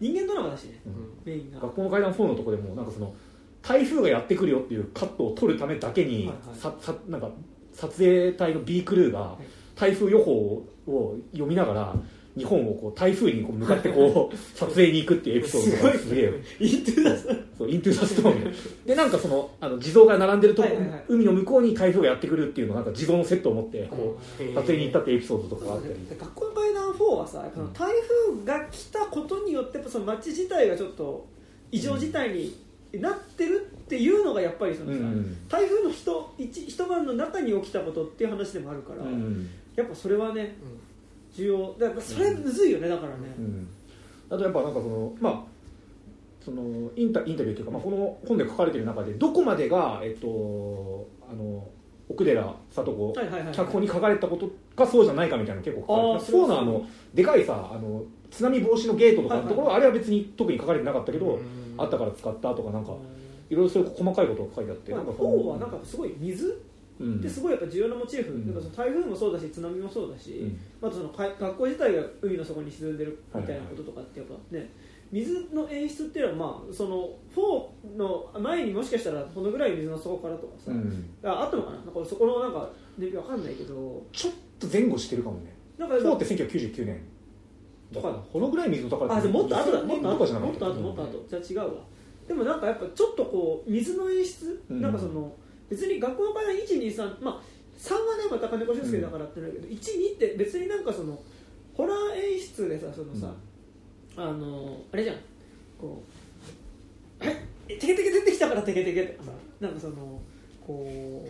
人間ドラマだしね、うん。メインが。学校の階段4のとこでもなんかその台風がやってくるよっていうカットを撮るためだけに、はいはい。ささなんか撮影隊の B クルーが台風予報を読みながら日本をこう台風にこう向かってこう撮影に行くっていうエピソードがすげえ。イントゥダスそうイントゥ・ザ・ストームでなんかそのあの地蔵が並んでるとこ、はいはいはい。海の向こうに台風がやってくるっていうのをなんか地蔵のセットを持ってこう撮影に行ったっていうエピソードとかがあったり。学校の階段4はさ、その台風が来たことによってやっぱその街自体がちょっと異常事態になってるっていうのがやっぱりそのさ、うん台風の一一一晩の中に起きたことっていう話でもあるから、うんやっぱそれはね重要。だからそれむずいよねだからね、うん、あとやっぱなんかそのまあそのインタインタビューというか、まあ、この本で書かれている中でどこまでが、えっと、あの奥寺聡子はいはいはい脚本に書かれたことかそうじゃないかみたいなの結構書かれてそう。なあの。でかいさあの津波防止のゲートとかのところはあれは別に特に書かれてなかったけど、あったから使ったとかなんかいろいろそういう細かいことが書いてあって、まあ、なんかその4はなんかすごい水うん。ってすごいやっぱ重要なモチーフ、うん。なんかその台風もそうだし津波もそうだし、うん。あとそのか学校自体が海の底に沈んでるみたいなこととかってやっぱね水の演出っていうのはまあその4の前にもしかしたらこのぐらい水の底からとかさ、うん。ああったのかな？なんかそこのなんか年表わかんないけど。ちょっと前後してるかもね。なんか4って1999年とかだこのぐらい水の高い。あでももっと後だもっととかじゃな後もっと後もっと後じゃあ違うわ。でもなんかやっぱちょっとこう水の演出、うん。なんかその別に学校の場合は123まあ3はねまた金子俊介だからってなるけど、12って別になんかそのホラー演出でさそのさ、あのあれじゃん。こうはいテケテケ出てきたからテケテケとかさなんかそのこ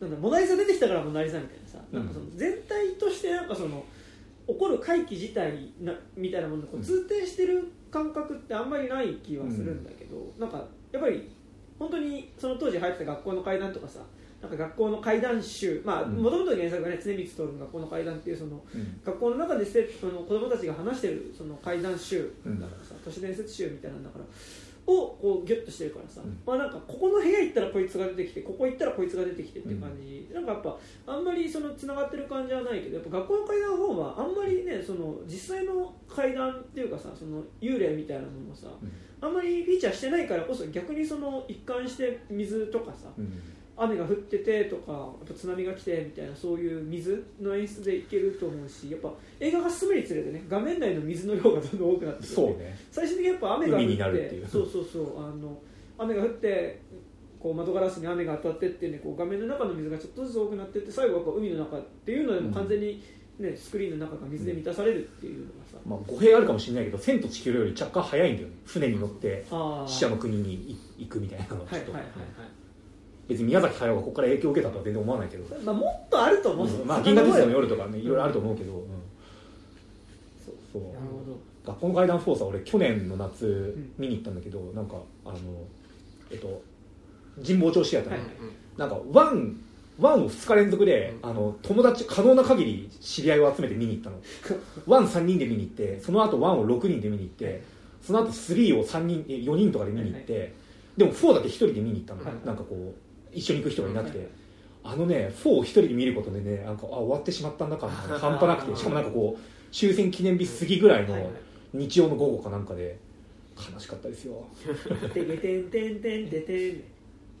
うなんだモナ・リザ出てきたからモナ・リザみたいなさ、なんかその全体としてなんかその起こる怪奇自体なみたいなものをこう通底してる感覚ってあんまりない気はするんだけど、なんかやっぱり本当にその当時流行ってた学校の怪談とかさなんか学校の怪談集もともと原作がね常光徹の学校の怪談っていうそのうん。学校の中でせあの子供たちが話してるその怪談集だからさ、都市伝説集みたいなんだからをこうギュッとしてるからさ、うん。まあなんかここの部屋行ったらこいつが出てきてここ行ったらこいつが出てきてっていう感じ、なんかやっぱあんまりそのつながってる感じはないけどやっぱ学校の怪談の方はあんまりねその実際の怪談っていうかさその幽霊みたいなものをさ、あんまりフィーチャーしてないからこそ逆にその一貫して水とかさうん雨が降っててとかあと津波が来てみたいなそういう水の演出でいけると思うしやっぱ映画が進むにつれてね画面内の水の量がどんどん多くなってくるそうね。最終的にやっぱ雨が降ってそうそうそうあの雨が降ってこう窓ガラスに雨が当たってってねこう画面の中の水がちょっとずつ多くなってって最後はこう海の中っていうのでも完全にね、スクリーンの中が水で満たされるっていうのがさ、まあ、語弊あるかもしれないけど「千と千尋」より若干早いんだよね。船に乗って死者の国に行くみたいなのはちょっと、はいはいはい別に宮崎駿がここから影響を受けたとは全然思わないけど、まあ、もっとあると思う、うんまあ、銀河鉄道の夜とかねいろいろあると思うけど、うん。そうそう。なるほど。学校の怪談フォーさ俺去年の夏見に行ったんだけど、なんかあのえっと神保町シアター。に、はい。なんかワンワンを2日連続で、あの友達可能な限り知り合いを集めて見に行ったの。ワン3人で見に行ってその後ワンを6人で見に行ってその後3を3人え4人とかで見に行って、でも4だけ1人で見に行ったの、はい。なんかこう一緒に行く人がいなくて、あのね4を1人で見ることでねなんかあ終わってしまったんだ感が 半端なくてしかもなんかこう終戦記念日過ぎぐらいの日曜の午後かなんかで悲しかったですよ。てけてんてんてんててん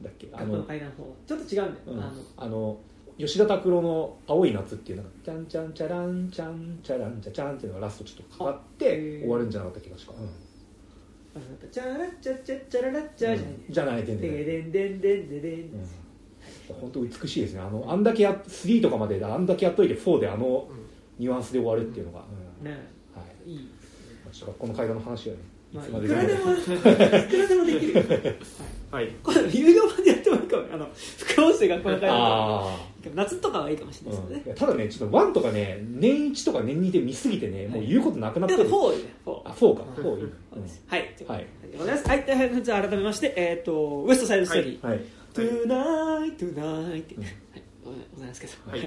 だっけあのの階段の方。ちょっと違うんだよ、うん。あのあの吉田拓郎の「青い夏」っていうのが「チャンチャンチャランチャンチャランチャチャン」っていうのがラストちょっとかかって終わるんじゃなかった気がしか、あのチャラッチャチャチャララッチャじゃないねうんじゃない全でん、でんでんでんででんでん、本当美しいですねあのあんだけや3とかまでであんだけやっといて4であのニュアンスで終わるっていうのが、うんねはいいいまあちょっと学校の会話の話はねまあ、いくらでもいくらでもできる。よ はい。これ有料版でやってもいいかもねあの副音声学校の階段あ夏とかはいいかもしあ、れないですよね。うん、ただねちょっと1とかね年1とか年2で見すぎてねもう言うことなくなってる、でも4ね。4あ4か。4いい、はいはい。ありがとうございますはい。ではじゃあ改めましてえっ、とウエストサイドストーリー、はい。トゥナイトゥナイってはい、ございますけど、はい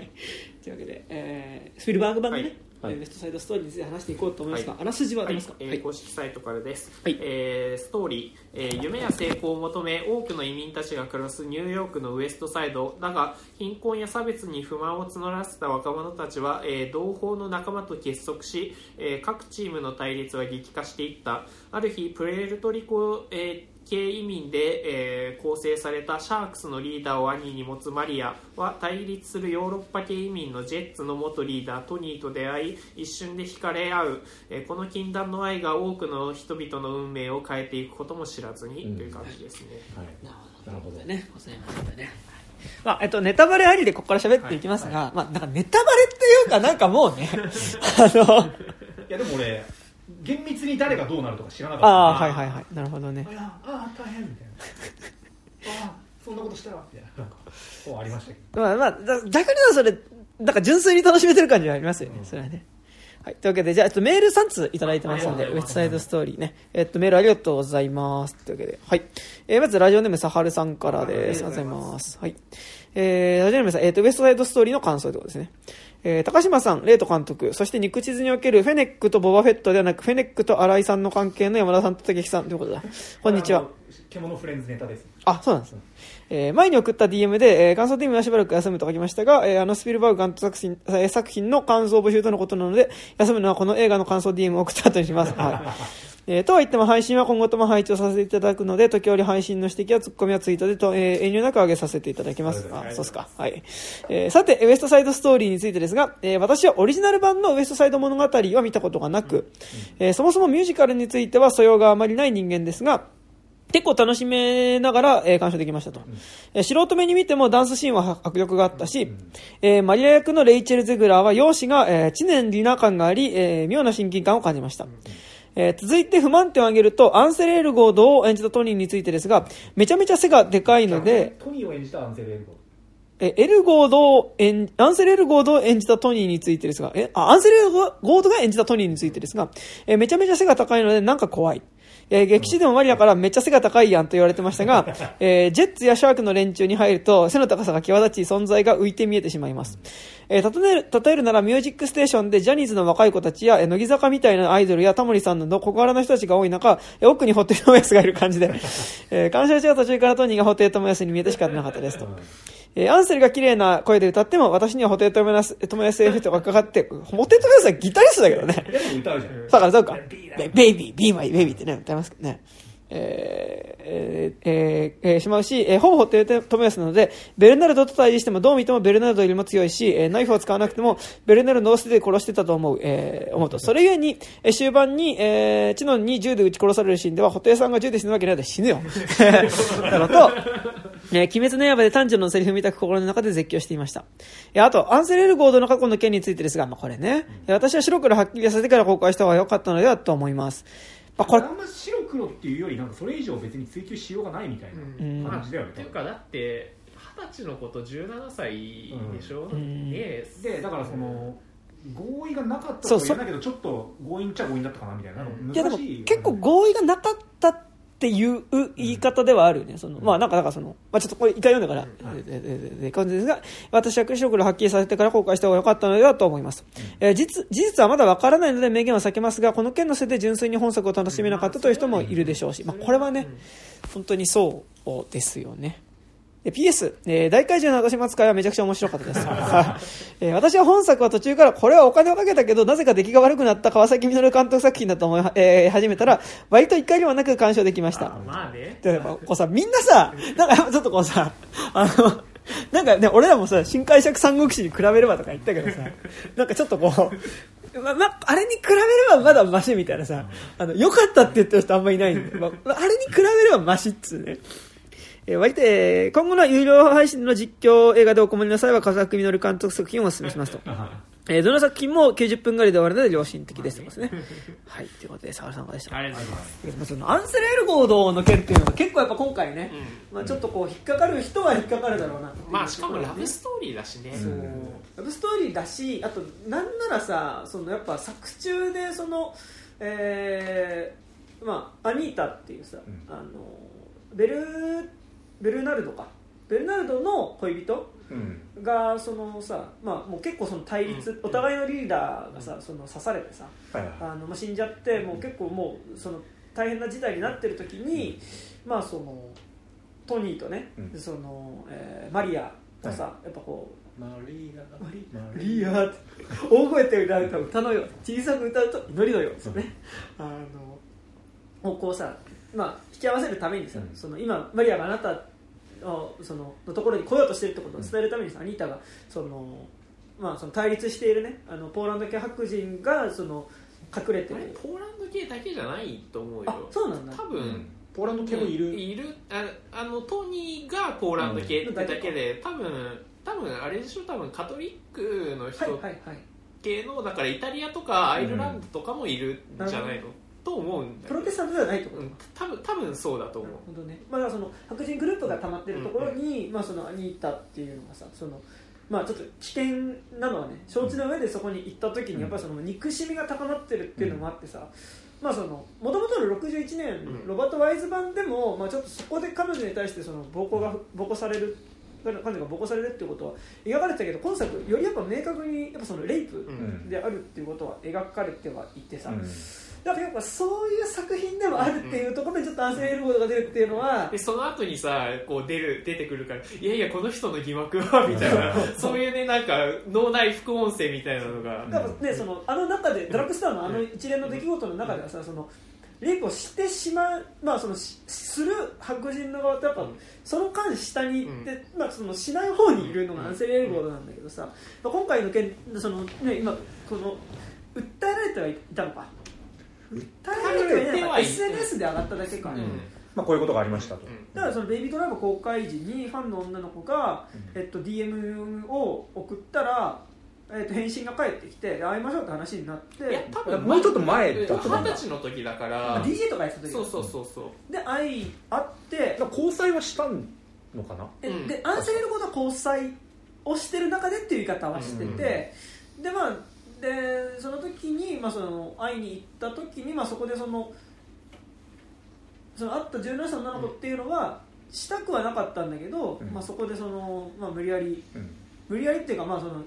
というわけで、えー、スピルバーグ版のね、はい。はいウエストサイドストーリーについて話していこうと思いますが、はい。あらすじはあはいりますか、えー公式サイトからです、はい。えーストーリー、えー夢や成功を求め多くの移民たちが暮らすニューヨークのウエストサイド。だが貧困や差別に不満を募らせた若者たちは、えー同胞の仲間と結束し、えー各チームの対立は激化していった。ある日プエルトリコ、えー系移民で、えー構成されたシャークスのリーダーを兄に持つマリアは対立するヨーロッパ系移民のジェッツの元リーダートニーと出会い一瞬で惹かれ合う、えーこの禁断の愛が多くの人々の運命を変えていくことも知らずに、うん。という感じですね。はい。なるほど。ね。ございましたね。まあえっと、ネタバレありでここから喋っていきますが、まあ、なんかネタバレっていうかなんかもうね。あのいやでも俺厳密に誰がどうなるとか知らなかったああはいはいはいなるほどねああー大変みたいな ああそんなことしたらみたいななんかこうありましたけどまあまあ、だ逆に言うとそれ、なんか純粋に楽しめてる感じはありますよね、それはね。はい。というわけで、じゃあ、ちょっとメール3通いただいてますので、はいウエストサイドストーリーね。えっと、メールありがとうございます。というわけで、はい。えーまず、ラジオネームさはるさんからです。ありがとうございます。はい。えー、ラジオネームさん、えっと、ウエストサイドストーリーの感想ということですね。えー高島さん、レイト監督、そして肉地図におけるフェネックとボバフェットではなく、フェネックと新井さんの関係の山田さんと竹木さんということだ。こんにちは。獣フレンズネタですあ、そうなんですね。えー前に送った DM で、えー感想 DM はしばらく休むと書きましたが、えーあのスピルバーグ監督作品えー作品の感想募集とのことなので、休むのはこの映画の感想 DM を送った後にします。はい。えーとは言っても配信は今後とも配置をさせていただくので、時折配信の指摘やツッコミはツイートでと、えー遠慮なく上げさせていただきます。あ、そうですか。はい。えーさて、ウエストサイドストーリーについてですが、えー私はオリジナル版のウエストサイド物語は見たことがなく、えーそもそもミュージカルについては素養があまりない人間ですが、結構楽しめながら、えー鑑賞できましたと、えー素人目に見てもダンスシーンは迫力があったし、えーマリア役のレイチェル・ゼグラーは容姿が、えー知念里奈感があり、えー妙な親近感を感じました、えー続いて不満点を挙げるとアンセレールゴードを演じたトニーについてですがめちゃめちゃ背がでかいので、トニーを演じたアンセル・エルゴえーエルゴードを演アンセレルゴードを演じたトニーについてですが、え、あ、アンセレルゴードが演じたトニーについてですが、えーめちゃめちゃ背が高いのでなんか怖い。えー劇中でもマリアからめっちゃ背が高いやんと言われてましたが、えージェッツやシャークの連中に入ると背の高さが際立ち存在が浮いて見えてしまいます。えー例える、例えるならミュージックステーションでジャニーズの若い子たちや、えー乃木坂みたいなアイドルやタモリさんなど小柄な人たちが多い中、えー奥にホテルトモヤスがいる感じで、えー、鑑賞中は途中からトニーがホテルトモヤスに見えて仕方なかったですと。えーアンセルが綺麗な声で歌っても、私にはホテルトモヤス、トモヤスエフェクトがかかって、ホテルトモヤスはギタリストだけどね。でも歌うじゃんだからそうか。ベベイビー、ビーマイベイビーってね、歌いますけどね。えーえーえーえしまうし、えーほぼホテルトモヤスなので、ベルナルドと対峙してもどう見てもベルナルドよりも強いし、えーナイフを使わなくても、ベルナルドを捨てて殺してたと思う、えー思うと。それゆえに、えー終盤に、えーチノンに銃で撃ち殺されるシーンでは、ホテルさんが銃で死ぬわけないで死ぬよ。なのと、えー鬼滅の刃で炭治郎のセリフ見たく心の中で絶叫していました。えーあと、アンセレルゴードの過去の件についてですが、まあ、これね、えー私は白黒はっきりさせてから公開した方が良かったのではと思います。まあ、これあ、んま白黒っていうよりなんかそれ以上別に追求しようがないみたいうん。な感じだよね。っていうかだって二十歳の子と17歳でしょ、うん。ねでだからその合意がなかったそうと言えないけどちょっと強引っちゃ強引だったかなみたいな、いやでも結構合意がなかったっていう言い方ではあるよね。その、まあなんか、なんかその、まあちょっとこれ一回読んでから、はいで、で、で、で、感じですが、私は白黒はっきりさせてから公開した方が良かったのではと思います。えー実、事実はまだわからないので明言は避けますが、この件のせいで純粋に本作を楽しめなかったという人もいるでしょうし、まあこれはね、本当にそうですよね。で PS、えー大怪獣の後始末会はめちゃくちゃ面白かったです。えー私は本作は途中からこれはお金をかけたけど、なぜか出来が悪くなった川崎実監督作品だと思い、えー始めたら、割と一回ではなく鑑賞できました。まあねでこうさ、みんなさ、なんか ちょっとこうさ、あの、なんかね、俺らもさ、新解釈三国志に比べればとか言ったけどさ、なんかちょっとこう、ま、ま、あれに比べればまだマシみたいなさ、あの、良かったって言ってる人あんまいないんで、まあ、あれに比べればマシっつうね。えー割と、えー今後の有料配信の実況映画でお困りの際は、笠崎実監督作品をお勧めしますと。えーどの作品も90分ぐらいで終わるので良心的ですとかですね。はい、ということで、沢田さんでした。ありがとうございます。まあそのアンセレルゴードの件っていうのは結構やっぱ今回ね、まあ、ちょっとこう引っかかる人は引っかかるだろうなっていう。まあしかもラブねストーリーだしね、そう。ラブストーリーだしあとなんならさそのやっぱ作中でそのえーまあアニータっていうさ、うん。あのベルベルナルドか。ベルナルドの恋人うん。がそのさ、まあ、もう結構その対立、うん。お互いのリーダーがさその刺されてさ、あのまあ、死んじゃってもう結構もうその大変な事態になってる時に、まあそのトニーとね、うん。そのえーマリアがさ、やっぱこうマリアマリマリアって大声で歌うと歌のよ。小さく歌うと祈りのよですよね、あのをこうさ、まあ、引き合わせるためにさ、うん。その今マリアがあなたをそののところに来ようとしてるってことを伝えるためにさ、アニータがその、まあ、その対立しているねあのポーランド系白人がその隠れてる。ポーランド系だけじゃないと思うよ。あそうなんだ。多分、ポーランド系もいる、いる。ああのトニーがポーランド系ってだけで、多分多分あれでしょ？多分カトリックのはい人はいはい。系のだからイタリアとかアイルランドとかもいるんじゃないの、と思うんだよプロテスタントではないってこと？うん多分多分そうだと思う。なるほどね、まあ、その白人グループが溜まってるところに、まあ、そのアニータっていうのがさその、まあ、ちょっと危険なのはね承知の上でそこに行った時にやっぱりその憎しみが高まってるっていうのもあってさ、まあそのもともとの61年、うん。ロバート・ワイズ版でも、まあ、ちょっとそこで彼女に対してその暴行が暴行される彼女が暴行されるっていうことは描かれてたけど今作よりやっぱ明確にやっぱそのレイプうん。であるっていうことは描かれてはいてさ、うんだからやっぱそういう作品でもあるっていうところでちょっとアンセレルゴードが出るっていうのは、でその後にさこう出る出てくるからいやいやこの人の疑惑はみたいな。そう。いうねなんか脳内副音声みたいなのが。だからねそのあの中でドラッグストアのあの一連の出来事の中ではさそのレイプをしてしまう、まあ、そのしする白人の側とやっぱうん。その間下に行って、まあ、そのしない方にいるのがアンセレルゴードなんだけどさ、まあ、今回の件その、ね、今この訴えられてはいたのか訴えられてはいな SNS で上がっただけか、うん。まあ、こういうことがありましたと、うん。だからそのベイビードライブ公開時にファンの女の子が、うん。えっと、DM を送ったら、えっと、返信が返ってきてで会いましょうって話になって。いや多分もうちょっと前だ二十歳の時だから、DJ とかやってた時そうそうそうそう。で会い会って。交際はしたのかな？えうん。でアンセレルゴと交際をしてる中でっていう言い方はしてて、でまあでその時に、まあ、その会いに行った時に、まあ、そこでそのその会った17歳の女の子っていうのは、したくはなかったんだけど、うん。まあ、そこでその、まあ、無理やりうん。無理やりっていうかまあその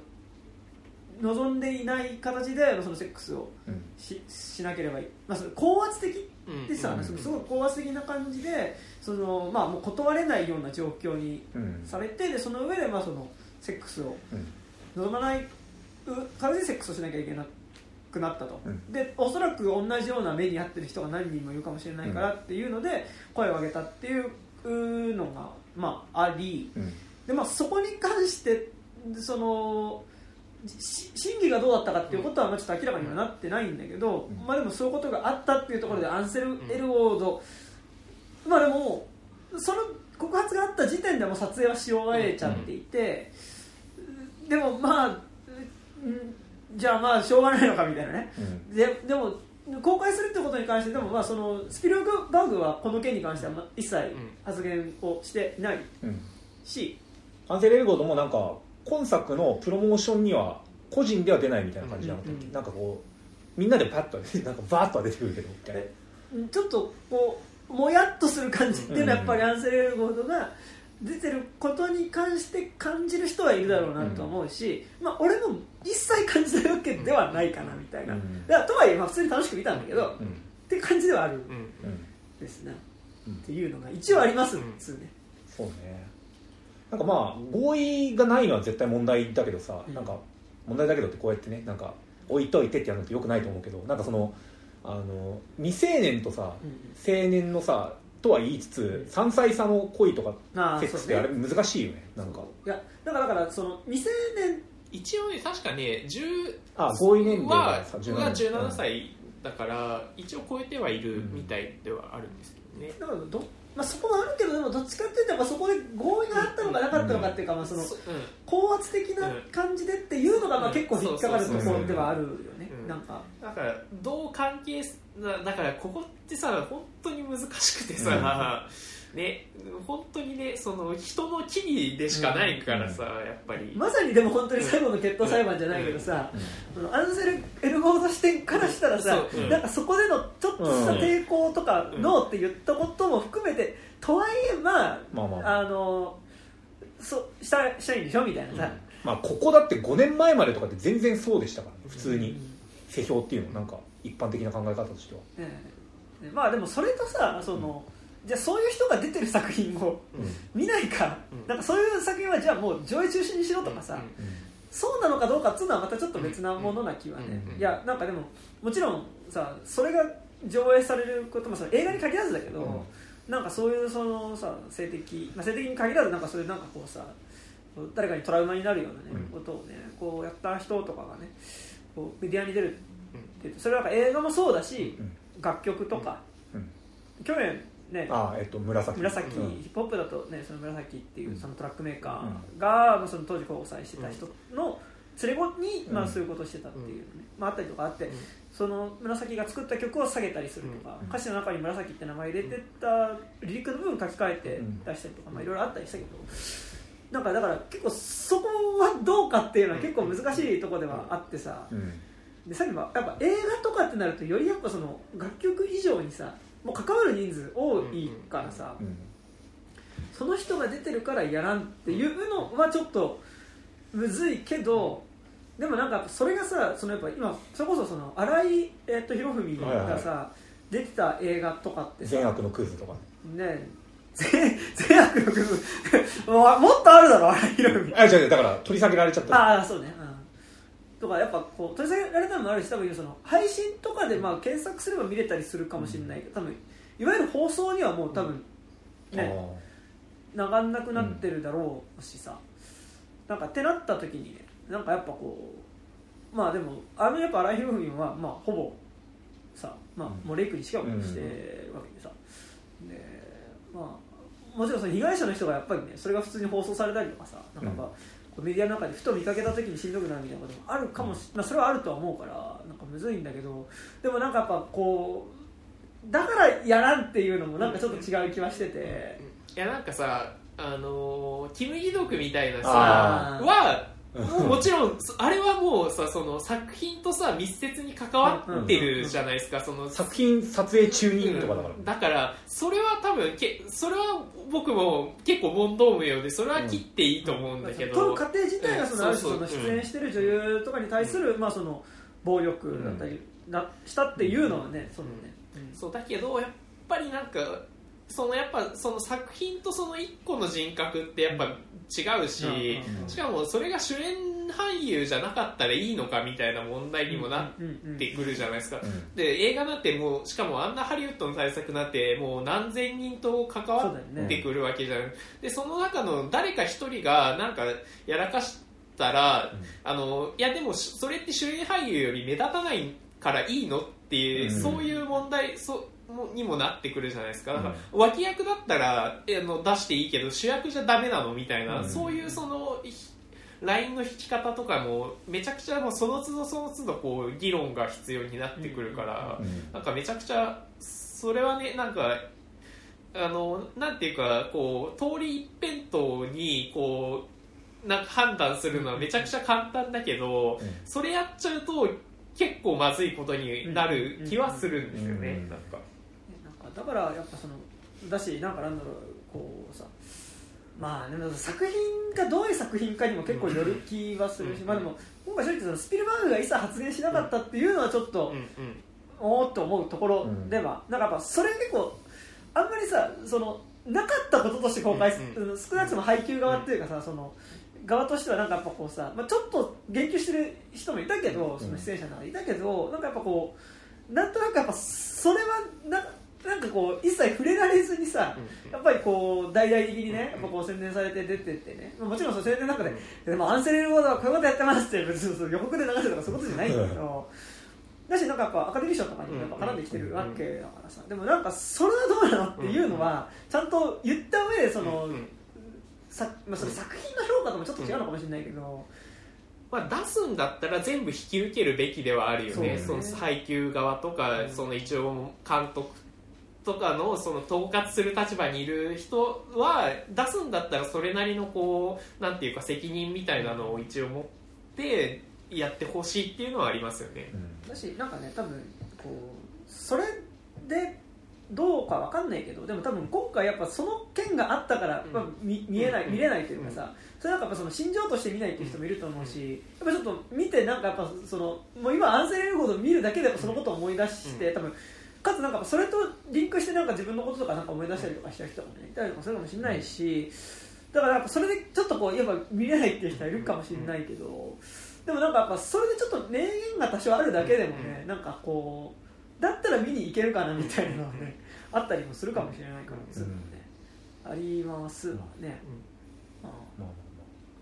望んでいない形でまあそのセックスをうん。ししなければいい、まあ、その高圧的うん。でさ、うんすごい高圧的な感じでその、まあ、もう断れないような状況にうん。されてでその上でまあそのセックスをうん。望まないう形でセックスをしなきゃいけなくなったと、うん。でおそらく同じような目に遭ってる人が何人もいるかもしれないからっていうので声を上げたっていうのが、まあ、あり。うん。で、まあ、そこに関してそのし真偽がどうだったかっていうことはまあちょっと明らかにはなってないんだけど、うん。まあ、でもそういうことがあったっていうところでアンセル・エルゴード、まあでもその告発があった時点でも撮影はし終えちゃっていて、でもまあ、うんじゃあまあしょうがないのかみたいなね、ででも公開するってことに関してでもまあそのスピルバーグはこの件に関してはまあ一切発言をしていないうん。し、アンセル・エルゴードもなんか今作のプロモーションには個人では出ないみたいな感じなかったっけ、うんうん。なんかこうみんなでパッと なんかバーッとは出てくるけどみたいな。えちょっとこうもやっとする感じっていうのはやっぱりアンセル・エルゴードが出てることに関して感じる人はいるだろうなと思うし、まあ、俺も一切感じたわけではないかなみたいな、うん。だとはいえまあ普通に楽しく見たんだけど、っうん。て感じではあるうん。うんですね、うん。っていうのが一応ありますっつうね、そうね。なんかまあ合意がないのは絶対問題だけどさ、うん。なんか問題だけどってこうやってねなんか置いといてってやるのってよくないと思うけどなんかそのあの未成年とさうん。青年のさとは言いつつ3歳差の恋とかセックスってあれ難しいよねなんか。いやだからだからその未成年一応ね確かね10あ合意年齢はがさが17 17歳だから一応超えてはいるみたいではあるんですけどね、だからど、まあ、そこはあるけどでもどっちかっていうとやっぱそこで合意があったのかなかったのかっていうか、まあ、その高圧的な感じでっていうのがまあうん結構引っかかるところではあるよね。うん。なんか。だからどう関係すなだからここってさ本当に難しくてさ、ね本当にねその人の機微でしかないからさ、やっぱり、まさにでも本当に最後の決闘裁判じゃないけどさ、そのアンセル・エルゴード視点からしたらさ、なんかそこでのちょっとした抵抗とか、うんノーって言ったことも含めてとはいえまあ、まあまあ。あのそしたしたいんでしょみたいなさ、まあここだって5年前までとかって全然そうでしたからね普通に。うん。世評っていうのなんか一般的な考え方としては。ねえ。まあでもそれとさその、じゃあそういう人が出てる作品を見ないか、うん。なんかそういう作品はじゃあもう上映中止にしろとかさ、うん。そうなのかどうかっていうのはまたちょっと別なものな気はね、うん。いやなんかでももちろんさそれが上映されることもさ映画に限らずだけど、うん。なんかそういうそのさ性的、まあ、性的に限らずなんかそういうなんかこうさ誰かにトラウマになるような、ねうん。ことをねこうやった人とかがねこうメディアに出るってそれはなんか映画もそうだし、うん。楽曲とか、うん。去年ねああえっと紫。紫、うん。ヒップホップだとねその紫っていううん。そのトラックメーカーが、まあ、その当時交際してた人の連れ子に、うん。まあ、そういうことをしてたっていうのね、まあ、あったりとかあって、その紫が作った曲を下げたりするとか、うん。歌詞の中に紫って名前入れてたリリックの部分書き換えてうん。出したりとか、まあ、いろいろあったりしたけどなんかだから結構そこはどうかっていうのは結構難しいところではあってさ、うんでさっきもやっぱ映画とかってなるとよりやっぱその楽曲以上にさもう関わる人数多いからさ、うん。その人が出てるからやらんっていうのはちょっとむずいけどでもなんかそれがさそのやっぱ今それこそその新井、えっと博文がさ、出てた映画とかってさ善悪のクイズとかね。善善悪の部分 ももっとあるだろ新井博文。あ違う違うだから取り下げられちゃった。ああそうね、うん、とかやっぱこう取り下げられたのもあるし多分その配信とかでまあ検索すれば見れたりするかもしれないけど多分いわゆる放送にはもう多分ね、流んなくなってるだろうしさ、なんかってなった時にねなんかやっぱこうまあでもあのやっぱ荒井博文はまあほぼさ、まあ、もうレイプにしかもしてるわけでさ、でまあもちろんその被害者の人がやっぱりねそれが普通に放送されたりとかさなんかメディアの中でふと見かけた時にしんどくなるみたいなこともあるかもし、まあ、それはあるとは思うからなんかむずいんだけどでもなんかやっぱこうだからやらんっていうのもなんかちょっと違う気はしてて。いやなんかさあのーキム・ギドクみたいなさあー。はうんもうもちろんそあれはもうさその作品とさ密接に関わってるじゃないですかその。作品撮影中にとかだから。うん。だからそれは多分けそれは僕も結構問答無用でそれは切っていいと思うんだけど、撮る過程自体がそのある種うん。そうそう。その出演してる女優とかに対するまあその暴力だったりなしたっていうのはねそのね。そうだけどやっぱりなんかそのやっぱその作品とその一個の人格ってやっぱ違うし、しかもそれが主演俳優じゃなかったらいいのかみたいな問題にもなっうんてくるじゃないですか、うんで映画なんてもうしかもあんなハリウッドの対策なんてもう何千人と関わってくるわけじゃない、でその中の誰か一人がなんかやらかしたら、あのいやでもそれって主演俳優より目立たないからいいのっていう、うん。そういう問題そもにもなってくるじゃないですか。だから脇役だったらあの出していいけど主役じゃダメなのみたいな、うん。そういうそのラインの引き方とかもめちゃくちゃもうその都度その都度こう議論が必要になってくるから、うん。なんかめちゃくちゃそれはねなんかあのなんていうかこう通り一辺倒にこうなんか判断するのはめちゃくちゃ簡単だけど、うん。それやっちゃうと結構まずいことになる気はするんですよね、うん。なんか。だからやっぱそのだしなんかなんだろうこうさまあでも作品がどういう作品かにも結構よる気はするし、うんまあでも今回正直そのスピルバーグが一切発言しなかったっていうのはちょっと、うんうん。おおっと思うところでは、なんかやっぱそれ結構あんまりさそのなかったこととして公開す、うんうん少なくとも配給側っていうかさ、その側としてはなんかやっぱこうさ、まあ、ちょっと言及してる人もいたけど、その出演者のいたけどなんかやっぱこうなん。となくやっぱそれはななんかこう一切触れられずにさ、やっぱりこう大々的にね、やっぱこう宣伝されて出てってね、まあもちろんその宣伝の中で、でもアンセレルボードはこういうことやってますって別にそう予告で流せるとかそういうことじゃないんだけど、だしなんかやっぱアカデミー賞とかにもやっぱ絡んできてるわけだからさ、でもなんかそれはどうなのっていうのはちゃんと言った上でその、さまあ、それ作品の評価ともちょっと違うのかもしれないけど、まあ、出すんだったら全部引き受けるべきではあるよね。そうね。その配給側とか、うん。その一応監督とかのその統括する立場にいる人は出すんだったらそれなりのこうなんていうか責任みたいなのを一応持ってやってほしいっていうのはありますよね。だしなんかね多分こうそれでどうかわかんないけどでも多分今回やっぱその件があったから、うん。まあ、見見えないうん。見れないというかさ、それなん。かやっぱその心情として見ないっていう人もいると思うし、やっぱちょっと見てなんかやっぱそのもう今アンセレルゴードを見るだけでそのことを思い出して、うん。多分かつなんかそれとリンクしてなんか自分のこととかなんか思い出したりとかした人がねいたりとかするかもしれないしだからやっぱそれでちょっとこうやっぱ見れないっていう人はいるかもしれないけど、でもなんかやっぱそれでちょっと名言が多少あるだけでもね、なんかこうだったら見に行けるかなみたいなのはね、あったりもするかもしれないからですね、ありますわね、ああ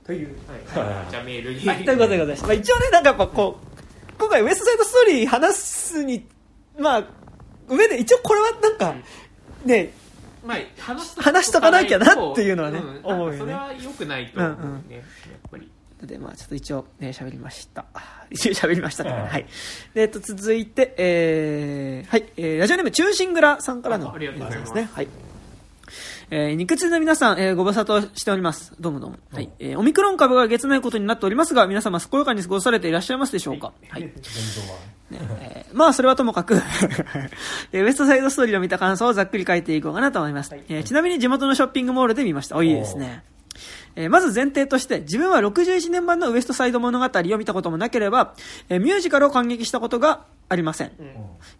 という。はい。はいじゃあメールに、はい、とい。うことでござい。ました。まあ、一応ね、なんかやっぱこう、今回ウエストサイドストーリー話すに、まあ、上で一応これはなんか、ね、まあ、話しとかなきゃなっていうのはねん思うよねそれは良くないと思うね、うんうんやっぱり。で、まあ、ちょっと一応ね、喋りました。一応喋りましたから、はいはい。で、えっと、続いて、えー、はい、えー、ラジオネーム、中心蔵さんからの、あありがとうございますね。はい。えー、肉汁の皆さん、えーご無沙汰しております。どうもどうも。はい。えー、オミクロン株が月ないことになっておりますが、皆様、健やかに過ごされていらっしゃいますでしょうか？はい。えーまあ、それはともかく えーウエストサイドストーリーを見た感想をざっくり書いていこうかなと思います。えーちなみに地元のショッピングモールで見ました。お、いいですね。えーまず前提として、自分は61年版のウエストサイド物語を見たこともなければ、えーミュージカルを感激したことがありません。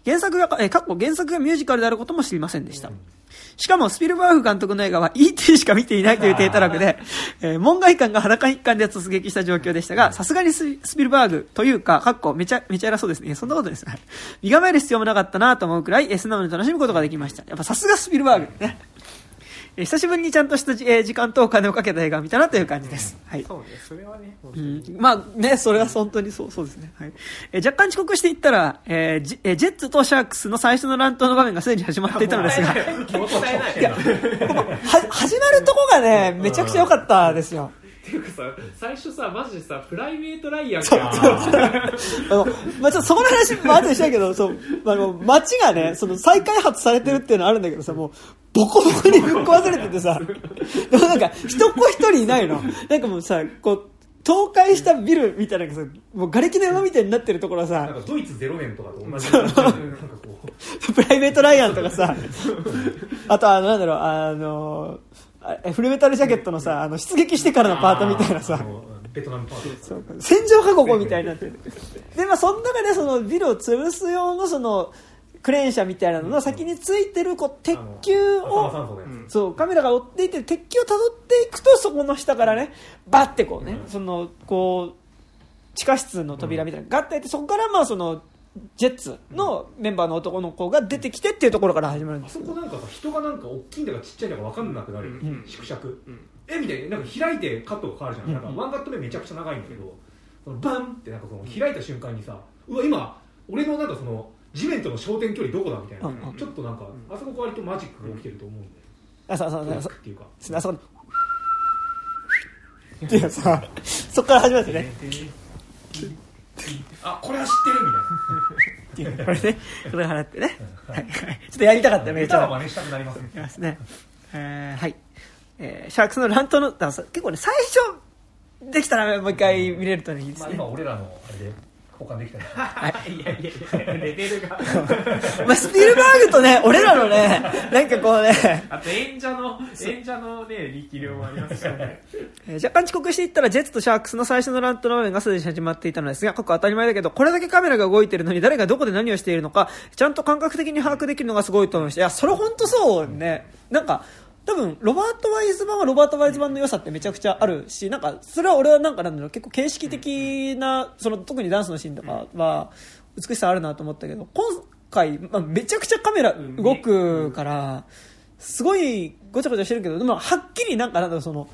原作が、えー、かっこ原作がミュージカルであることも知りませんでした。しかも、スピルバーグ監督の映画は E.T. しか見ていないという低たらくで、えー門外観が裸一貫で突撃した状況でしたが、さすがにススピルバーグというか、かっこめちゃ、めちゃ偉そうですね。そんなことですね。身構える必要もなかったなと思うくらい、えー素直に楽しむことができました。やっぱさすがスピルバーグね。えー久しぶりにちゃんとしたじ、えー時間とお金をかけた映画を見たなという感じです。はい。そうね、それはね、うにん、まあね、それは本当にそうそうですね、はいえー若干遅刻していったら、えージえージェッツとシャークスの最初の乱闘の場面がすでに始まっていたのですが、いやは始まるとこがね、めちゃくちゃ良かったですよ。っていうかさ、最初さ、マジでさ、プライベートライアンか。あの、まあ、ちょっとそこの話も後でしたけど、そう、あの、街がね、その再開発されてるっていうのはあるんだけどさ、もう、ボコボコにぶっ壊されててさ、でもなんか、人っ子一人いないの。なんかもうさ、こう、倒壊したビルみたいなのがさ、もう瓦礫の山みたいになってるところはさなん、かドイツゼロ年とかと同じ感じでなんかこうプライベートライアンとかさ、あとは、なんだろう、あの、あフルメタルジャケットのさ、あの、出撃してからのパートみたいなさ。ベトナムパーティーそう戦場かここみたいになってる。で、まあ、その中でそのビルを潰す用のその、クレーン車みたいなのの先についてる、こう、鉄球を、そう、カメラが追っていて、鉄球を辿っていくと、そこの下からね、バッてこうね、その、こう、地下室の扉みたいなのがガッてて、そこからまあ、その、ジェッツのメンバーの男の子が出てきてっていうところから始まるんです。よ。あそこなんかさ人がなんか大きいんだかちっちゃいんだか分かんなくなる、うん。縮尺、ん。えみたいになんか開いてカットが変わるじゃん,、うんなん。かワンカット目めちゃくちゃ長いんだけど、そのバンってなんかその開いた瞬間にさうわ今俺のなんかその地面との焦点距離どこだみたいな、うんうん。ちょっとなんか、あそこ割とマジックが起きてると思うんで、あそうそうそう。ックっていうか。あそこ。っていうさそっから始まるんですよねあこれは知ってるみたいな。これねこれ払ってね、ちょっとやりたかっためっちゃ。下手な真似したくなりますね。いますね。えーはい。えーシャークスの乱闘の、結構ね、最初、できたらもう一回見れるといいですまあ、ね。今俺らのあれで交換できたりいやいやいやレベルが。まあ、スピルバーグとね、俺らのね、なんかこうね、あと演者の演者のね力量もありますからね。えー若干遅刻していったら、ジェッツとシャークスの最初の乱闘の場面がすでに始まっていたのですが、過去当たり前だけど、これだけカメラが動いてるのに、誰がどこで何をしているのか、ちゃんと感覚的に把握できるのがすごいと思いました。いや、それ本当そうね。なんか、多分、ロバート・ワイズ版はロバート・ワイズ版の良さってめちゃくちゃあるし、なんか、それは俺はなんかなんだろう、結構形式的な、その、特にダンスのシーンとかは、美しさあるなと思ったけど、今回、まあ、めちゃくちゃカメラ動くから、すごいごちゃごちゃしてるけど、でも、はっきりなんかなんだろう、その、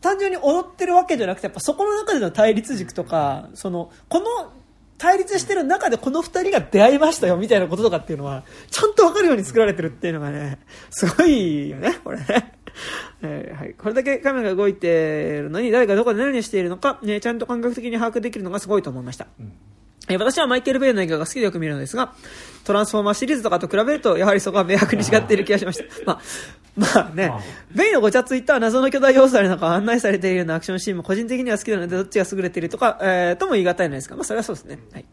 単純に踊ってるわけじゃなくてやっぱそこの中での対立軸とかそのこの対立してる中でこの2人が出会いましたよみたいなこととかっていうのはちゃんと分かるように作られてるっていうのがねすごいよねこれね。えーはい、これだけカメラが動いてるのに誰がどこで何をしているのか、ね、ちゃんと感覚的に把握できるのがすごいと思いました、えー私はマイケル・ベイの映画が好きでよく見るのですが、トランスフォーマーシリーズとかと比べると、やはりそこは明白に違っている気がしました。まあ、まあね、ベイのごちゃついた謎の巨大要素ある中案内されているようなアクションシーンも個人的には好きなので、どっちが優れているとか、えーとも言い難いのですが、まあそれはそうですね。はい。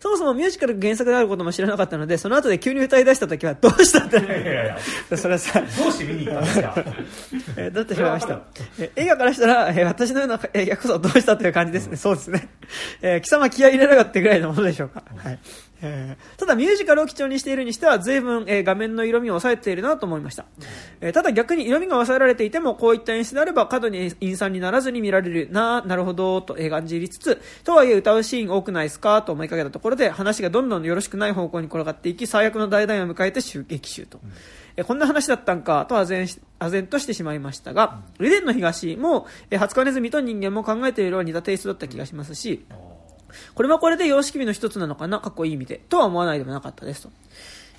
そもそもミュージカルが原作であることも知らなかったので、その後で急に歌い出した時はどうしたっていやいやいや それはさ、どうして見に行ったんですか？えー、だってしまいました。えー映画からしたら、えー私のような映画こそどうしたという感じですね。そうですね。えー貴様気合い入れなかったぐらいのものでしょうか。はい。えーただミュージカルを基調にしているにしては随分、えー画面の色味を抑えているなと思いました、えーただ逆に色味が抑えられていてもこういった演出であれば過度に陰惨にならずに見られるななるほどと、えー感じりつつとはいえ歌うシーン多くないですかと思いかけたところで話がどんどんよろしくない方向に転がっていき最悪の大団円を迎えて終劇終と、えーこんな話だったんかと唖然し唖然としてしまいましたが、リデンの東も、えー、初カネズミと人間も考えているように似たテイストだった気がしますし、これはこれで様式美の一つなのかな、かっこいい意味で、とは思わないでもなかったですと。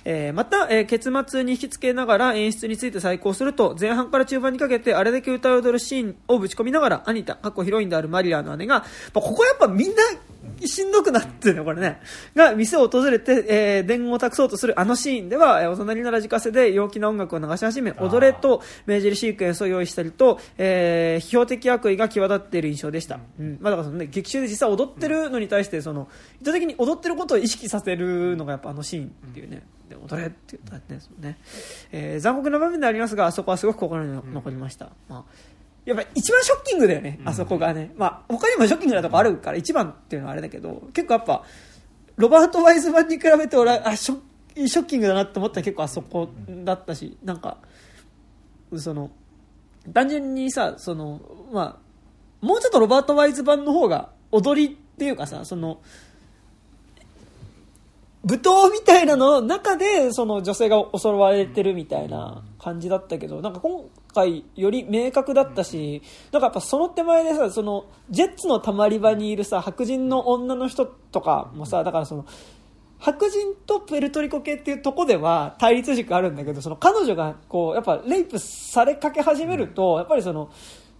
えーまた、えー結末に引き付けながら演出について再考すると前半から中盤にかけてあれだけ歌い踊るシーンをぶち込みながらアニタ過去ヒロインであるマリアの姉が、まあ、ここやっぱみんなしんどくなってるのこれね。が店を訪れて、えー伝言を託そうとするあのシーンでは、えーお隣なら自家製で陽気な音楽を流し始め踊れと命じるシークエンスを用意したりと、えー批評的悪意が際立っている印象でした、うん。まあ、だからその、ね、劇中で実際踊ってるのに対してその意図的に踊ってることを意識させるのがやっぱあのシーンっていうね、で踊れって言ったらねそのね、えー残酷な場面でありますがあそこはすごく心に残りました、まあやっぱ一番ショッキングだよね、あそこがね、まあ、他にもショッキングなとこあるから一番っていうのはあれだけど結構やっぱロバート・ワイズ版に比べて俺はあショッショッキングだなって思ったら結構あそこだったしなんかその単純にさその、まあ、もうちょっとロバート・ワイズ版の方が踊りっていうかさその舞踏みたいなの中でその女性が襲われてるみたいな感じだったけどなんか今回より明確だったしなんかやっぱその手前でさそのジェッツのたまり場にいるさ白人の女の人とかもさだからその白人とプエルトリコ系っていうとこでは対立軸あるんだけどその彼女がこうやっぱレイプされかけ始めるとやっぱりその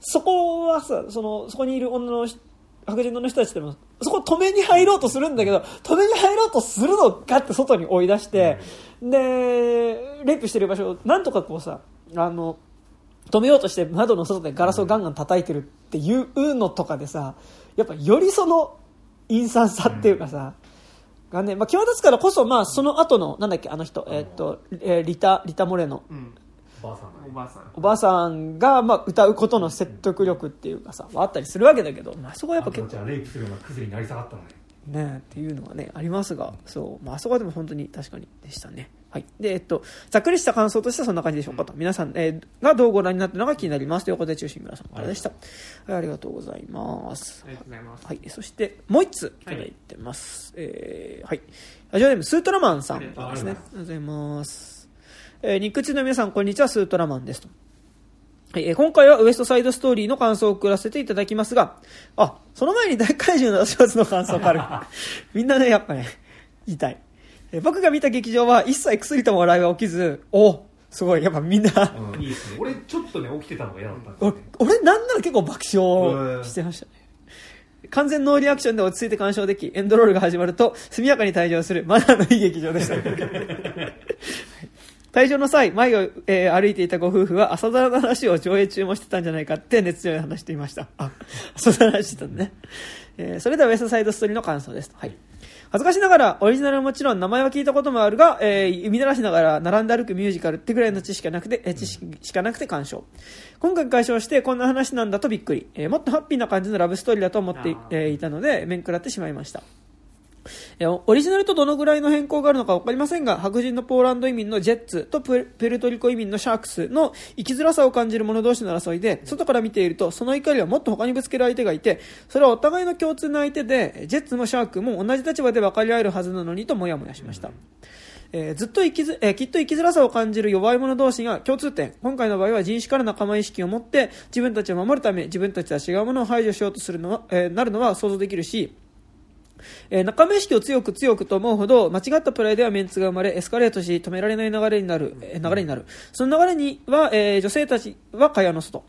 そこはさそのそこにいる女の人白人の人たちでもそこ止めに入ろうとするんだけど止めに入ろうとするのかって外に追い出してでレイプしてる場所をなんとかこうさあの止めようとして窓の外でガラスをガンガン叩いてるっていうのとかでさやっぱよりその陰惨さっていうかさ、がね、まあ、際立つからこそ、まあ、その後の、なんだっけ、あの人、えっと、えーリタ、リタ・モレノ。うんおばあさんおばあさん。が、まあ、歌うことの説得力っていうかさ、はあったりするわけだけど、まあ、そこはやっぱ結構レイプするようなクズになり下がったのね。ねっていうのはねありますがそう、まああそこはでも本当に確かにでしたね。はい。でえっとざっくりした感想としてはそんな感じでしょうかと、皆さん、えーがどうご覧になったのか気になります。ということで中心村さんからでした、はい、ありがとうございます。ありがとうございます。はい、そしてもう一ついただいてます。えーはい。ラジオネーム、スートラマンさんですね。ありがとうございます。えー、ニックチの皆さん、こんにちは、スートラマンですと。はい、えー今回はウエストサイドストーリーの感想を送らせていただきますが、あ、その前に大怪獣の足圧の感想がある。みんなね、やっぱね、言い。たい。えー僕が見た劇場は一切薬とも笑いは起きずおすごい。やっぱみんな。いいですね。俺ちょっとね起きてたのが嫌だったんですね。俺なんなら結構爆笑してましたね。完全ノーリアクションで落ち着いて鑑賞できエンドロールが始まると速やかに退場するマナーのいい劇場でした 退場の際前を、えー歩いていたご夫婦は朝ドラの話を上映中もしてたんじゃないかって熱情に話していましたあ朝ドラの話してたね、えーそれではウエストサイドストーリーの感想ですはい恥ずかしながら、オリジナルはもちろん名前は聞いたこともあるが、えー、指鳴らしながら並んで歩くミュージカルってぐらいの知識がなくて、えー知識しかなくて鑑賞。今回解消してこんな話なんだとびっくり。えーもっとハッピーな感じのラブストーリーだと思ってい,、えーいたので、面食らってしまいました。えオリジナルとどのぐらいの変更があるのか分かりませんが白人のポーランド移民のジェッツとプルトリコ移民のシャークスの生きづらさを感じる者同士の争いで外から見ているとその怒りはもっと他にぶつける相手がいてそれはお互いの共通の相手でジェッツもシャークも同じ立場で分かり合えるはずなのにともやもやしました。えーずっと生きず、えーきっと生きづらさを感じる弱い者同士が共通点今回の場合は人種から仲間意識を持って自分たちを守るため自分たちは違うものを排除しようとするのは、えーなるのは想像できるしえー仲間意識を強く強くと思うほど間違ったプライドやメンツが生まれエスカレートし止められない流れになる、えー流れになる。その流れには、えー女性たちは蚊帳の外。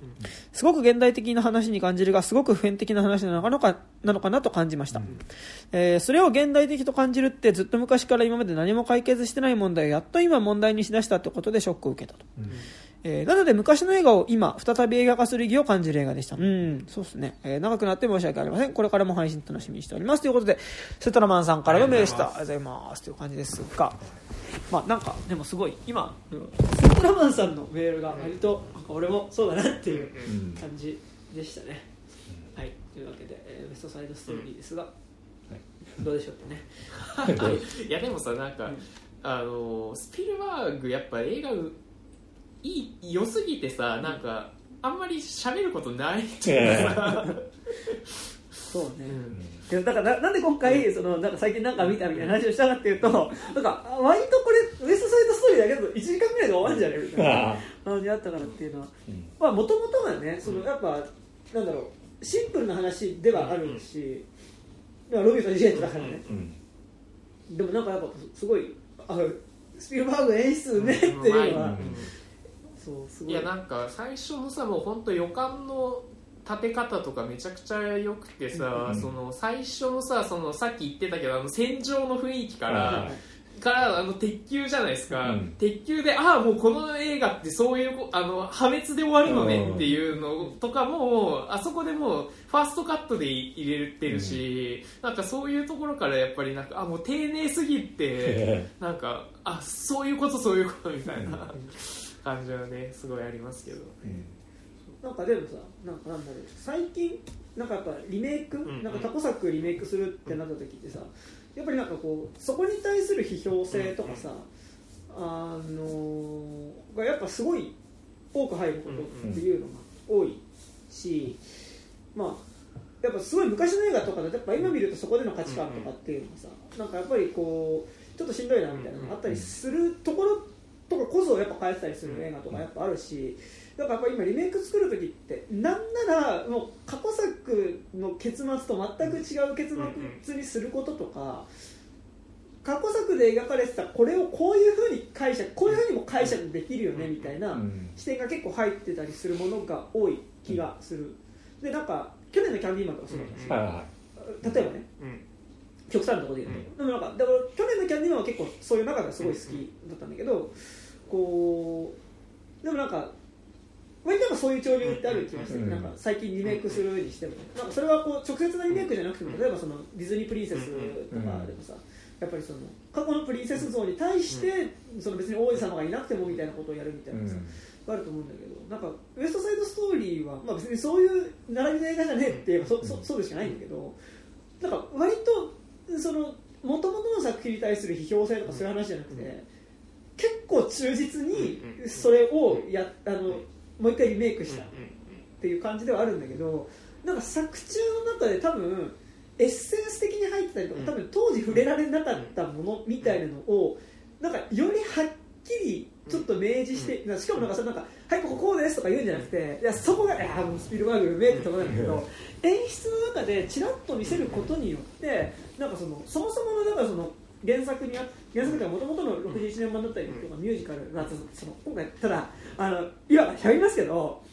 すごく現代的な話に感じるがすごく普遍的な話なのかなかなのかなと感じました、えーそれを現代的と感じるってずっと昔から今まで何も解決してない問題をやっと今問題にしだしたってことでショックを受けたと、えーなので昔の映画を今再び映画化する意義を感じる映画でした。うん。そうですね、えー長くなって申し訳ありません。これからも配信楽しみにしております。ということでセトラマンさんからのメールでした。ありがとうございます。という感じですが。まあなんかでもすごい今セトラマンさんのメールが割となんか俺もそうだなっていう感じでしたね、はい。というわけで、えーウエストサイドストーリーですが、どうでしょうってねい。やでもさなんか、あのスピルバーグやっぱ映画ういい良すぎてさなんかあんまり喋ることないっていうかさ、そうね、いやだからななんで今回そのなんか最近なんか見たみたいな話をしたかっていうとなんかあ割とこれウエストサイドストーリーだけど1時間ぐらいで終わるんじゃねみたいな感じあったからっていうのは。まあもともとがねそのやっぱなんだろうシンプルな話ではあるし、ロビーとジェイトだからね、うん。でもなんかやっぱすごいあスピルバーグ演出ねっていうのは、うんそうすごい。いやなんか最初のさもう本当予感の立て方とかめちゃくちゃ良くてさ、うん。その最初のさそのさっき言ってたけどあの戦場の雰囲気から、からあの鉄球じゃないですか、うん。鉄球でああもうこの映画ってそういうこあの破滅で終わるのねっていうのとかもあそこでもうファーストカットで入れてるし、なんかそういうところからやっぱりなんかあもう丁寧すぎて なんかあそういうことそういうことみたいな感じはねすごいありますけど。なんかでもさなんかなんだろう最近なんかやっぱリメイク、んうん。なんか過去作リメイクするってなった時ってさやっぱりなんかこうそこに対する批評性とかさ、あのーがやっぱすごい多く入ることっていうのが多いし、まあやっぱすごい昔の映画とかだとやっぱ今見るとそこでの価値観とかっていうのがさ、なんかやっぱりこうちょっとしんどいなみたいなのがあったりするところとかこそやっぱ変えてたりする映画とかやっぱあるし、だからやっぱ今リメイク作る時ってなんならもう過去作の結末と全く違う結末にすることとか、過去作で描かれてたこれをこういうふうに解釈こういうふうにも解釈できるよねみたいな視点が結構入ってたりするものが多い気がする、でなんか去年のキャンディーマンとかそうだったし、はいは例えばね。うん。極端なところで言うと、でもなんかだから去年のキャンディーマンは結構そういう中がすごい好きだったんだけど、こうでもなんか割とそういう潮流ってある気がして、うん。なんか最近リメイクするにしても、なんかそれはこう直接なリメイクじゃなくても例えばそのディズニープリンセスとかでもさ、やっぱりその過去のプリンセス像に対して、その別に王子様がいなくてもみたいなことをやるみたいなさ、あると思うんだけどなんかウエストサイドストーリーは、まあ、別にそういう並びの映画じゃねえって言えばそそそうでしかないんだけどなんか割とその元々の作品に対する批評性とかそういう話じゃなくて、結構忠実にそれをやあのもう一回リメイクしたっていう感じではあるんだけどなんか作中の中で多分エッセンス的に入ってたりとか多分当時触れられなかったものみたいなのをなんかよりはっきりちょっと明示して、しかもなんかそのなんか「はいここです」とか言うんじゃなくていやそこが「いやもうスピルバーグうめえ」ってところなんだけど演出の中でちらっと見せることによってなんかそのそもそものだからその原作にあ原作ではもともとの61年版だったりとか、ミュージカルがその今回ただあのいわばしゃべりますけど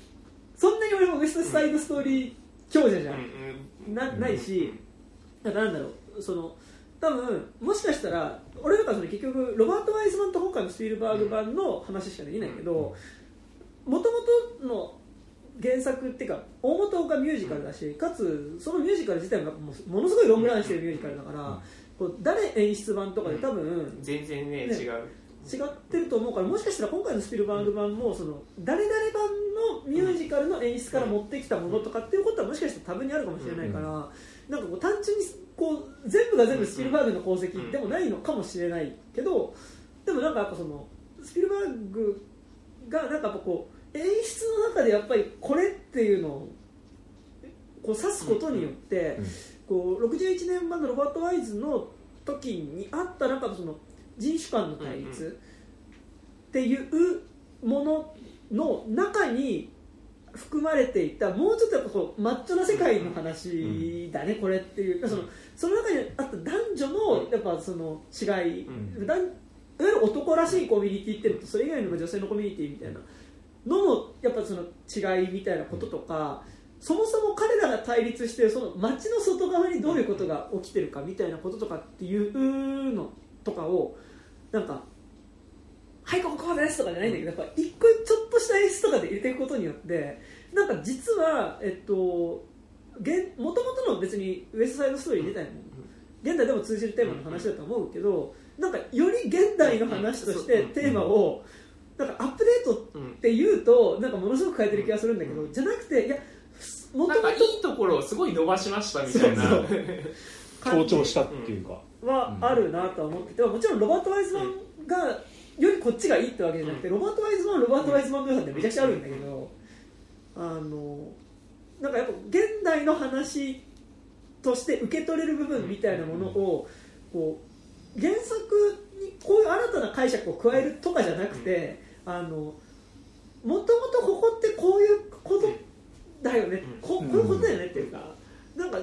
そんなに俺もウエストサイドストーリー強者じゃん、なないしだからなんだろうその多分もしかしたら俺だからその結局ロバート・ワイズマンと今回のスピルバーグ版の話しかできないけどもともとの原作っていうか大元がミュージカルだしかつそのミュージカル自体がもうものすごいロングランしてるミュージカルだからこう誰演出版とかで多分全然ねね違う。違ってると思うからもしかしたら今回のスピルバーグ版もその誰々版のミュージカルの演出から持ってきたものとかっていうことはもしかしたら多分にあるかもしれないからなんかこう単純にこう全部が全部スピルバーグの功績でもないのかもしれないけどでもなんかやっぱそのスピルバーグがなんかこう演出の中でやっぱりこれっていうのをこう指すことによって、うんこう61年版のロバート・ワイズの時にあったなんかその人種間の対うんうん。立っていうものの中に含まれていたもうちょっとやっぱこうマッチョな世界の話だね、これっていう。そのその中にあった男女のやっぱその違い、うん。男いわゆる男らしいコミュニティっていうのとそれ以外の女性のコミュニティみたいなののやっぱその違いみたいなこととか、そもそも彼らが対立してその街の外側にどういうことが起きてるかみたいなこととかっていうのとかをなんか「はいこここうです」とかじゃないんだけどやっぱ一個ちょっとした演出とかで入れていくことによってなんか実はえっともともとの別にウエストサイドストーリー自体も現代でも通じるテーマの話だと思うけどなんかより現代の話としてテーマをなんかアップデートっていうとなんかものすごく変えてる気がするんだけどじゃなくていやなんかいいところをすごい伸ばしましたみたいなそう強調したっていうか、はあるなとは思っててもちろんロバート・ワイズマンがよりこっちがいいってわけじゃなくてロバート・ワイズマンはロバート・ワイズマンの良さってめちゃくちゃあるんだけどあのなんかやっぱ現代の話として受け取れる部分みたいなものをこう原作にこういう新たな解釈を加えるとかじゃなくてあのもともとここってこういうことだよね。ここういうことだよねっていうか。なんか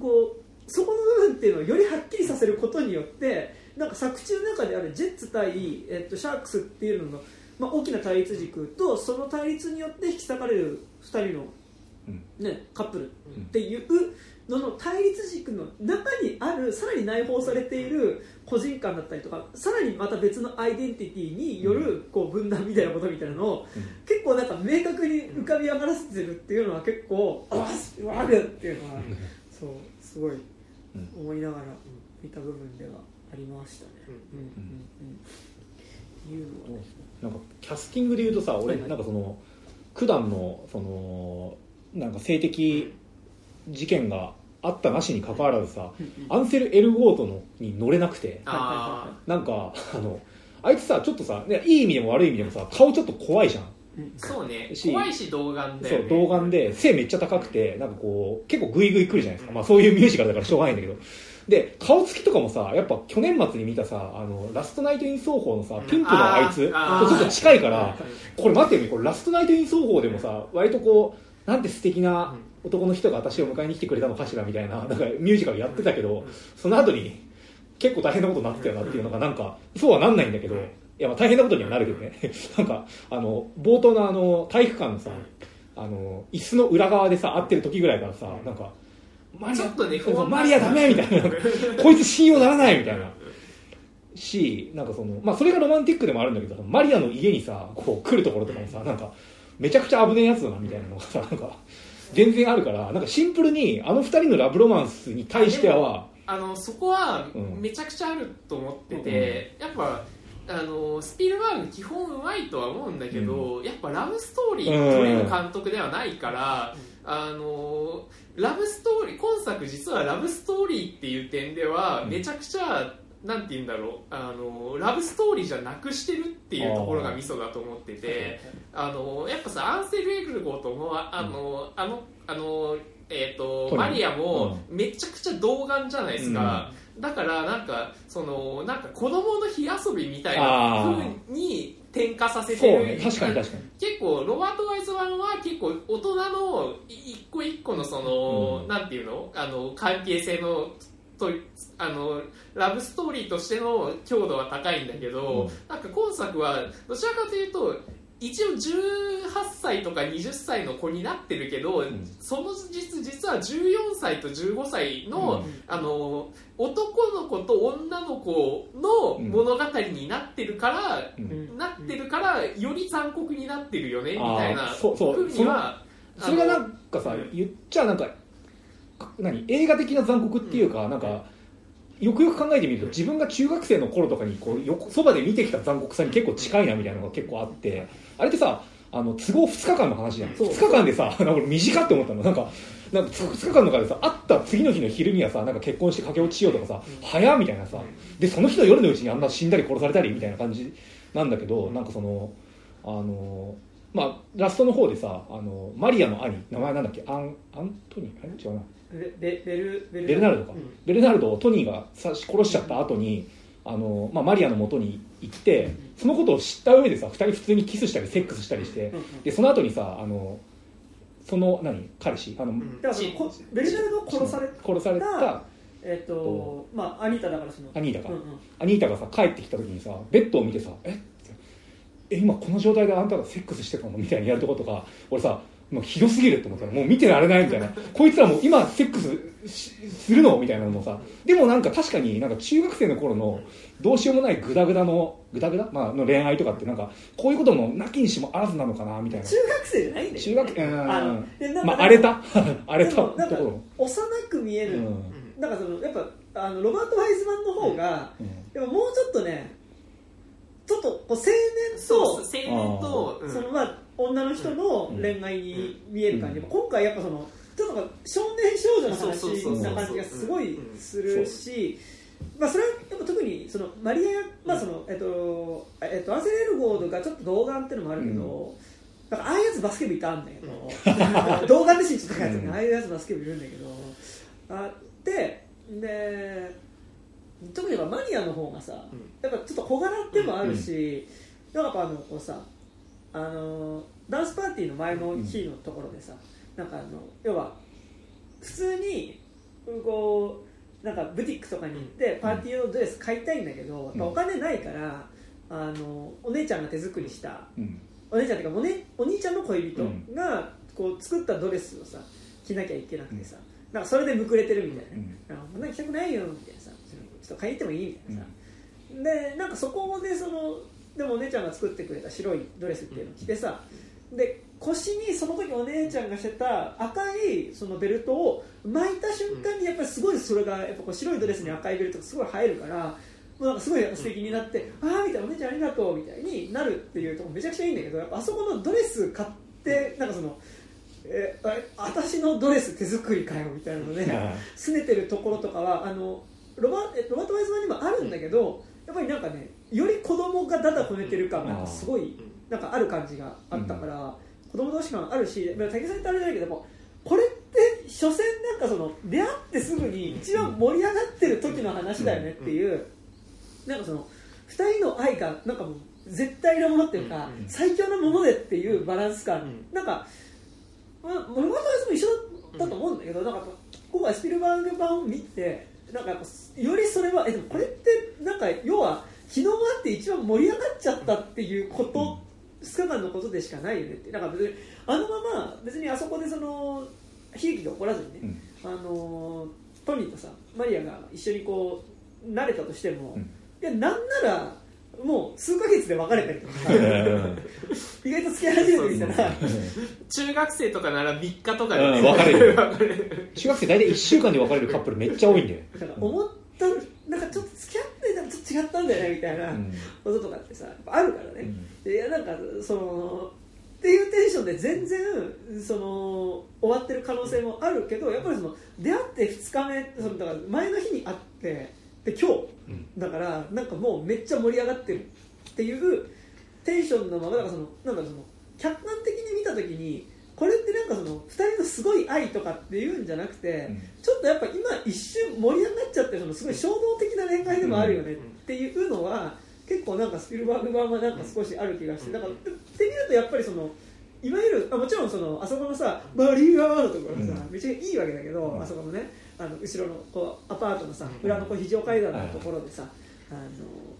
こうそこの部分っていうのをよりはっきりさせることによってなんか作中の中であるジェッツ対、えっと、シャークスっていうのの、まあ、大きな対立軸とその対立によって引き裂かれる2人の、うん。ね、カップルっていうのの対立軸の中にあるさらに内包されている個人間だったりとかさらにまた別のアイデンティティによるこう分断みたいなことみたいなのを結構なんか明確に浮かび上がらせてるっていうのは結構あわるっていうのはそうすごい思いながら見た部分ではありましたね。うん。うんうんいうのはね。なんかキャスティングで言うとさ俺なんかその九段のそのなんか性的事件があったなしに関わらずさアンセル・エルゴートのに乗れなくて。あなんかあのあいつさちょっとさねいい意味でも悪い意味でもさ顔ちょっと怖いじゃん。ーそうね。し怖いし童顔だそよねう童顔で背めっちゃ高くてなんかこう結構グイグイ来るじゃないですか、まあ、そういうミュージカルだからしょうがないんだけど。で顔つきとかもさやっぱ去年末に見たさあのラストナイト・イン・奏法のさピンクのあいつとちょっと近いからこれ待ってよこれラストナイト・イン奏法でもさ割とこうなんて素敵な男の人が私を迎えに来てくれたのかしらみたいななんかミュージカルやってたけどその後に結構大変なことになってたよなっていうのがなんかそうはなんないんだけどいやまあ大変なことにはなるけどね。なんかあの冒頭のあの体育館のさあの椅子の裏側でさ会ってる時ぐらいからさなんかマリアちょっとマリアダメみたいな。こいつ信用ならないみたいな。しなんかそのまあそれがロマンティックでもあるんだけどマリアの家にさこう来るところとかもさなんかめちゃくちゃ危ねえやつだなみたいなのがさなんか全然あるからなんかシンプルにあの二人のラブロマンスに対してはあのそこはうんめちゃくちゃあると思ってて、やっぱあのスピルバーグ基本うまいとは思うんだけど、やっぱラブストーリー撮れる監督ではないから、あのラブストーリー今作実はラブストーリーっていう点ではうん。めちゃくちゃ、なんて言うんだろう。あのラブストーリーじゃなくしてるっていうところがミソだと思ってて あのやっぱさアンセル・エルゴートもああの、あのあのえー、とマリアもめちゃくちゃ童顔じゃないですか、だからなんかそのなんか子供の火遊びみたいなあー。風に転化させてる。ね。確かに確かに。結構ロバート・ワイズ版は結構大人の一個一個のその、うん。なんていうの？あの関係性のとあのラブストーリーとしての強度は高いんだけど、うん。なんか今作はどちらかというと一応18歳とか20歳の子になってるけど、ん。その実実は14歳と15歳の,、うん。あの男の子と女の子の物語になってるから、うん。なってるからより残酷になってるよねみたいなあーそうそう。ふうにはそれがなんかさうん言っちゃなんか何映画的な残酷っていうか、なんかよくよく考えてみると自分が中学生の頃とかにこう横そばで見てきた残酷さに結構近いなみたいなのが結構あってあれってさあの都合2日間の話じゃん。そう。2日間でさなんか俺短って思ったの。なんかなんか2日間の中でさ会った次の日の昼にはさなんか結婚して駆け落ちしようとかさ、早っみたいなさ。でその日の夜のうちにあんな死んだり殺されたりみたいな感じなんだけどなんかそのあのまあラストの方でさあのマリアの兄名前なんだっけ？アンアントニー？あれ？違うなベベベルベベルナルドか、うん。ベルナルドをトニーが刺し殺しちゃった後にあの、まあ、マリアの元に行ってそのことを知った上でさ2人普通にキスしたりセックスしたりしてうんうんでその後にさあのその何？彼氏？あの、ん。だからベルナルドを殺され殺されたえっとまあアニータだからその。アニータか、うんうん。アニータがさ帰ってきた時にさベッドを見てさ「え？え今この状態であんたがセックスしてたの?」みたいにやるとことか俺さもうひどすぎるって思ったらもう見てられないみたいな。こいつらもう今セックスしするの？みたいなのもさ。でもなんか確かになんか中学生の頃のどうしようもないグダグダのグダグダ、まあ、の恋愛とかってなんかこういうこともなきにしもあらずなのかなみたいな。中学生じゃないんだよ中学うん。あのでなんかまあ荒れた？荒れたところ。幼く見える、うん。なんかそのやっぱあのロバート・ワイズマンの方が、うん。やっぱもうちょっとねちょっとこう青年とそう青年と、うん。そのまあ女の人の恋愛に見える感じ、うん。今回やっぱそのちょっと少年少女の話な感じがすごいうん。するし、まあ、それはやっぱ特にそのマリア、まあそのえっとえっと、アンセル・エルゴードがちょっと童顔っていうのもあるけど、なんかああいうやつバスケ部いたんだけど、童顔で身長高いやつね、うん。ああいうやつバスケ部いるんだけど。あってで特にマリアの方がさ、やっぱちょっと小柄でもあるし、なん。かあのこうさあのダンスパーティーの前の日のところでさ、なんかあの要は普通にこうなんかブティックとかに行ってパーティー用のドレス買いたいんだけど、やっぱお金ないからあのお姉ちゃんが手作りしたうん。お姉ちゃんっていうかお,、ね、お兄ちゃんの恋人がこう作ったドレスをさ着なきゃいけなくてさ、なんかそれでむくれてるみたいな、うん。なんかこんなに着たくないよみたいなさちょっと買いに行ってもいいみたいなさ、でなんかそこでそのでもお姉ちゃんが作ってくれた白いドレスっていうのを着てさ、で腰にその時お姉ちゃんがしてた赤いそのベルトを巻いた瞬間にやっぱりすごいそれがやっぱこう白いドレスに赤いベルトがすごい映えるからもうなんかすごい素敵になって、ああみたいなお姉ちゃんありがとうみたいになるっていうとこめちゃくちゃいいんだけどやっぱあそこのドレス買ってなんかそのえあれ私のドレス手作りかよみたいなので、拗ねてるところとかはあのロバえロバート・ワイズマンにもあるんだけど、やっぱりなんかねより子供がだだこねてる感がなん。かすごいなんかある感じがあったから、子供同士感あるしまあ武井さんってあれじゃないけどもこれって所詮なんかその出会ってすぐに一番盛り上がってる時の話だよねっていう、なんかその2人の愛がなんかもう絶対なものっていうか、うん最強なものでっていうバランス感、うん。なんか、まあ、ロバート・ワイズも一緒だったと思うんだけど、なんか今回スピルバーグ版を見てなんかやっぱよりそれはえでもこれってなんか要は日の回って一番盛り上がっちゃったっていうこと、2日間のことでしかないよねって。なんか別にあのまま別にあそこでその悲劇が起こらずにね、うん。あのトニーとさマリアが一緒にこう慣れたとしても、うん。いやなんならもう数ヶ月で別れたりとか。意外と付き合い始めてみたら 中学生とかなら3日とかで、うん別れる。中学生大体1週間で別れるカップルめっちゃ多いんだよ、思ったなんかちょっと付き合ってたらちょっと違ったんだよねみたいなうん。こととかってさあるからね、いやなんかそのっていうテンションで全然その終わってる可能性もあるけどやっぱりその出会って2日目そのだから前の日に会ってで今日うんだからなんかもうめっちゃ盛り上がってるっていうテンションのままだからそのなんだろうその客観的に見た時にこれってなんかその2人のすごい愛とかっていうんじゃなくて、うん。ちょっとやっぱ今一瞬盛り上がっちゃってそのすごい衝動的な恋愛でもあるよねっていうのは結構なんかスピルバーグ版はなんか少しある気がしてだからって見るとやっぱりそのいわゆるあもちろんそのあそこのさマリアーのところがさ、うん。めっちゃいいわけだけど、うん。あそこのねあの後ろのこうアパートのさ裏のこう非常階段のところでさ、あの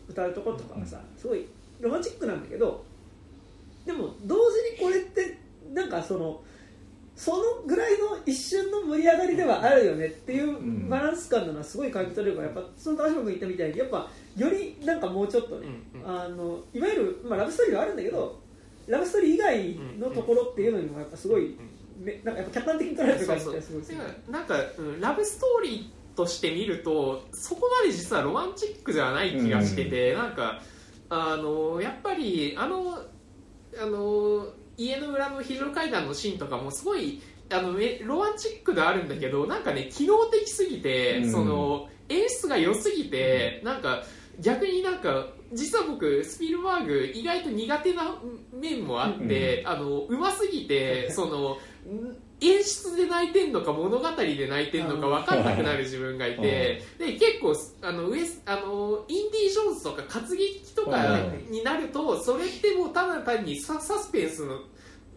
歌うところとかはさすごいロマンチックなんだけどでも同時にこれってなんかそのそのぐらいの一瞬の盛り上がりではあるよねっていうバランス感なのはすごい感じ取れるからやっぱその高島君言ったみたいにやっぱよりなんかもうちょっとね、あのいわゆる、まあ、ラブストーリーはあるんだけどラブストーリー以外のところっていうのにもやっぱすごい、めなんかやっぱ客観的に捉えてる感じそうそうがすごいする。なんか、うんラブストーリーとして見るとそこまで実はロマンチックではない気がしてて、なんかあのやっぱりあのあの家の裏の非常階段のシーンとかもすごいあのめロマンチックではあるんだけどなんかね機能的すぎて、うん。その演出が良すぎて、なんか逆になんか実は僕スピルバーグ意外と苦手な面もあって、あのうますぎて そのん演出で泣いてんのか物語で泣いてんのか分かんなくなる自分がいて、で結構あのウエスあのインディ・ジョーンズとか活劇とかになるとそれってもうただ単にササスペンスの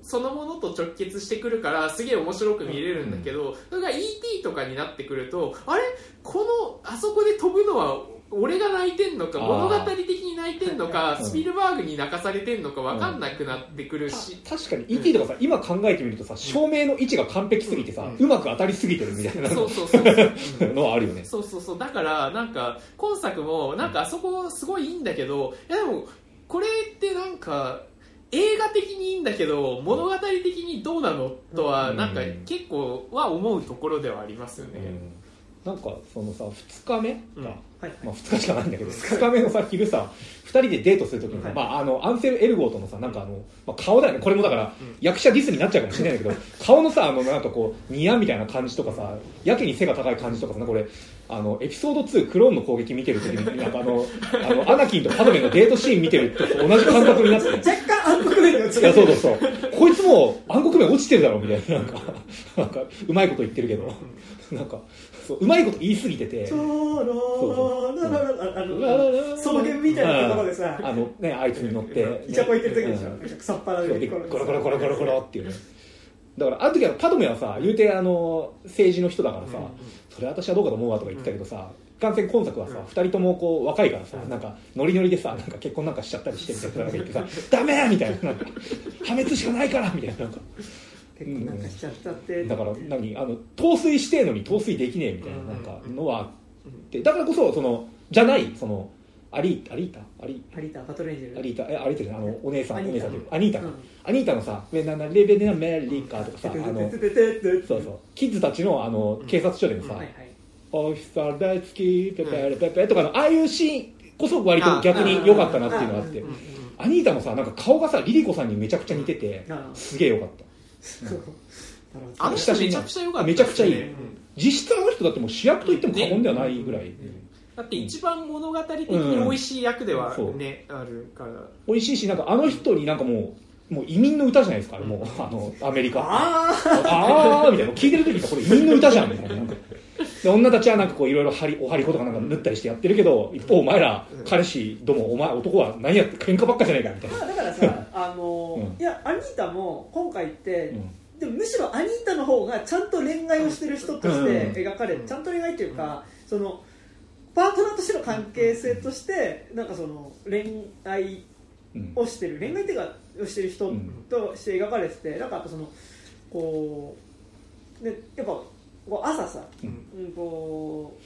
そのものと直結してくるからすげえ面白く見れるんだけど、それが E.T. とかになってくるとあれ？このあそこで飛ぶのは俺が泣いてんのか物語的に泣いてんのかうんスピルバーグに泣かされてんのか分かんなくなってくるし、た確かに ET とかさ今考えてみるとさ照明の位置が完璧すぎてさ、ううんまく当たりすぎてるみたいな。そうそうそう。のはあるよね。そうそうそう。だからなんか今作もなんかあそこすごいいいんだけどいやでもこれってなんか映画的にいいんだけど物語的にどうなのとはうん。なんか結構は思うところではありますよね、うんなんかそのさ2日目か、うん。はいまあ、2日しかないんだけど2日目のさ昼さ2人でデートするときにさ、はいまあ、あのアンセル・エルゴーとのさなんかあの、まあ、顔だよね。これもだから、うん。役者ディスになっちゃうかもしれないんだけど 顔のさあのなんかこうニヤみたいな感じとかさやけに背が高い感じとかさなんかこれあのエピソード2クローンの攻撃見てる時に なんかあのあのアナキンとパドメのデートシーン見てると同じ感覚になって若干暗黒面に落ちいやそうそうそう。こいつもう暗黒面落ちてるだろみたいななんか。なんかうまいこと言ってるけど。なんかそううまいこと言い過ぎててチョロララララあの草原みたいなところでさあのねあいつに乗ってイチャコ行ってる時でしょ草っぱらでゴロゴロゴロゴロゴロっていうねだからあの時はパドメはさ言うてあの政治の人だからさ、それ私はどうかと思うわとか言ってたけどさ、いかんせん今作はさ、二人ともこう若いからさ、なんかノリノリでさなんか結婚なんかしちゃったりしてみたいななんか言ってさ「ダメ!」みたいななんか「破滅しかないから!」みたいななんか結構なんかしちゃったって。だから何あの陶酔してえのに陶酔できねえみたいななんかのはあって。だからこそそのじゃないそのアリーアリータ？アリハリータパトレンジェル。アリータ？えアリータじゃないあのお姉さんアニータ。お姉さんアニータか、うん。アニータのさ「レベナレベナメリカ」とかさあのそうそうキッズたちのあの警察署でのさはいはい「オフィサー大好きペペレペペ」とかのああいうシーンこそ割と逆に良かったなっていうのがあってうんうんアニータもさなんか顔がさリリコさんにめちゃくちゃ似ててすげえ良かったあの人めちゃくちゃ良かっためちゃくちゃいいうん。実質あの人だってもう主役と言っても過言ではないぐらい、だって一番物語的に美味しい役ではうん。ね、あるから。美味しいしなんかあの人になんかもうもう移民の歌じゃないですかも。うあのアメリカ。ああーみたいな。聞いてる時にこれ移民の歌じゃんみたいなで女たちはなんかこういろいろお張り子とかなんか縫ったりしてやってるけど一方お前ら彼氏どもお前男は何やって喧嘩ばっかじゃないかみたいな、あだからさあのうん。いやアニータも今回ってうん。でもむしろアニータの方がちゃんと恋愛をしてる人として描かれうん。ちゃんと恋愛っていうかそのパートナーとしての関係性としてなんかその恋愛うんをしてる恋愛っていうかをしてる人として描かれててなんかやっぱそのこうでやっぱこう朝さ、うん。うん、こ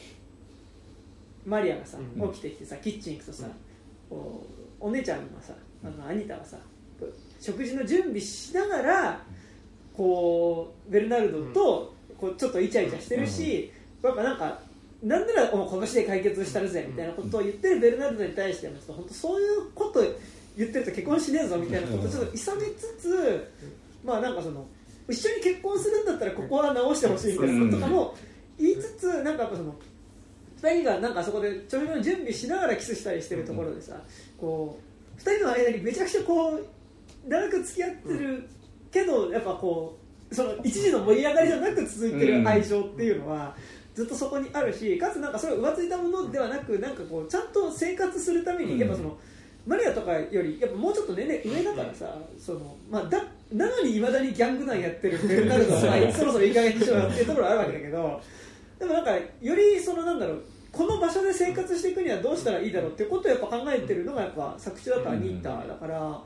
うマリアがさうん。起きてきてさキッチン行くとさこうお姉ちゃんがさあのアニタはさ食事の準備しながらこうベルナルドとこうちょっとイチャイチャしてるし、やっぱなんかなんならこの死で解決したるぜみたいなことを言ってるベルナルドに対して本当そういうこと言ってると結婚しねえぞみたいなことをちょっといさめつつまあなんかその一緒に結婚するんだったらここは直してほしいみたいなこととかも言いつつなんかやっぱその2人がなんかあそこでちょいの準備しながらキスしたりしてるところでさこう2人の間にめちゃくちゃこう長く付き合ってるけどやっぱこうその一時の盛り上がりじゃなく続いてる愛情っていうのはずっとそこにあるしかつなんかそれを浮ついたものではなくなんかこうちゃんと生活するためにやっぱその。マリアとかよりやっぱもうちょっと年齢上だからさ、そのまあ、だなのにいまだにギャング団やってるベルナルドはそろそろいい加減にしろよっていうところはあるわけだけどでもなんかよりそのなんだろうこの場所で生活していくにはどうしたらいいだろうっていうことをやっぱ考えてるのがやっぱ作中だとアニータだから、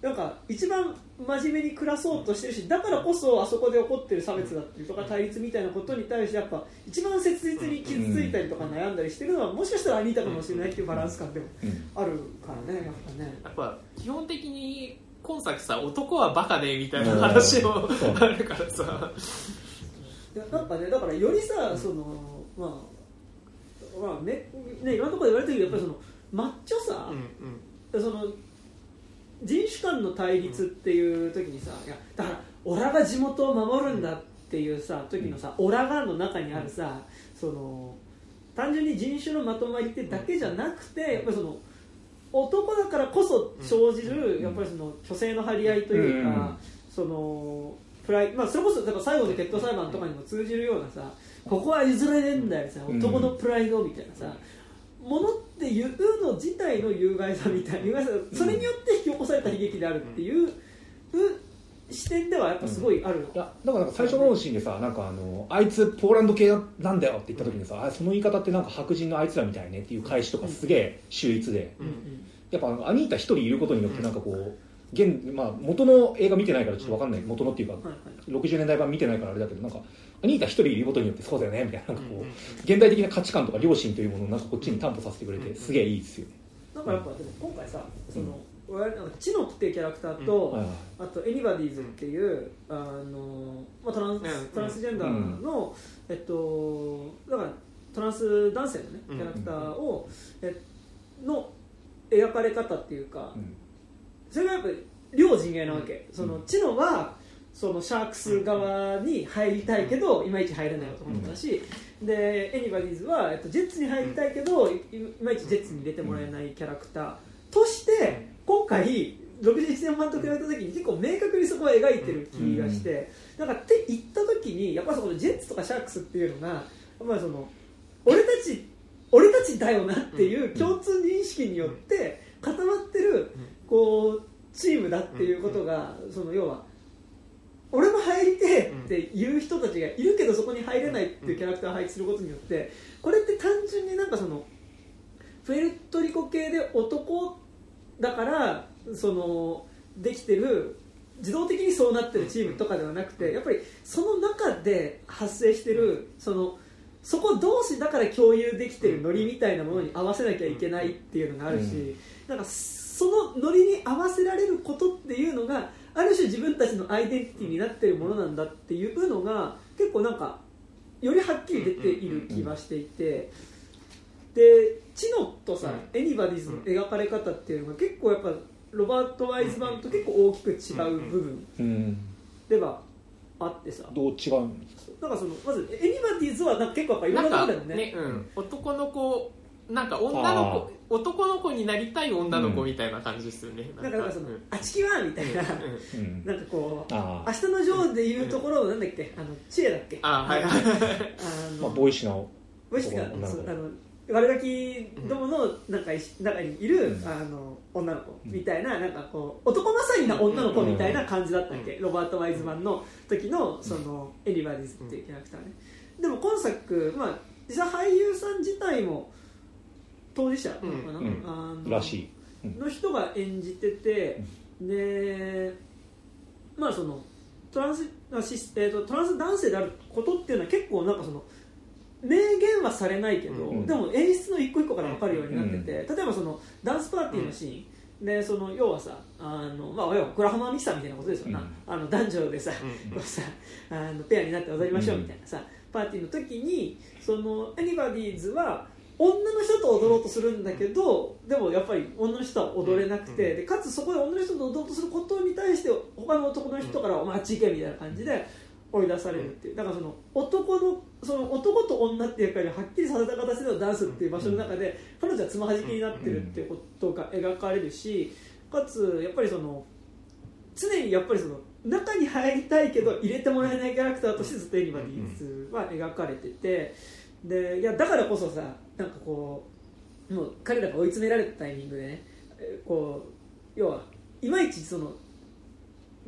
なんか一番真面目に暮らそうとしてるしだからこそあそこで起こってる差別だったりとか対立みたいなことに対してやっぱ一番切実に傷ついたりとか悩んだりしてるのはもしかしたらアニータかもしれないっていうバランス感でもうんあるからねやっぱね。やっぱ基本的に今作さ男はバカねみたいな話もあるからさ。いやなんかねだからよりさそのまあまあねねいろんなところで言われてるけどやっぱりそのマッチョさ、うんその人種間の対立っていう時にさいやだからオラが地元を守るんだっていうさ時のさオラがの中にあるさその単純に人種のまとまりってだけじゃなくてやっぱりその男だからこそ生じるやっぱりその虚勢の張り合いというか、うん。そのプライまあ、それこそだから最後の決闘裁判とかにも通じるようなさここは譲れねえんだよさうん。男のプライドみたいなさ、ものって言うの自体の有害さみたいな有害さそれによって引き起こされた悲劇であるっていう、視点ではやっぱすごいある、いやだからなんか最初のシーンでさなんかあのあいつポーランド系なんだよって言った時にさあその言い方ってなんか白人のあいつらみたいねっていう返しとかすげえ秀逸で。うんやっぱアニータ一人いることによってなんかこう現、まあ、元の映画見てないからちょっと分かんない。元のっていうかはいはい。60年代版見てないからあれだけどなんかアニータ一人いることによってそうだよねみたいななんかこうん。う現代的な価値観とか良心というものをなんかこっちに担保させてくれてすげえいいですよね。なんかやっぱでも今回さその、チノっていうキャラクターと、はいはい。あとエニバディーズっていう、あのまあ、トランスうん。トランスジェンダーの、えっとだからトランス男性のねキうん。ャラクターを、えの描かれ方っていうか、うん。それがやっぱり両陣営なわけ、そのチノはそのシャークス側に入りたいけど、いまいち入れない男だし、でエニバディーズは、えっと、ジェッツに入りたいけど、いいまいちジェッツに入れてもらえないキャラクターとして今回61年版と比べた時に結構明確にそこは描いてる気がして、なんかって言った時にやっぱそのジェッツとかシャークスっていうのがやっぱりその俺たち俺たちだよなっていう共通認識によって固まってるこうチームだっていうことがその要は俺も入りてえっていう人たちがいるけどそこに入れないっていうキャラクターを配置することによってこれって単純になんかそのプエルトリコ系で男だからそのできてる自動的にそうなってるチームとかではなくてやっぱりその中で発生してるそのそこ同士だから共有できてるノリみたいなものに合わせなきゃいけないっていうのがあるし、なんかそのノリに合わせられることっていうのがある種自分たちのアイデンティティになってるものなんだっていうのが結構なんかよりはっきり出ている気がしていてでチノとさ、エニバディズの描かれ方っていうのが結構やっぱロバート・ワイズ版と結構大きく違う部分。うんではあってさ。どう違うんですか？なんかそのまずエニバディーズはなんか結構やっぱいろなんなところでもねね、うん、男の子なんか女の子男の子になりたい女の子みたいな感じですよね、なんか。なんかそのうん「あちきは」みたいな。うんなんかこうあ明日のジョーでいうところのなんだっけ？あの知恵だっけ？あはいはい。あのまあボーイッシの子そうあの悪ガキどものなんか中にいる、うん。あの女の子みたいななんかこう男勝りな女の子みたいな感じだったっけ、ロバート・ワイズマンの時のそのエニバディズっていうキャラクターね。でも今作、まあ、実は俳優さん自体も当事者なのかな、うん。あのらしい。の人が演じてて、でまあそのトランスあシス、えー、とトランス男性であることっていうのは結構なんかその明言はされないけど、うん。でも演出の一個一個から分かるようになってて、例えばそのダンスパーティーのシーン、でその要はさあの、まあ、要はグラハマーミキサーみたいなことですよな、うん。あの男女でさ,、うん。こうさあのペアになって踊りましょううんみたいなさ、パーティーの時にそのエニバディーズは女の人と踊ろうとするんだけどでもやっぱり女の人は踊れなくて、うん。でかつそこで女の人と踊ろうとすることに対して他の男の人から「お前あっち行け」みたいな感じで追い出されるっていう。だからその男のその男と女っていう役割をはっきりさせた形でのダンスっていう場所の中で彼女はつまはじきになってるっていうことが描かれるしかつやっぱりその常にやっぱりその中に入りたいけど入れてもらえないキャラクターとしてずっとエニバディーズは描かれててでいやだからこそさなんかこうもう彼らが追い詰められたタイミングでねえーこう要はいまいちその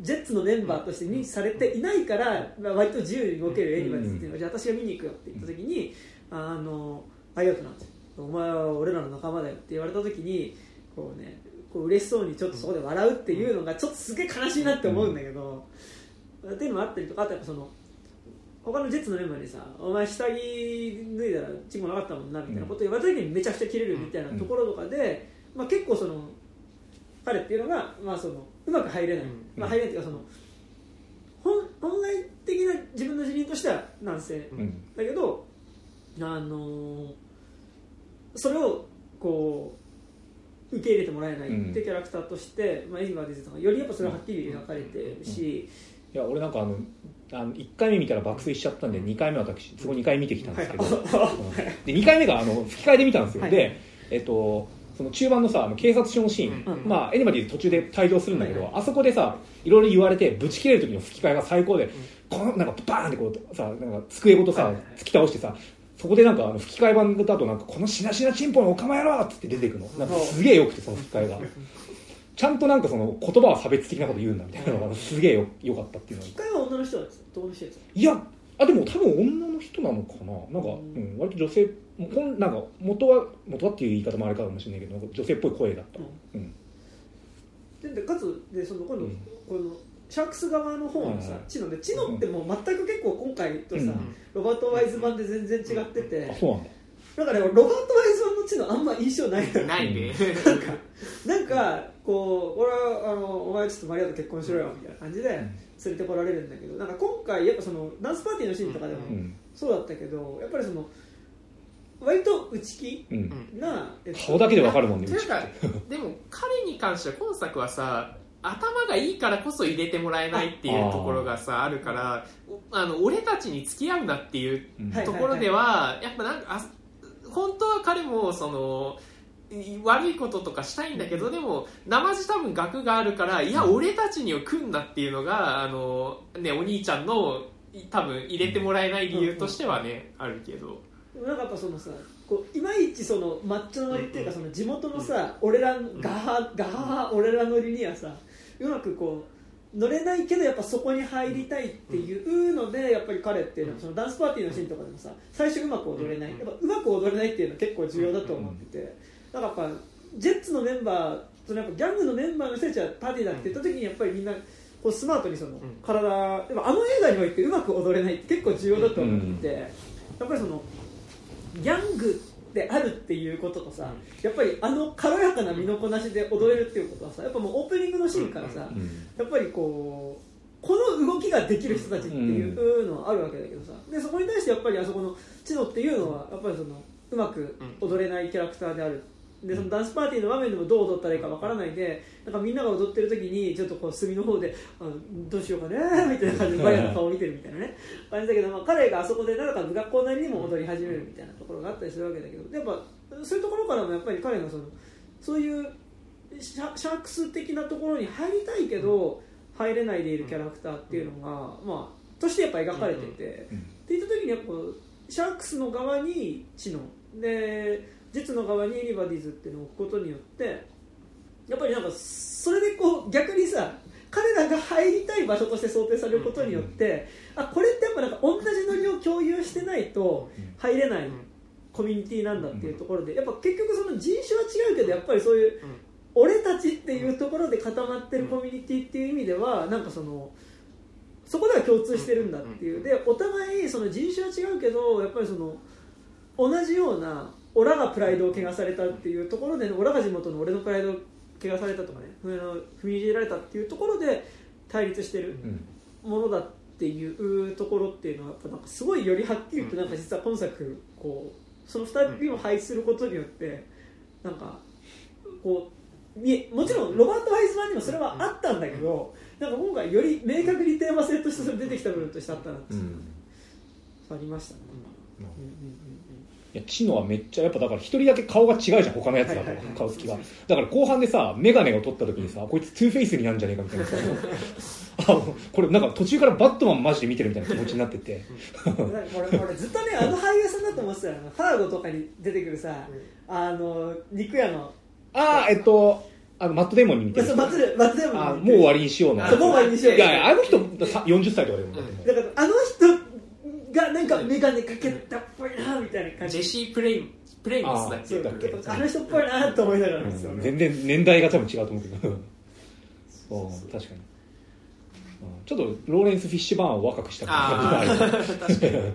ジェッツのメンバーとして認知されていないから、まあ、割と自由に動けるエニバディズっていうのが、じゃあ私が見に行くよって言った時に、あのありがとうなんですよ。お前は俺らの仲間だよって言われた時にこうねこう嬉しそうにちょっとそこで笑うっていうのがちょっとすげえ悲しいなって思うんだけど、っていうのもあったりとかあとやっぱその他のジェッツのメンバーにさ「お前下着脱いだらチンコなかったもんな」みたいなこと言われた時にめちゃくちゃキレるみたいなところとかで、まあ、結構その彼っていうのが、まあ、そのうまく入れない、うん。まあ、入れないっていうかその本本来的な自分の辞任としては男性。うん。だけど、あのーそれをこう受け入れてもらえないっていうキャラクターとして、まあ、エニバーディズとかよりやっぱそれははっきり描かれてるし、いや俺なんかあのあの1回目見たら爆睡しちゃったんで2回目は私そこ2回見てきたんですけど、はいうん。で2回目があの吹き替えで見たんですよ、はい。でえっとその中盤のさあの警察署のシーン、うん。まあエニバディ途中で退場するんだけど、はいあそこでさいろいろ言われてぶち切れる時の吹き替えが最高で、このなんかバーンってこうさなんか机ごとさ、はい。はい突き倒してさそこでなんかあの吹き替え版だとなんかこのしなしなチンポのおかまやろっつって出てくるのなんかすげえよくてその吹き替えが。ちゃんとなんかその言葉は差別的なこと言うんだみたいなのがすげえよよかったっていうのが。一回は女の人なんですよ男の人ですいやあでも多分女の人なのかな？なんか、うん、割と女性ほんなんか元は元はっていう言い方もあれかもしれないけど女性っぽい声だった、うん。ででかつでその今度、うん。このシャークス側の方のさ、はいはい。チノでチノってもう全く結構今回とさ、うん。ロバート・ワイズ版で全然違ってて、あそうなんだだからねロバート・ワイズ版のチノあんま印象ないのよ。ないね。なんかなんかこう俺はあのお前ちょっとマリアと結婚しろよみたいな感じで連れてこられるんだけどなんか今回やっぱそのダンスパーティーのシーンとかでもうん。そうだったけどやっぱりその割と内気うん。な、えっと顔だけでわかるもんねなんかでも彼に関しては今作はさ頭がいいからこそ入れてもらえないっていうところがさあるからおあの俺たちに付き合うなっていうところではやっぱなんかあ本当は彼もそのい悪いこととかしたいんだけどでも生地多分額があるからいや俺たちには来んなっていうのがあの、ね、お兄ちゃんのい多分入れてもらえない理由としてはねあるけど。なんかやっぱそのさこういまいちそのマッチョ乗りっていうかその地元のさ、俺らガハガハ俺ら乗りにはさうまくこう乗れないけどやっぱそこに入りたいっていうのでやっぱり彼っていうのはそのダンスパーティーのシーンとかでもさ最初うまく踊れない。やっぱうまく踊れないっていうのは結構重要だと思っててだからやっぱジェッツのメンバーそのやっぱギャングのメンバーの人たちはパーティーだって言った時にやっぱりみんなこうスマートにその体でもあの映画においてうまく踊れないって結構重要だと思っててやっぱりそのギャングであるっていうこととさ、やっぱりあの軽やかな身のこなしで踊れるっていうことはさやっぱもうオープニングのシーンからさ、うん。やっぱりこうこの動きができる人たちっていうのはあるわけだけどさでそこに対してやっぱりあそこのチノっていうのはやっぱりそのうまく踊れないキャラクターであるでそのダンスパーティーの場面でもどう踊ったらいいかわからないでなんかみんなが踊ってる時にちょっとこう隅の方であどうしようかねみたいな感じでバイアの顔を見てるみたいなね。感じだけど、まあ、彼があそこでなんか学校なりにも踊り始めるみたいなところがあったりするわけだけどやっぱそういうところからもやっぱり彼がそのそういうシャシャークス的なところに入りたいけど入れないでいるキャラクターっていうのが、まあ、としてやっぱ描かれてて、うん。って言った時にやっぱシャークスの側に知能。で実の側にエニバディズっていうのを置くことによってやっぱりなんかそれでこう逆にさ彼らが入りたい場所として想定されることによって、あこれってやっぱなんか同じノリを共有してないと入れないコミュニティなんだっていうところでやっぱ結局その人種は違うけどやっぱりそういう俺たちっていうところで固まってるコミュニティっていう意味ではなんかそのそこでは共通してるんだっていう。でお互いその人種は違うけどやっぱりその同じようなオラがプライドを汚されたっていうところでのオラが地元の俺のプライドを汚されたとかね踏みにじられたっていうところで対立してるうん。ものだっていうところっていうのはやっぱなんかすごいよりはっきりとなんか実は今作こうその2人を配置することによってなんかこうもちろんロバート・ハイズ版にもそれはあったんだけどなんか今回より明確にテーマ性として出てきた部分としてあったなっていうのがありましたね。うんいや知能はめっちゃやっぱだから一人だけ顔が違うじゃん他のやつだとはいはいはい顔つきが。だから後半でさ眼鏡を取った時にさこいつトゥーフェイスになるんじゃねえかみたいなさ。あこれなんか途中からバットマンマジで見てるみたいな気持ちになってて。俺俺ずっとねあの俳優さんだと思ってたよ。あのファーゴとかに出てくるさ、あの肉屋の。ああえっとあのマットデイモンに似てる。そうマットデマットデイモンあもう終わりにしようのそうもう終わりにしよう。いやあの人さ40歳とかでもだからあの人がなんか眼鏡かけたっぽいなみたいな感じ。ジェシー・プレイプレイミスだっけ？そうだっけ。あの人っぽいなと思いながら。ですよねうん全然年代が多分違うと思うけど。そう確かに。うんちょっとローレンス・フィッシュバーンを若くした感じがある確かに、うん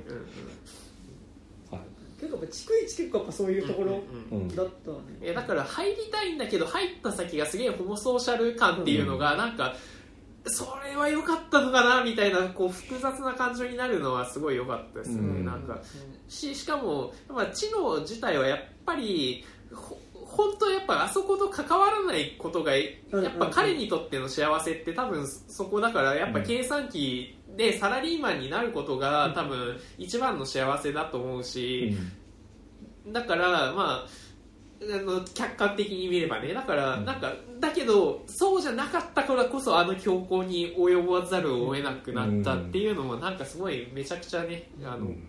結構やっぱ逐一結構やっぱそういうところうんうんだったわね。いやだから入りたいんだけど入った先がすげえホモソーシャル感っていうのがなんか、それは良かったのかなみたいなこう複雑な感情になるのはすごい良かったですよね、うん。なんかししかも、まあ、知能自体はやっぱりほ本当やっぱあそこと関わらないことがやっぱ彼にとっての幸せって多分そこだからやっぱ計算機でサラリーマンになることが多分一番の幸せだと思うし、だからまああの客観的に見ればね。だから、うん。なんかだけどそうじゃなかったからこそあの強行に及ばざるを得なくなったっていうのもなんかすごいめちゃくちゃねあの、うん。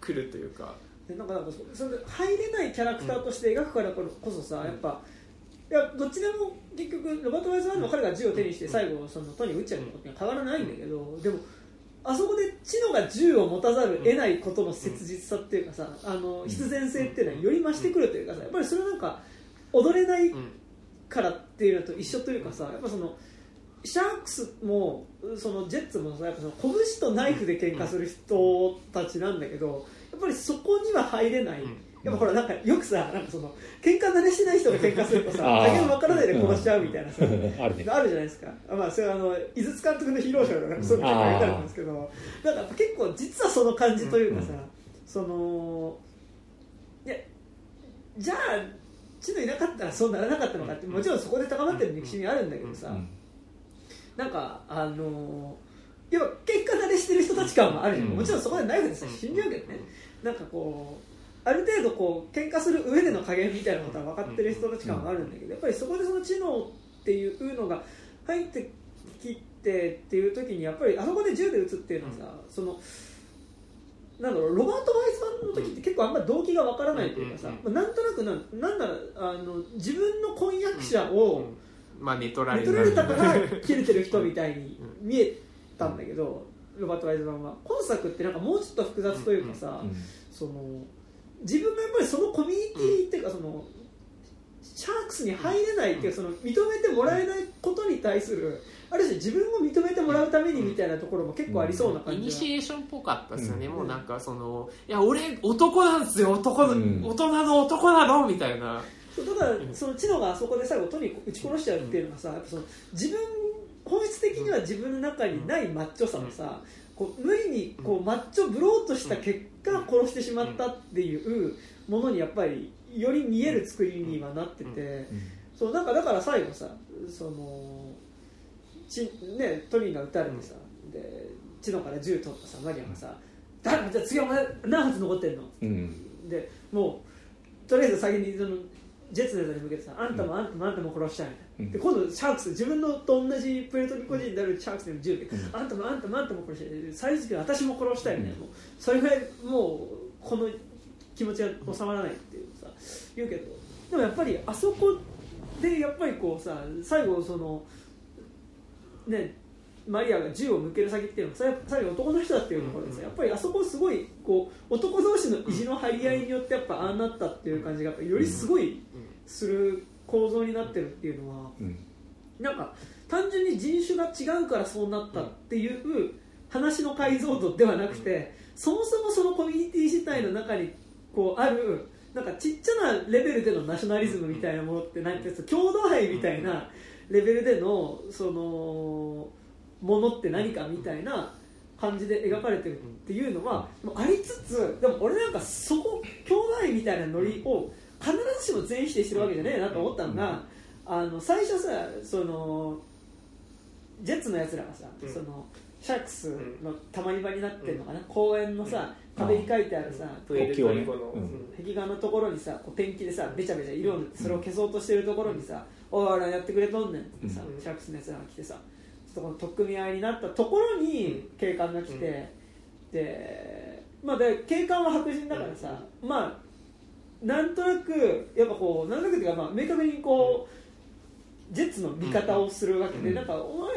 来るというか。でなんかなんかそそれで入れないキャラクターとして描くからこそさ、やっぱいやどっちでも結局ロバート・ワイズワンの彼が銃を手にして最後そのトニー撃っちゃうことには変わらないんだけどでもあそこで知能が銃を持たざるを得ないことの切実さっていうかさあの必然性っていうのはより増してくるというかさやっぱりそれはなんか踊れないうん。からっていうのと一緒というかさやっぱそのシャークスもそのジェッツもさやっぱその拳とナイフで喧嘩する人たちなんだけどやっぱりそこには入れない、うんやっぱほらなんかよくさなんかその喧嘩慣れしない人が喧嘩するとさあー。加減分からないで殺しちゃうみたいなさ、あるね。あるじゃないですか、まあ、それはあの井筒監督のヒーローショーとかそういうの書いてあるんですけどなんか結構実はその感じというかさ、うん。そのいやじゃあ知能いなかったらそうならなかったのかってもちろんそこで高まってる歴史にあるんだけどさ、うん。なんかあの要は結果慣れしてる人たち感もあるじゃん、うん。もちろんそこでナイフでさ死んじゃうけどね、なんかこうある程度こう喧嘩する上での加減みたいなことは分かってる人たち感はあるんだけどやっぱりそこでその知能っていうのが入ってきてっていう時にやっぱりあそこで銃で撃つっていうのはさ、そのなんだろうロバート・ワイズマンの時って結構あんまり動機が分からないというかさ、なんとなくなんなんならあの自分の婚約者を、まあ寝取られ見取られたからる切れてる人みたいに見えたんだけど、ロバート・ワイズマンは。今作ってなんかもうちょっと複雑というかさ、うん。その自分がやっぱりそのコミュニティっていうかそのシャークスに入れないっていうかその認めてもらえないことに対するある種自分を認めてもらうためにみたいなところも結構ありそうなイ感じがニシエーションっぽかったですよね、うん。もうなんかそのいや俺男なんですよ。男の、うん。大人の男なのみたいな。だからその知能があそこで最後とにかく撃ち殺しちゃうっていうのがさやっぱその自分本質的には自分の中にないマッチョさをさこう無理にこうマッチョぶろうとした結果殺してしまったっていうものにやっぱりより見える作りにはなっててそうなんかだから最後さそのち、ね、トニーが撃たれてさで知能から銃取ったさマリアがさ「誰じゃあ次お前何発残ってんの?」うん。でもうとりあえず先にそのジェッツに向けてさあんたもあんたもあんたも殺したいみたいな、うん。で今度シャークス自分のと同じプエルトリコ人になるシャークスに銃で、うん。あんたもあんたもあんたも殺したい最終的に私も殺したいみたいな、それぐらいもうこの気持ちが収まらないっていうさ言うけど。でもやっぱりあそこでやっぱりこうさ最後そのねマリアが銃を向ける先っていうのがさ最後男の人だっていうところでさ、うん。やっぱりあそこすごいこう男同士の意地の張り合いによってやっぱああなったっていう感じがよりすごいする構造になってるっていうのはうん。なんか単純に人種が違うからそうなったっていう話の解像度ではなくてそもそもそのコミュニティ自体の中にこうあるなんかちっちゃなレベルでのナショナリズムみたいなものってなんていうか郷土愛みたいなレベルでのそのものって何かみたいな感じで描かれてるっていうのはありつつでも俺なんかそこ兄弟愛みたいなノリを必ずしも全否定してるわけじゃねえなと思ったのが、あの最初さそのジェッツのやつらがさ、うん。そのシャークスのたまり場になってるのかな、公園のさ壁に書いてあるさ、壁画のところにさこうペンキでさべちゃべちゃ色を塗ってそれを消そうとしてるところにさ「おいおいやってくれとんねん」ってさ、うん。シャークスのやつらが来てさちょっとこの取っ組み合いになったところに警官が来て、でまあで警官は白人だからさ、まあなんとなくやっぱこうなんとなくっていうかまあ明確にこうジェッツの味方をするわけで、うん。なんかお前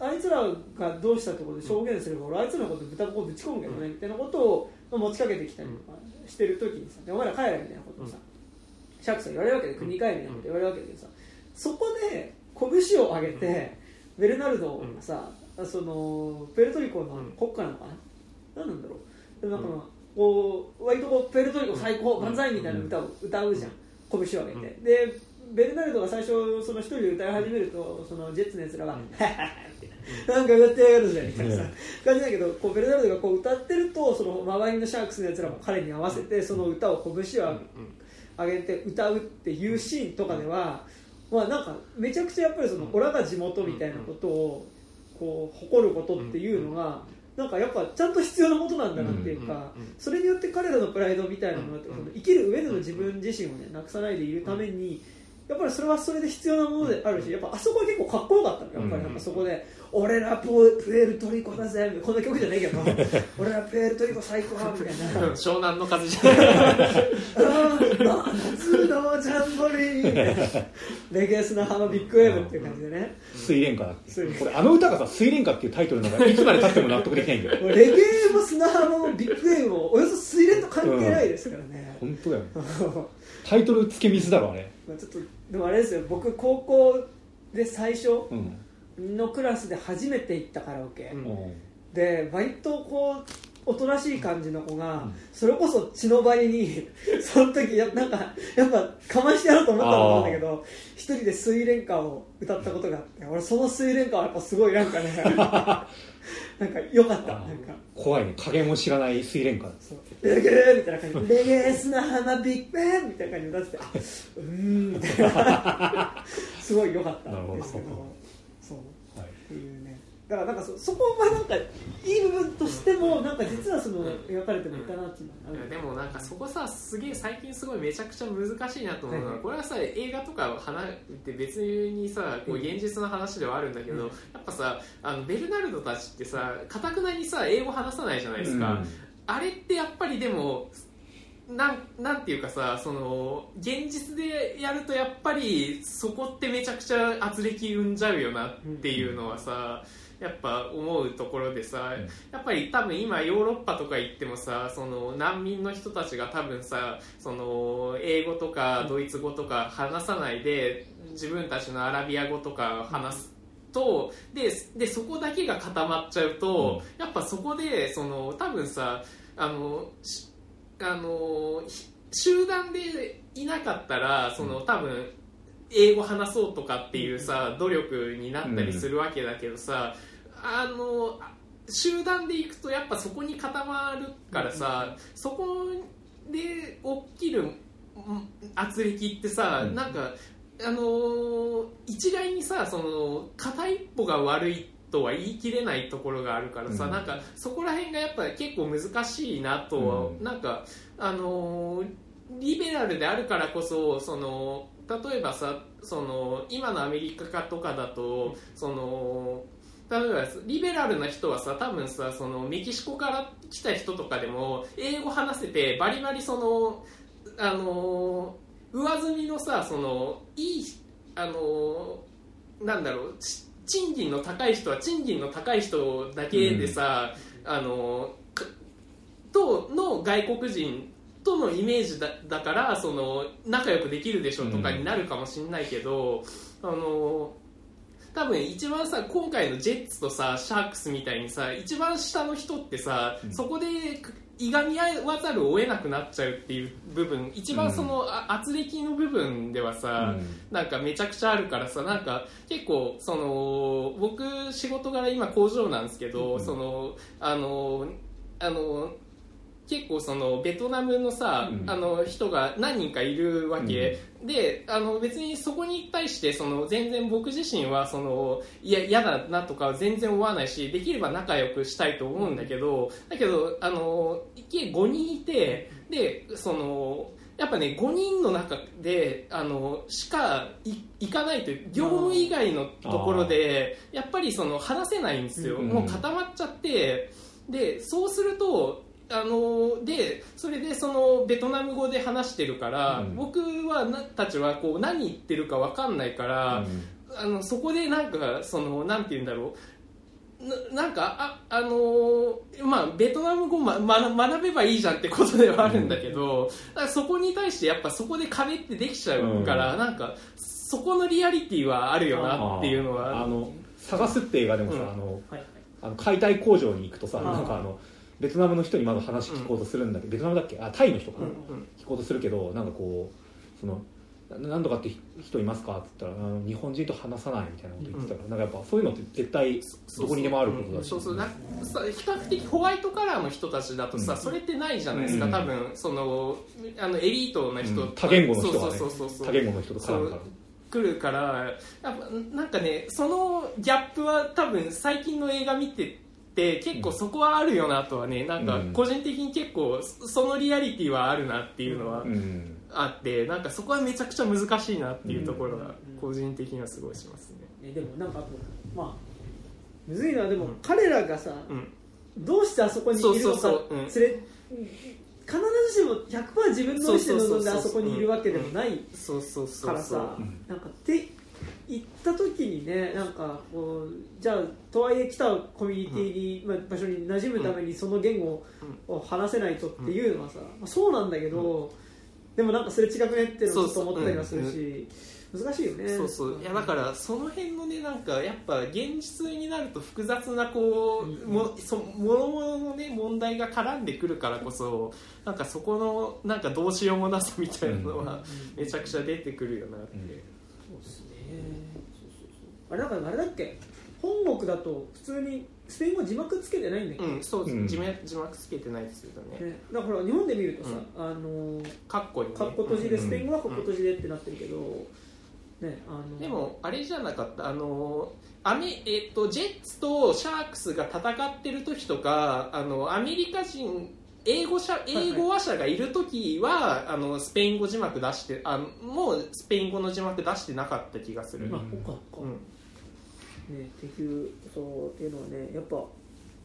あいつらがどうしたってことで証言すれば、俺あいつらのこと豚こぶち込むけどね、みたいなことを持ちかけてきたりとかしてる時にさでお前ら帰れみたいなことをさ、シャークさん言われるわけで国帰れみたいなこと言われるわけでさそこで拳を上げて、ベルナルドがさ、そのプエルトリコの国歌なのかな、何なんだろう？でもなんかまあこう割とこうプエルトリコ最高万歳みたいな歌を歌うじゃん。拳を上げて、でベルナルドが最初その一人で歌い始めるとそのジェッツのやつらは「ハハハ」みたいななんか歌ってやがるじゃんみたいなさ感じだけどこうベルナルドがこう歌ってるとその周りのシャークスのやつらも彼に合わせてその歌を拳を上げて歌うっていうシーンとかでは、まあなんかめちゃくちゃやっぱりそのオラが地元みたいなことをこう誇ることっていうのがなんかやっぱちゃんと必要なことなんだなっていうかそれによって彼らのプライドみたいなものって生きる上での自分自身をねなくさないでいるためにやっぱりそれはそれで必要なものであるしやっぱあそこは結構かっこよかったのやっぱりなんかそこで「俺らププエルトリコだぜ」こんな曲じゃないけど「俺らプエルトリコ最高」みたいな。湘南の風じゃない。夏のジャンボリー。レゲエスのハのビッグウェーブっていう感じでね。水蓮花これあの歌がさ水蓮花っていうタイトルのがいつまでたっても納得できないんだよ。レゲエも砂浜もビッグウェーブもおよそ水蓮と関係ないですからね、本当だよ。ねタイトル付け水だろあれ。まあちょっとでもあれですよ。僕高校で最初うんのクラスで初めて行ったカラオケ、で割とこうおとなしい感じの子が、ん。それこそ血の張りに その時やなんかやっぱかましてやろうと思ったと思うんだけど一人で水蓮花を歌ったことがあって俺その水蓮花はやっぱすごいなんかね なんか良かった。なんか。怖いね。加減も知らない水蓮花。そう。レゲエみたいな感じ。でレゲエ砂浜ビッグベンみたいな感じで歌っててあ うーん。みたいなすごい良かったんですけど。なるほそう。はい。っていうね。だからなんかそそこはなんかいい部分としてもなんか実はその描かれてもいたなっていうのはある。でもなんかそこさすげえ最近すごいめちゃくちゃ難しいなと思うのは、はいこれはさ映画とかを離れて別にさこう現実の話ではあるんだけど、うん。やっぱさあのベルナルドたちってさかたくなにさ英語話さないじゃないですか、あれってやっぱりでもなんなんていうかさその現実でやるとやっぱりそこってめちゃくちゃ圧力生んじゃうよなっていうのはさ、やっぱ思うところでさ、うん。やっぱり多分今ヨーロッパとか行ってもさその難民の人たちが多分さその英語とかドイツ語とか話さないで自分たちのアラビア語とか話すとででそこだけが固まっちゃうと、やっぱそこでその多分さあのしあのひ集団でいなかったらその多分英語話そうとかっていうさ努力になったりするわけだけどさ、あのあ集団で行くとやっぱそこに固まるからさ、そこで起きるうん圧力ってさ、うん。なんかあのー一概にさその片一歩が悪いとは言い切れないところがあるからさ、うん。なんかそこら辺がやっぱ結構難しいなとは、うん。なんかあのーリベラルであるからこそその例えばさその今のアメリカとかだとその例えばリベラルな人はさ多分さそのメキシコから来た人とかでも英語話せてバリバリそのあの上積みのさそのいいあのなんだろうち賃金の高い人は賃金の高い人だけでさ、あのかとの外国人とのイメージだだからその仲良くできるでしょとかになるかもしれないけど、あの多分一番さ今回のジェッツとさシャークスみたいにさ一番下の人ってさ、うん。そこでいがみ合わざるを得なくなっちゃうっていう部分一番その、あ圧力の部分ではさ、なんかめちゃくちゃあるからさなんか結構その僕仕事柄今工場なんですけど、うん。そのあのあの結構そのベトナムのさ、うん。あの人が何人かいるわけ、であの別にそこに対してその全然僕自身はそのいや嫌だなとかは全然思わないしできれば仲良くしたいと思うんだけどだけどあの計5人いてでそのやっぱね5人の中であのしかい行かないという業務以外のところでやっぱりその話せないんですよ、うん。もう固まっちゃってでそうするとあのでそれでそのベトナム語で話してるから、うん。僕はなたちはこう何言ってるか分かんないから、あのそこでなんかそのなんて言うんだろう。ななんかああのーまあベトナム語、まま、学べばいいじゃんってことではあるんだけど、だからそこに対してやっぱそこで壁ってできちゃうから、なんかそこのリアリティはあるよなっていうのはあの探すって映画でもさ、うん。あのはいあの解体工場に行くとさ、うんなんかあのベトナムの人にまず話聞こうとするんだけど、ベトナムだっけ？あタイの人か。な、うん。聞こうとするけどなんかこうそのな何とかって人いますか？って言ったら日本人と話さないみたいなこと言ってたから、なんかやっぱそういうのって絶対どこにでもあることだし。そうそう。比較的ホワイトカラーの人たちだとさ、うん。それってないじゃないですか、うん。多分そのあのエリートの人、うん。多言語の人はね。そうそうそうそう。多言語の人と絡むから。来るからやっぱなんかねそのギャップは多分最近の映画見てて結構そこはあるよなとはねなんかうん。個人的に結構そのリアリティはあるなっていうのはうん。あってなんかそこはめちゃくちゃ難しいなっていうところが個人的にはすごいしますね。ねでもなんかまあむずいのはでも、うん。彼らがさうん。どうしてあそこにいるのかれ必ずしも100%自分の意思で望んであそこにいるわけでもないそうそうそうそう。からさうん。なんかって行った時にねなんかこうじゃあとはいえ来たコミュニティに、まあ、場所に馴染むためにその言語を話せないとっていうのはさ、まあ、そうなんだけど、でもなんかそれ違くねってちょっと思ったりはするし、難しいよね。そうそう。いやだからその辺のねなんかやっぱ現実になると複雑なこう、もそもろもろのね問題が絡んでくるからこそなんかそこのなんかどうしようもなさみたいなのはめちゃくちゃ出てくるよなって、うん。そうですね。そうそうそう。あれだからあれだっけ？本国だと普通にスペイン語字幕つけてないんだっけ、うん、そうです、うん。字幕字幕つけてないですけどね。ね、だから日本で見るとさ、あのカッコにね。カッコ閉じで、うんスペイン語はカッコ閉じでってなってるけど、ねあのでもあれじゃなかった？あのアメえっとジェッツとシャークスが戦ってる時とかあのアメリカ人英語者英語話者がいる時は、あのスペイン語字幕出してあのもうスペイン語の字幕出してなかった気がする、まあ、うんねっていうそうっていうのはねやっぱ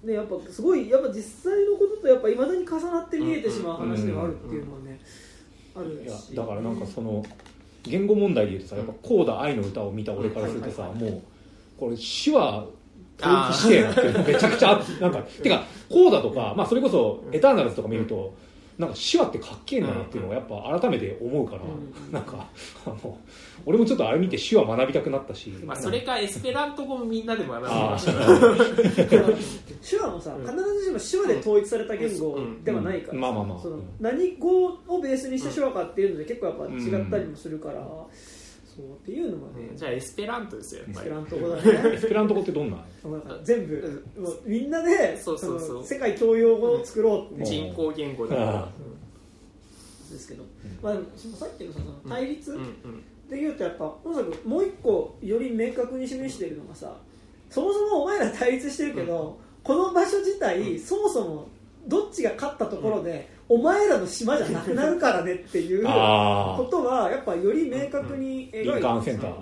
ねやっぱすごいやっぱ実際のこととやっぱいまだに重なって見えてしまう話ではあるっていうのはね、あるし。だからなんかその言語問題でいうとさやっぱコーダ愛の歌を見た俺からするとさうんもうこれ手話統一してめちゃくちゃあなんかてかコーダとかまあそれこそエターナルズとか見るとなんか手話ってかっけえんだなっていうのがやっぱ改めて思うからうんなんかあの俺もちょっとあれ見て手話学びたくなったしまあ、それかエスペラント語もみんなで学びあま手話もさ必ずしも手話で統一された言語ではないからさうん。まあまあまあ。そのうん何語をベースにして手話かっていうので結構やっぱ違ったりもするから、そうっていうのがね。じゃあエスペラントですよエスペラント語だね。エスペラント語ってどんな？全部、もうみんなでそうそうそう。の世界教養語を作ろうって人工言語だから。あですけど、まあ、そのさっきのさその対立うん。うん。でいうとやっぱおそらくもう一個より明確に示しているのがさそもそもお前ら対立してるけど、この場所自体、そもそもどっちが勝ったところで、お前らの島じゃなくなるからねっていうことはやっぱより明確に描いてリンカーンセンター。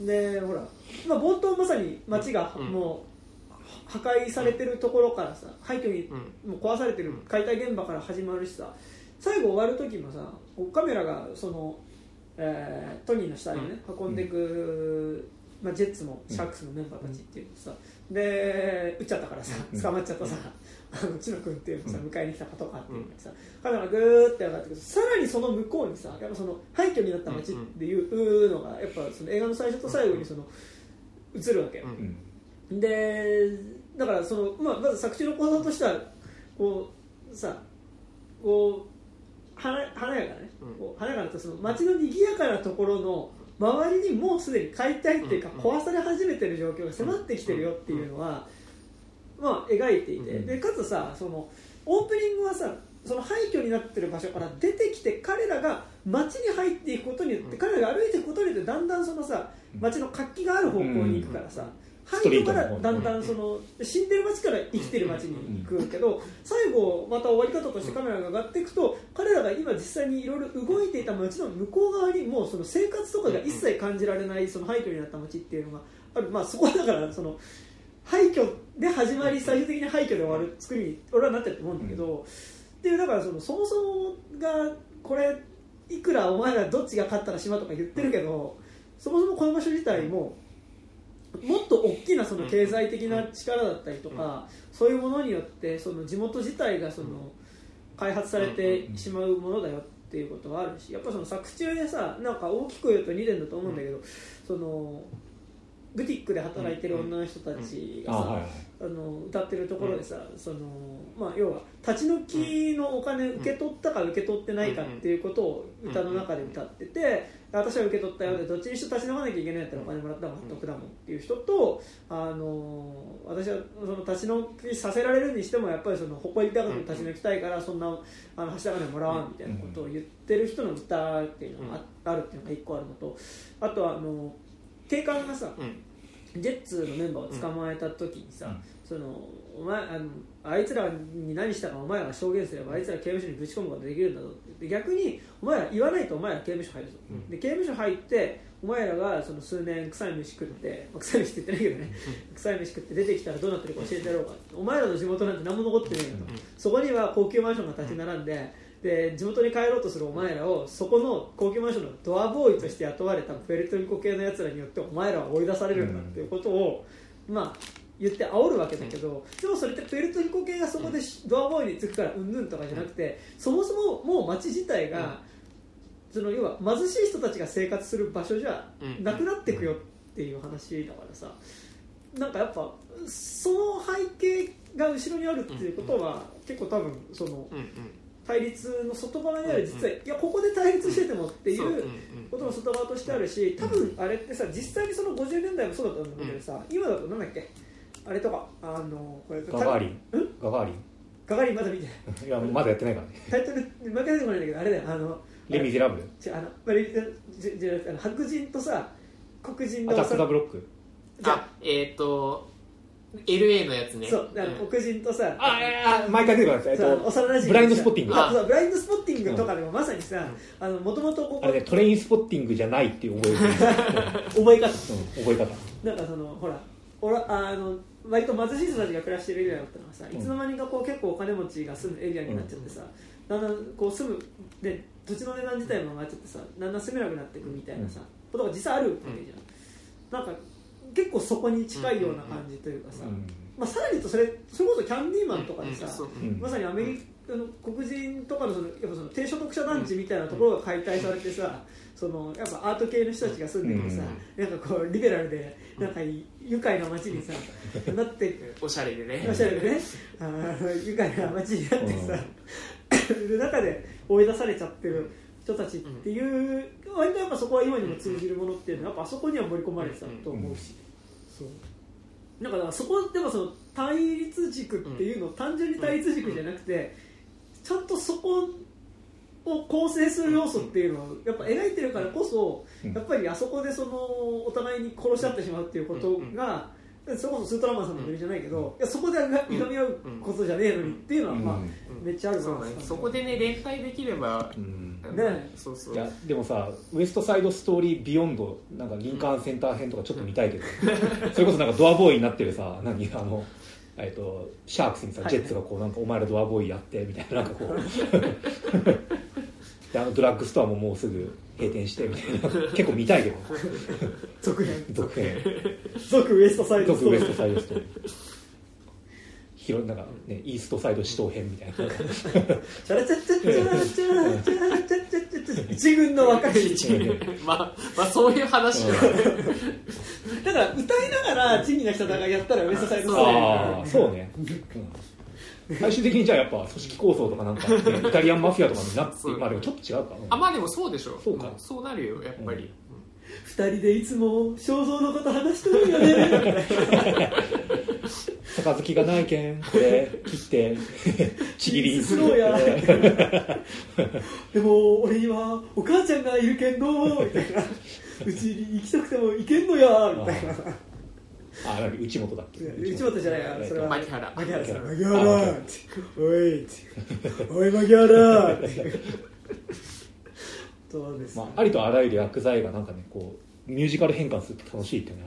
うん。でほら、まあ、冒頭まさに街がうん。もう破壊されてるところからさ廃墟にうん。もう壊されてる解体現場から始まるしさ最後終わる時もさカメラがその、えートニーの下にね、運んでいく、まあ、ジェッツもシャークスのメンバーたちっていうのさ、で撃っちゃったからさうん。捕まっちゃったさ、あのチノ君っていうのさうん。迎えに来たパトカーっていうのがさ、カメラがグーって上がってくる。さらにその向こうにさやっぱその廃墟になった街っていうのがやっぱその映画の最初と最後にその映るわけよ、うん。うんでだからその、まあ、まず作中の構造としてはこうさこう華華やかなね、うん。こう華やかなとその街の賑やかなところの周りにもうすでに解体っていうかうん。壊され始めてる状況が迫ってきてるよっていうのは、まあ、描いていて、うん。でかつさそのオープニングはさその廃墟になってる場所から出てきて彼らが街に入っていくことによって、うん。彼らが歩いていくことによってだんだんそのさ街の活気がある方向に行くからさ、うん。廃墟からだんだんその死んでる街から生きてる街に行くけど最後また終わり方としてカメラが上がっていくと彼らが今実際にいろいろ動いていた街の向こう側にもうその生活とかが一切感じられないその廃墟になった街っていうのがある、まあ、そこはだからその廃墟で始まり最終的に廃墟で終わる作りに俺はなってると思うんだけど、っていうだからそのそもそもがこれいくらお前らどっちが勝ったら島とか言ってるけど、そもそもこの場所自体ももっと大きなその経済的な力だったりとか、そういうものによってその地元自体がその開発されてしまうものだよっていうことはあるしやっぱその作中でさなんか大きく言うと2年だと思うんだけど、そのブティックで働いてる女の人たちがさ、あはいはい。あの歌ってるところでさ、そのまあ、要は立ち退きのお金受け取ったか受け取ってないかっていうことを歌の中で歌ってて私は受け取ったようでどっちにしろ立ち退かなきゃいけないんやったらお金もらった方が得だもんっていう人とあの私はその立ち退きさせられるにしてもやっぱりその誇り高く立ち退きたいからそんなあの橋高値もらわんみたいなことを言ってる人の歌っていうのがああるっていうのが一個あるのとあとはあの警官がさ、うん。ジェッツのメンバーを捕まえた時にさ、うん。そのお前あのあいつらに何したかお前らが証言すればあいつら刑務所にぶち込むことができるんだぞって。で逆にお前ら言わないとお前ら刑務所入るぞ、うん。で刑務所入ってお前らがその数年臭い飯食って、まあ臭い飯って言ってないけどね、臭い飯食って出てきたらどうなってるか教えてやろうかお前らの地元なんて何も残ってねえよと、そこには高級マンションが立ち並んで、で地元に帰ろうとするお前らをそこの高級マンションのドアボーイとして雇われたプエルトリコ系のやつらによってお前らは追い出されるんだっていうことを、まあ言って煽るわけだけど、でもそれってプエルトリコ系がそこでドアボーイにつくからうんぬんとかじゃなくて、そもそももう街自体が、その要は貧しい人たちが生活する場所じゃなくなっていくよっていう話だからさなんかやっぱその背景が後ろにあるっていうことは、結構多分そのうんうん対立の外側にある実は、いやここで対立しててもっていそうことも外側としてあるし多分あれってさ実際にその50年代もそうだったんだけどさ、今だとなんだっけ？あれとかあのこれガガーリン。うんガガーリガガーリンまだ見てない。ンいやまだやってないからね。タイトル負け出てこないんだけどあれだよ。あのレ・ミゼラブル。あのまあレじゃあの白人とさ黒人のアタック・ザ・幼ブロック。じゃあえっ、と LA のやつね。そうあのうん。黒人とさああ毎回出てくるんですそうえっと幼馴染ブラインドスポッティング。あそうブラインドスポッティングとかでもまさにさあのもともとここあれねトレインスポッティングじゃないっていう覚え 覚え方。うん覚え方。なんかそのほらおらあの割と貧しい人たちが暮らしてるエリアだったのがさ、うん。いつの間にかこう結構お金持ちが住むエリアになっちゃってさ、だんだんこう住むで土地の値段自体も上がっちゃってさだんだん住めなくなっていくみたいなさ、ことが実際あるわけじゃん、なんか結構そこに近いような感じというかさ、うん。まあ、さらに言うとそれそれこそキャンディーマンとかでさ、うん。そううん。まさにアメリカの黒人とかのそのやっぱその低所得者団地みたいなところが解体されてさ、そのやっぱアート系の人たちが住んでてさ、なんかこうリベラルでなんか愉快な街にさ、なっておしゃれでね。おしゃれでね。あの愉快な街になってさ、で中で追い出されちゃってる人たちっていう、割とやっぱそこは今にも通じるものっていうのはやっぱあそこには盛り込まれてたと思うし、そう。だからそこでもその対立軸っていうの、単純に対立軸じゃなくて、ちゃんとそこを構成する要素っていうのをやっぱ描いてるからこそ、うん。やっぱりあそこでそのお互いに殺し合ってしまうっていうことが、それこそスートラマンさんのノリじゃないけど、いやそこでいがみ合うことじゃねえのにっていうのは、まあうんめっちゃあるそね。そこでね連帯できればうん。ね。そうそう。いやでもさウエストサイドストーリービヨンドなんかリンカーンセンター編とかちょっと見たいけど、それこそなんかドアボーイになってるさ何あのえっとシャークスにさ、はい。ジェッツがこうなんかお前らドアボーイやってみたいななんかこう。であのドラッグストアももうすぐ閉店してみたいな。結構見たいけど。続編。続編。続ウエストサイドストーリー。続ウエストサイドストーリー。広いなんかねイーストサイド死闘編みたいな。チャラチャチャチャラチャラチャラチャチャチャチャ一軍の若いまあまあそういう話はだから歌いながら仁義なき戦いやったらウエストサイドストーリーそうね、うん、最終的にじゃあやっぱ組織構想とかなんか、ね、イタリアンマフィアとかになってまあでもちょっと違うかあまあでもそうでしょそうか。そうなるよやっぱり、二人でいつも肖像のこと話しとるよね。杯がないけんこれ切って ちぎりにするそうや。でも俺にはお母ちゃんがいるけんのみたいな。うちに行きたくても行けんのやみたいなあなんか内本だっけ？内本じゃないやそれは牧原。牧原さん。牧牧原おいおい牧原そうですまあ、ありとあらゆる薬剤がなんかねこうミュージカル変換すると楽しいってね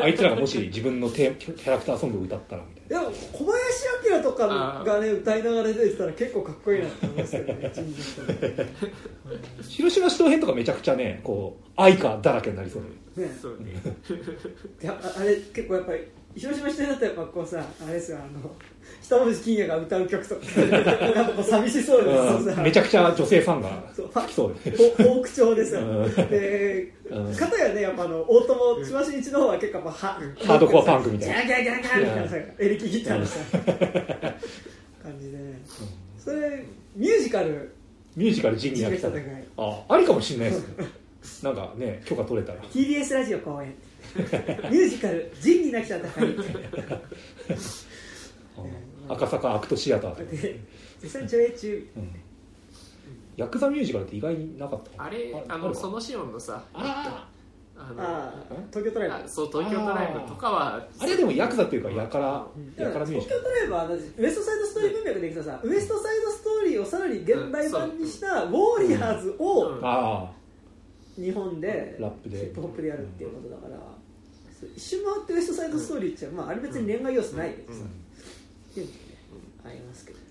あいつらがもし自分のテキャラクターソングを歌ったらみたいでも小林明とかがね歌いながら出てたら結構かっこいいなって思いますけどね 広島市東編とかめちゃくちゃねこう愛花だらけになりそうでね。そうね。い やああれ結構やっぱり広島市内だとやっぱこうさあれですよあの北文字金也が歌う曲とか。なんかこう寂しそうです。めちゃくちゃ女性ファンがそう。好きそうで。フォーク調ですよ、うん。でうん片やねやっぱあの大友千葉真一の方は結構やっぱはハードコアパンクみたいな。ギャーギャーギャーギャーみたいなさエレキギターのさ感じでねそれミュージカルミュージカルジンにやってたあありかもしれないですねなんかね許可取れたら。TBS ラジオ公演。ミュージカル「仁義なき戦い」赤坂アクトシアターとか。で絶賛上映中。うん。ヤクザミュージカルって意外になかったあれあのそのシオンのさああのああ東京トライブ。あそう東京トライブとかは。あれでもヤクザっていうかやからだやからミュージカル。東京トライブは私ウエストサイドストーリー文脈でいくとさ。ウエストサイドストーリーをさらに現代版にしたウォーリアーズをうん。あ日本でラップで。ヒップホップでやるっていうことだからそう一周回ってウエストサイドストーリーってまああれ別に恋愛要素ないけどさうん。っていうのありますけど。ね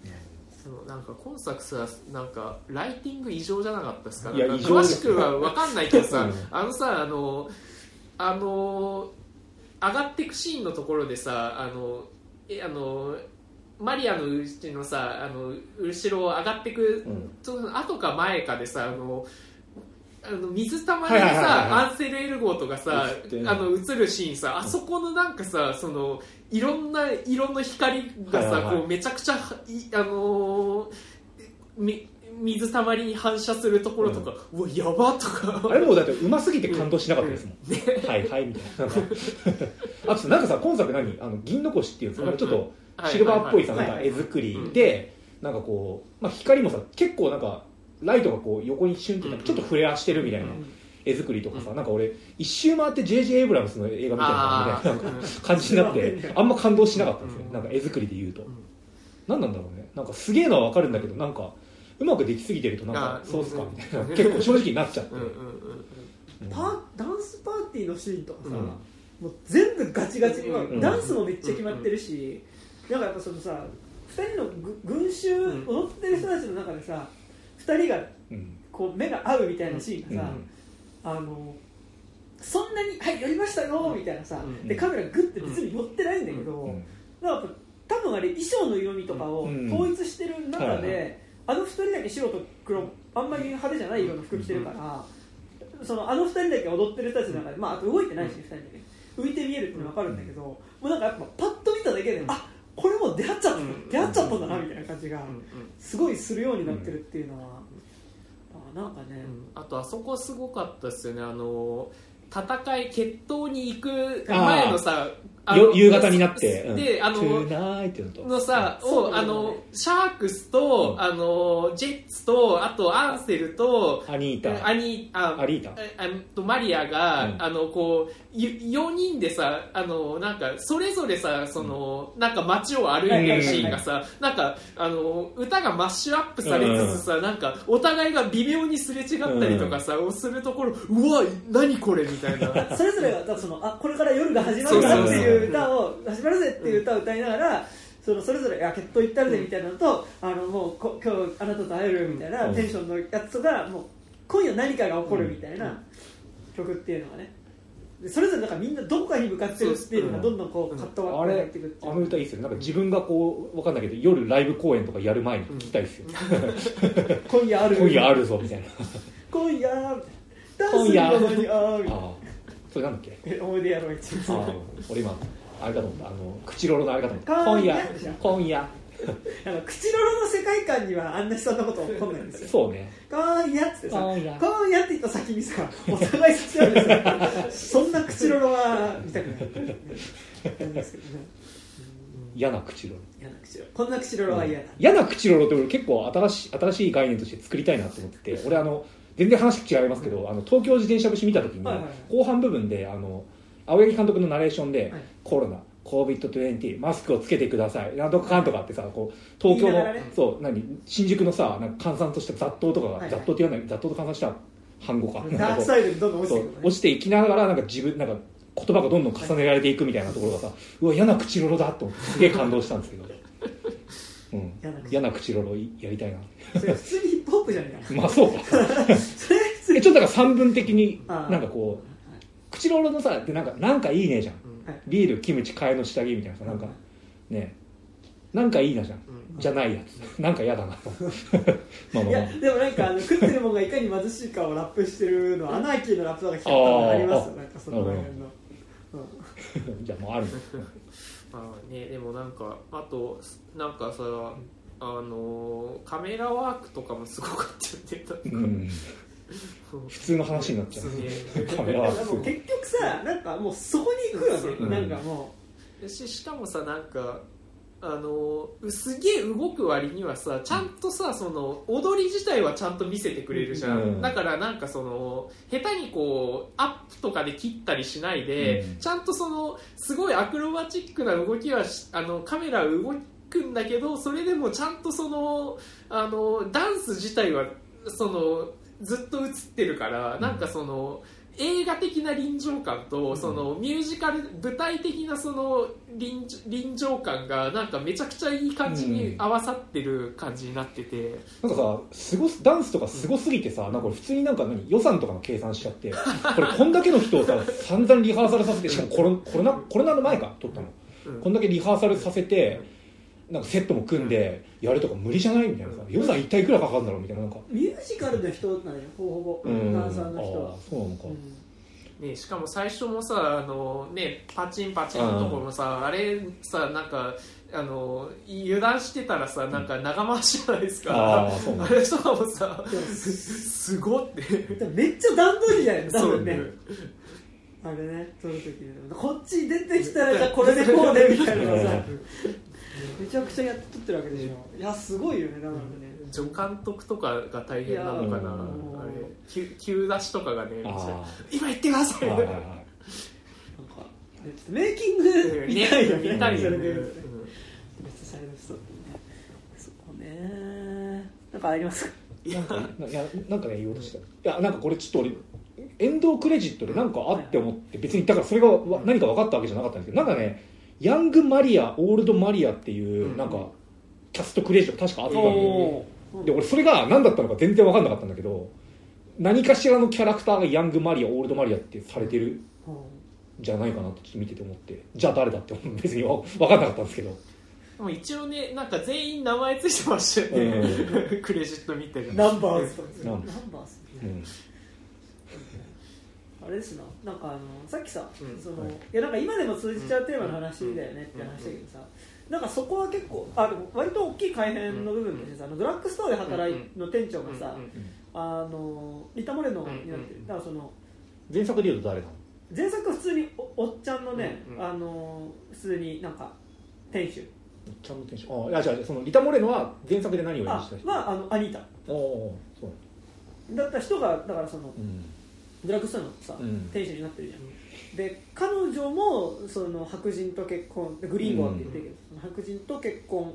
そうなんか今作さなんかライティング異常じゃなかったですか？か詳しくは分かんないけどさ、うん。あのさあのあの上がってくシーンのところでさあのえあのマリアのうちのさあの後ろを上がってく、うん。後か前かでさあのあの水たまりにさアンセル・エルゴーとかさあの映るシーンさあそこのなんかさそのいろんな色の光がさ、はいはいはい。こうめちゃくちゃいあのーみ水たまりに反射するところとか、うわやばとか。あれもうだってうますぎて感動しなかったですもん、はいはいみたいな。あとなんかさ今作何？あの銀の腰っていうな？んかちょっとシルバーっぽいさはいはいなんか絵作りでなんかこう、まあ、光もさ結構なんかライトがこう横にシュンってなんかちょっとフレアしてるみたいな絵作りとかさ、なんか俺一周回って JJ エイブラムスの映画みたいなあみたいな感じになってあんま感動しなかったんですよ、うん。なんか絵作りで言うと、ん何なんだろうね。なんかすげえのは分かるんだけどなんかうまくできすぎてるとなんかそうっすかうんみたいな。結構正直になっちゃって、うんうんうんうん。パダンスパーティーのシーンとかさ、うん。もう全部ガチガチに、まあうん。ダンスもめっちゃ決まってるし、なんかやっぱそのさ2人のぐ群衆、ん。踊ってる人たちの中でさ2人がうん。こう目が合うみたいなシーンがさ、あのそんなに「はいやりましたよ」みたいなさ、うん。でカメラグッて別に寄ってないんだけど、うん。なんか多分あれ衣装の色味とかをうん。統一してる中で、あの2人だけ白と黒あんまり派手じゃない色の服着てるから、そのあの2人だけ踊ってる人たちの中で、まあ、あと動いてないし、2人だけ。浮いて見えるっていうのは分かるんだけど、もうなんかやっぱパッと見ただけで、あこれもう出会っちゃった、うん。出会っちゃったんだなみたいな感じがすごいするようになってるっていうのは、あなんかね、うん。あとあそこすごかったですよね。あの戦い決闘に行く前のさ夕方になって「で、あのトゥーナイト」のと。のさ、そうをあのシャークスと、うん。あのジェッツとあとアンセルとアニータ。アニあアリータ。ああとマリアが、うん。あのこう4人でさあのなんかそれぞれさその、なんか街を歩いてるシーンがさ、なんかあの歌がマッシュアップされつつさ、なんかお互いが微妙にすれ違ったりとかさ、をするところうわ何これみたいな。それぞれがだからそのあこれから夜が始まるなっていう歌を始まるぜっていう歌を歌いながらそのそれぞれ「いや決闘行ったるぜ」みたいなのと、あのもうこ今日あなたと会えるみたいなうん。テンションのやつがもう今夜何かが起こるみたいな曲っていうのがね。でそれぞれなんかみんなどこかに向かってるっていうのがどんどんこうカットあ割ってくっていう。あの歌いいっすよね。なんか自分がこうわかんないけど夜ライブ公演とかやる前に聞きたいっすよ、今夜ある。今夜あるぞみたいな。今夜ダンスの間に会う。みたいなああそれなんだっけ？え思い出やろう一ああ俺今あれかと思った。あの口ロロのあれかと思った。今夜。今夜。の口ロロの世界観にはあんな悲惨なこと起こんないんですよ。そうね。今夜っつってさ今夜。今夜って言った先にさお互い好きなんですよそんな口ロロは見たくない。なんですけどね嫌な口ロロ。嫌な口ロロ。こんな口ロロは嫌だ、嫌な口ロロって俺結構新しい新しい概念として作りたいなと思ってて。俺あの全然話違いますけど、あの東京自転車節見た時に、はいはい。はい後半部分であの青柳監督のナレーションで、はい。コロナ COVID-20 マスクをつけてくださいなんとかかんとかってさこう東京の、ね。そう何新宿のさなんか閑散とした雑踏とかが、はい。はい雑踏って言わない雑踏と閑散した反語か。ダークサイドにどんどん落ちてね。落ちていきながらなんか自分なんか言葉がどんどん重ねられていくみたいなところがさうわ嫌な口ロロだと思ってすげえ感動したんですけど、うん。嫌な口、ロロやりたいな。それ普通にヒップホップじゃねえか まあそうか。それ普通に。えちょっとなんか三分的にああ。なんかこう口ロロのさってなんかなんかいいねじゃん。はい。ビールキムチ替えの下着みたいなさなんかねなんかいいなじゃん、うん。じゃないやつ。なんか嫌だな まあまあまあ。いやでもなんかあの食ってるもんがいかに貧しいかをラップしてるのはアナーキーのラップとか聞いたことありますよ。あー。なんかその辺の、うん。じゃあもうあるのまあねでもなんかあとなんかさあのカメラワークとかもすごかったよねうん。普通の話になっちゃう。すげえカメラはでも結局さなんかもうそこに行くよね、う。んなんかもししかもさなんかあのすげえ動く割にはさちゃんとさその踊り自体はちゃんと見せてくれるじゃん、うん。だからなんかその下手にこうアップとかで切ったりしないで、うん。ちゃんとそのすごいアクロバチックな動きはしあのカメラ動くんだけどそれでもちゃんとそのあのダンス自体はそのずっと映ってるから、なんかその映画的な臨場感と、そのミュージカル舞台的なその臨臨場感がなんかめちゃくちゃいい感じに合わさってる感じになってて、なんかさすごすダンスとかすごすぎてさ、なんかこれ普通になんか何予算とかの計算しちゃってこれこんだけの人をさ散々リハーサルさせてしかもコロコロナコロナの前か撮ったの、うん。こんだけリハーサルさせてなんかセットも組んでやるとか無理じゃない？みたいなさ予算一体いくらかかるんだろうみたいななんか。うミュージカルの人なのよほぼ。ほぼ、うん。ダンサーの人は。ああそうなのか、ね、しかも最初もさあの、ね、パチンパチンのところもさ、あれさなんかあの油断してたらさなんか長回しじゃないですか、ああそうなんあれとかもさすごって。めっちゃ段取りじゃない多分ね。あれね撮る時にこっち出てきたらじゃあこれでこうねみたいなさめちゃくちゃやっとってるわけでしょ。いやすごいよねだからね。助監督とかが大変なのかなあれ。急急出しとかがねあ今言ってくださいな。んかえちょっとメイキング見たいよね。見たいよね。それでうん。ベストサイドストーリーねそこね。なんかありますか？なんかいやなんかね言おうとした。いやなんかこれちょっと俺エンドクレジットでなんかあって思って別にだからそれがわ何か分かったわけじゃなかったんですけどなんかねヤングマリアオールドマリアっていううん。なんかキャストクレジット確かあったんでおー。で俺それが何だったのか全然分かんなかったんだけど何かしらのキャラクターがヤングマリアオールドマリアってされてるん。じゃないかなってちょっと見てて思ってじゃあ誰だって別にわ分かんなかったんですけど。でも一応ねなんか全員名前ついてましたよね、クレジット見てるナンバーズナンバーズ。うんあれですな。なんかあのさっきさ、うんそのはい。いやなんか今でも通じちゃうテーマの話だよねって話だけどさ、なんかそこは結構あでも割と大きい改変の部分としてさ、あのドラッグストアで働いの店長がさ、あのリタ・モレノになってる、うんだからその前作で言うと誰なの？前作は普通におおっちゃんのね、うんうん。あの普通になんか店主。ちゃんとテンションああそのリタ・モレノは前作で何を演あじた人？まああのアニータ。おおそうだった人がだからそのうんドラッグストアのさ、うん。店主になってるじゃん。で彼女もその白人と結婚グリーンゴーって言ってるけど、その白人と結婚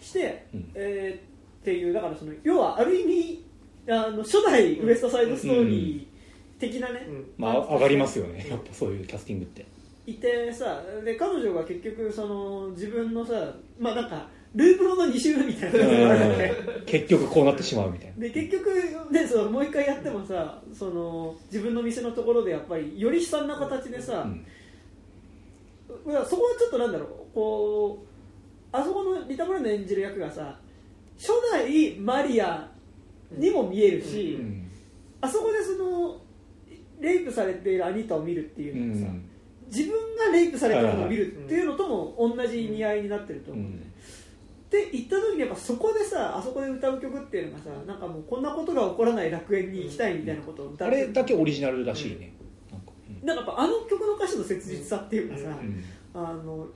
して、うん。えーっていうだからその要はある意味あの初代ウエストサイドストーリー的なね、うん。まあ上がりますよね。やっぱそういうキャスティングって。いてさで彼女が結局その自分のさまあなんかループロの2周みたいな。のがあるわけ結局こうなってしまうみたいな。で結局ねそのもう一回やってもさその自分の店のところでやっぱりより悲惨な形でさ、うん。そこはちょっとなんだろうこうあそこのリタ・モレの演じる役がさ初代マリアにも見えるし、うん。あそこでそのレイプされているアニータを見るっていううのがさ、ん。自分がレイプされてるのを見るっていうのとも同じ意味合いになってると思う、うんって言った時にやっぱそこでさあそこで歌う曲っていうのがさなんかもうこんなことが起こらない楽園に行きたいみたいなことを歌ってあれだけオリジナルらしいね。なんかなんかやっぱあの曲の歌詞の切実さっていうかさ、うん。あの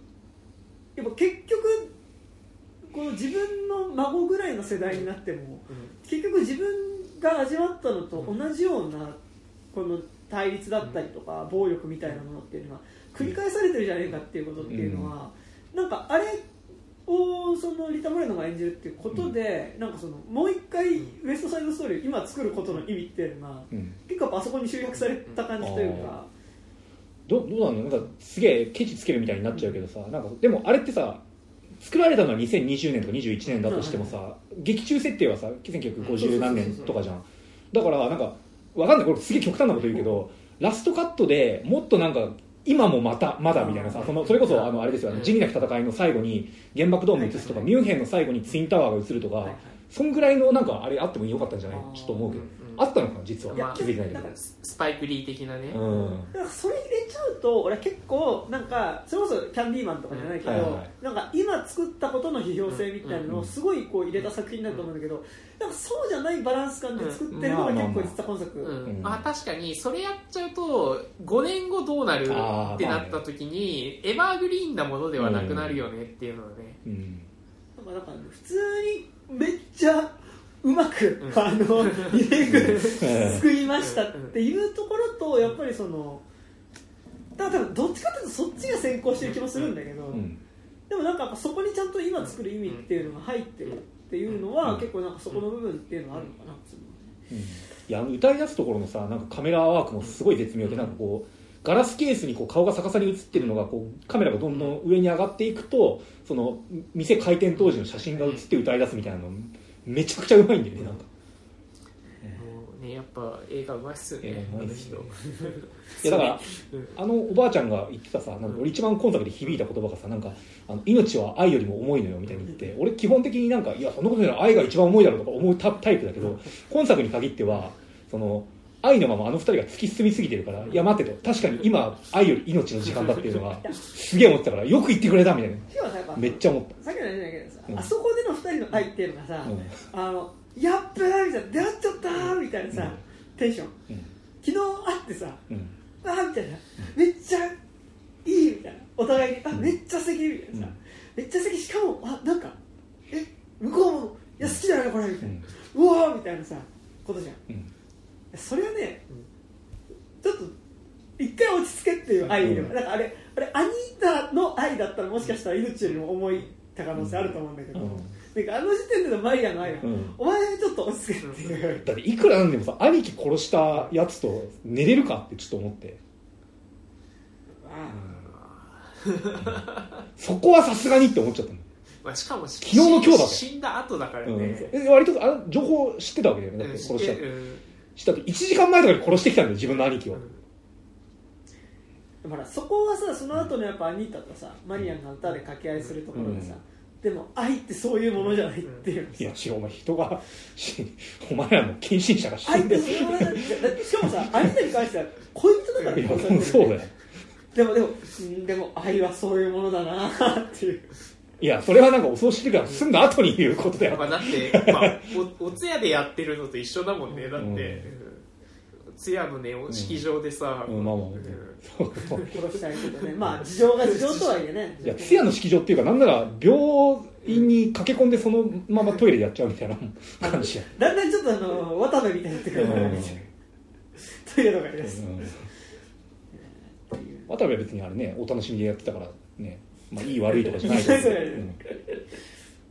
やっぱ結局この自分の孫ぐらいの世代になっても結局自分が味わったのと同じようなこの対立だったりとか暴力みたいなものっていうのが繰り返されてるじゃねえかっていうことっていうのはなんかあれをそのリタ・モレノが演じるっていうことで、なんかそのもう一回ウエストサイドストーリーを今作ることの意味っていうのが、うん。結構あそこに集約された感じというか、どどうなの？なんかすげえケチつけるみたいになっちゃうけどさなんかでもあれってさ作られたのは2020年とか21年だとしてもさ、劇中設定はさ1950何年とかじゃん。だからなんかわかんない。これすげえ極端なこと言うけどラストカットでもっとなんか今もまたまだみたいなさそのそれこそあのあれですよ、ね、地味な戦いの最後に原爆ドーム映すとかミュンヘンの最後にツインタワーが映るとか、そんぐらいのなんかあれあってもよかったんじゃない？ちょっと思うけど。うんあったのかな実は、まあ気づいてないけどなんかスパイクリー的なね、うん。だからそれ入れちゃうと俺は結構なんかそれこそキャンディーマンとかじゃないけど、うんはいはい。なんか今作ったことの批評性みたいなのをすごいこう入れた作品になると思うんだけど、なんかそうじゃないバランス感で作ってるのが結構実は今作、うんうんまあ確かにそれやっちゃうと5年後どうなるってなった時にエバーグリーンなものではなくなるよねっていうのはね、うん。なんかだから普通にめっちゃうまく、うん。あのリメイク作りましたっていうところとやっぱりそのだから多分どっちかっていうとそっちが先行してる気もするんだけど、うん。でもなんかやっぱそこにちゃんと今作る意味っていうのが入ってるっていうのは、うん。結構なんかそこの部分っていうのはあるのかなっていうのはねいや歌い出すところのさなんかカメラワークもすごい絶妙でなんかこうガラスケースにこう顔が逆さに映ってるのがこうカメラがどんどん上に上がっていくとその店開店当時の写真が写って歌い出すみたいなのめちゃくちゃうまいんだよねなんか。ねやっぱ映画うまいっすよね、映画うまいっす人。よいやだから うん。あのおばあちゃんが言ってたさなんか俺一番今作で響いた言葉がさなんかあの命は愛よりも重いのよみたいに言って。俺基本的になんかいやそんなことない愛が一番重いだろうとか思うタタイプだけど 今作に限ってはその愛のままあの二人が突き進みすぎてるからいや待ってと。確かに今愛より命の時間だっていうのがすげえ思ってたからよく言ってくれたみたいな。めっちゃ思っさっきの話じゃないけどさ、うん。あそこでの二人の愛っていうのがさ、うん。あのやっべーみたいな出会っちゃったーみたいなさ、うん。テンション。うん。昨日会ってさうん。あーみたいな。めっちゃいいみたいな。お互いにあめっちゃ素敵みたいなさ、うん。めっちゃ素敵。しかもあなんかえ向こうもいや好きだよねこれみたいな、うわーみたいなさことじゃんそれはね、ちょっと一回落ち着けっていう愛では、うんなんかあれあれアニータの愛だったらもしかしたら命よりも重いた可能性あると思うんだけど、うん。なんかあの時点でのマリアの愛は、うん。お前ちょっと落ち着けっていう、だっていくらなんでもさ兄貴殺したやつと寝れるかってちょっと思って。そこはさすがにって思っちゃったの。まあ、しかも昨日の今日だぜ死んだ後だからね、うん、え割とあの情報知ってたわけだよね。殺したってうん知ったって1時間前とかに殺してきたんだよ自分の兄貴を、でもほらそこはさその後のやっぱアニータとさマリアンが歌で掛け合いするところでさ、でも愛ってそういうものじゃないっていう。のさいや違うお前人がしお前らの近親者が死愛ってんでそういうものじゃない。だってしかもさアニータに関しては恋人だから殺されてる。そうだよ。でもでもうんでも愛はそういうものだなっていういやそれはなんかお葬式が済んだ後に言うことだよ。まあ、だって、まあ、お お通夜でやってるのと一緒だもんねだって、うん。通夜のね式場でさ、うんまあまあ。うん。そう殺したいけどね。まあ事情が事情とはいえね。いや通夜の式場っていうかなんなら病院に駆け込んでそのままトイレでやっちゃうみたいな感じやだんだんちょっとあの渡部みたいになってくるからうんトイレとかにです渡部は別にあれねお楽しみでやってたからね、まあ、いい悪いとかじゃないけど、そうん。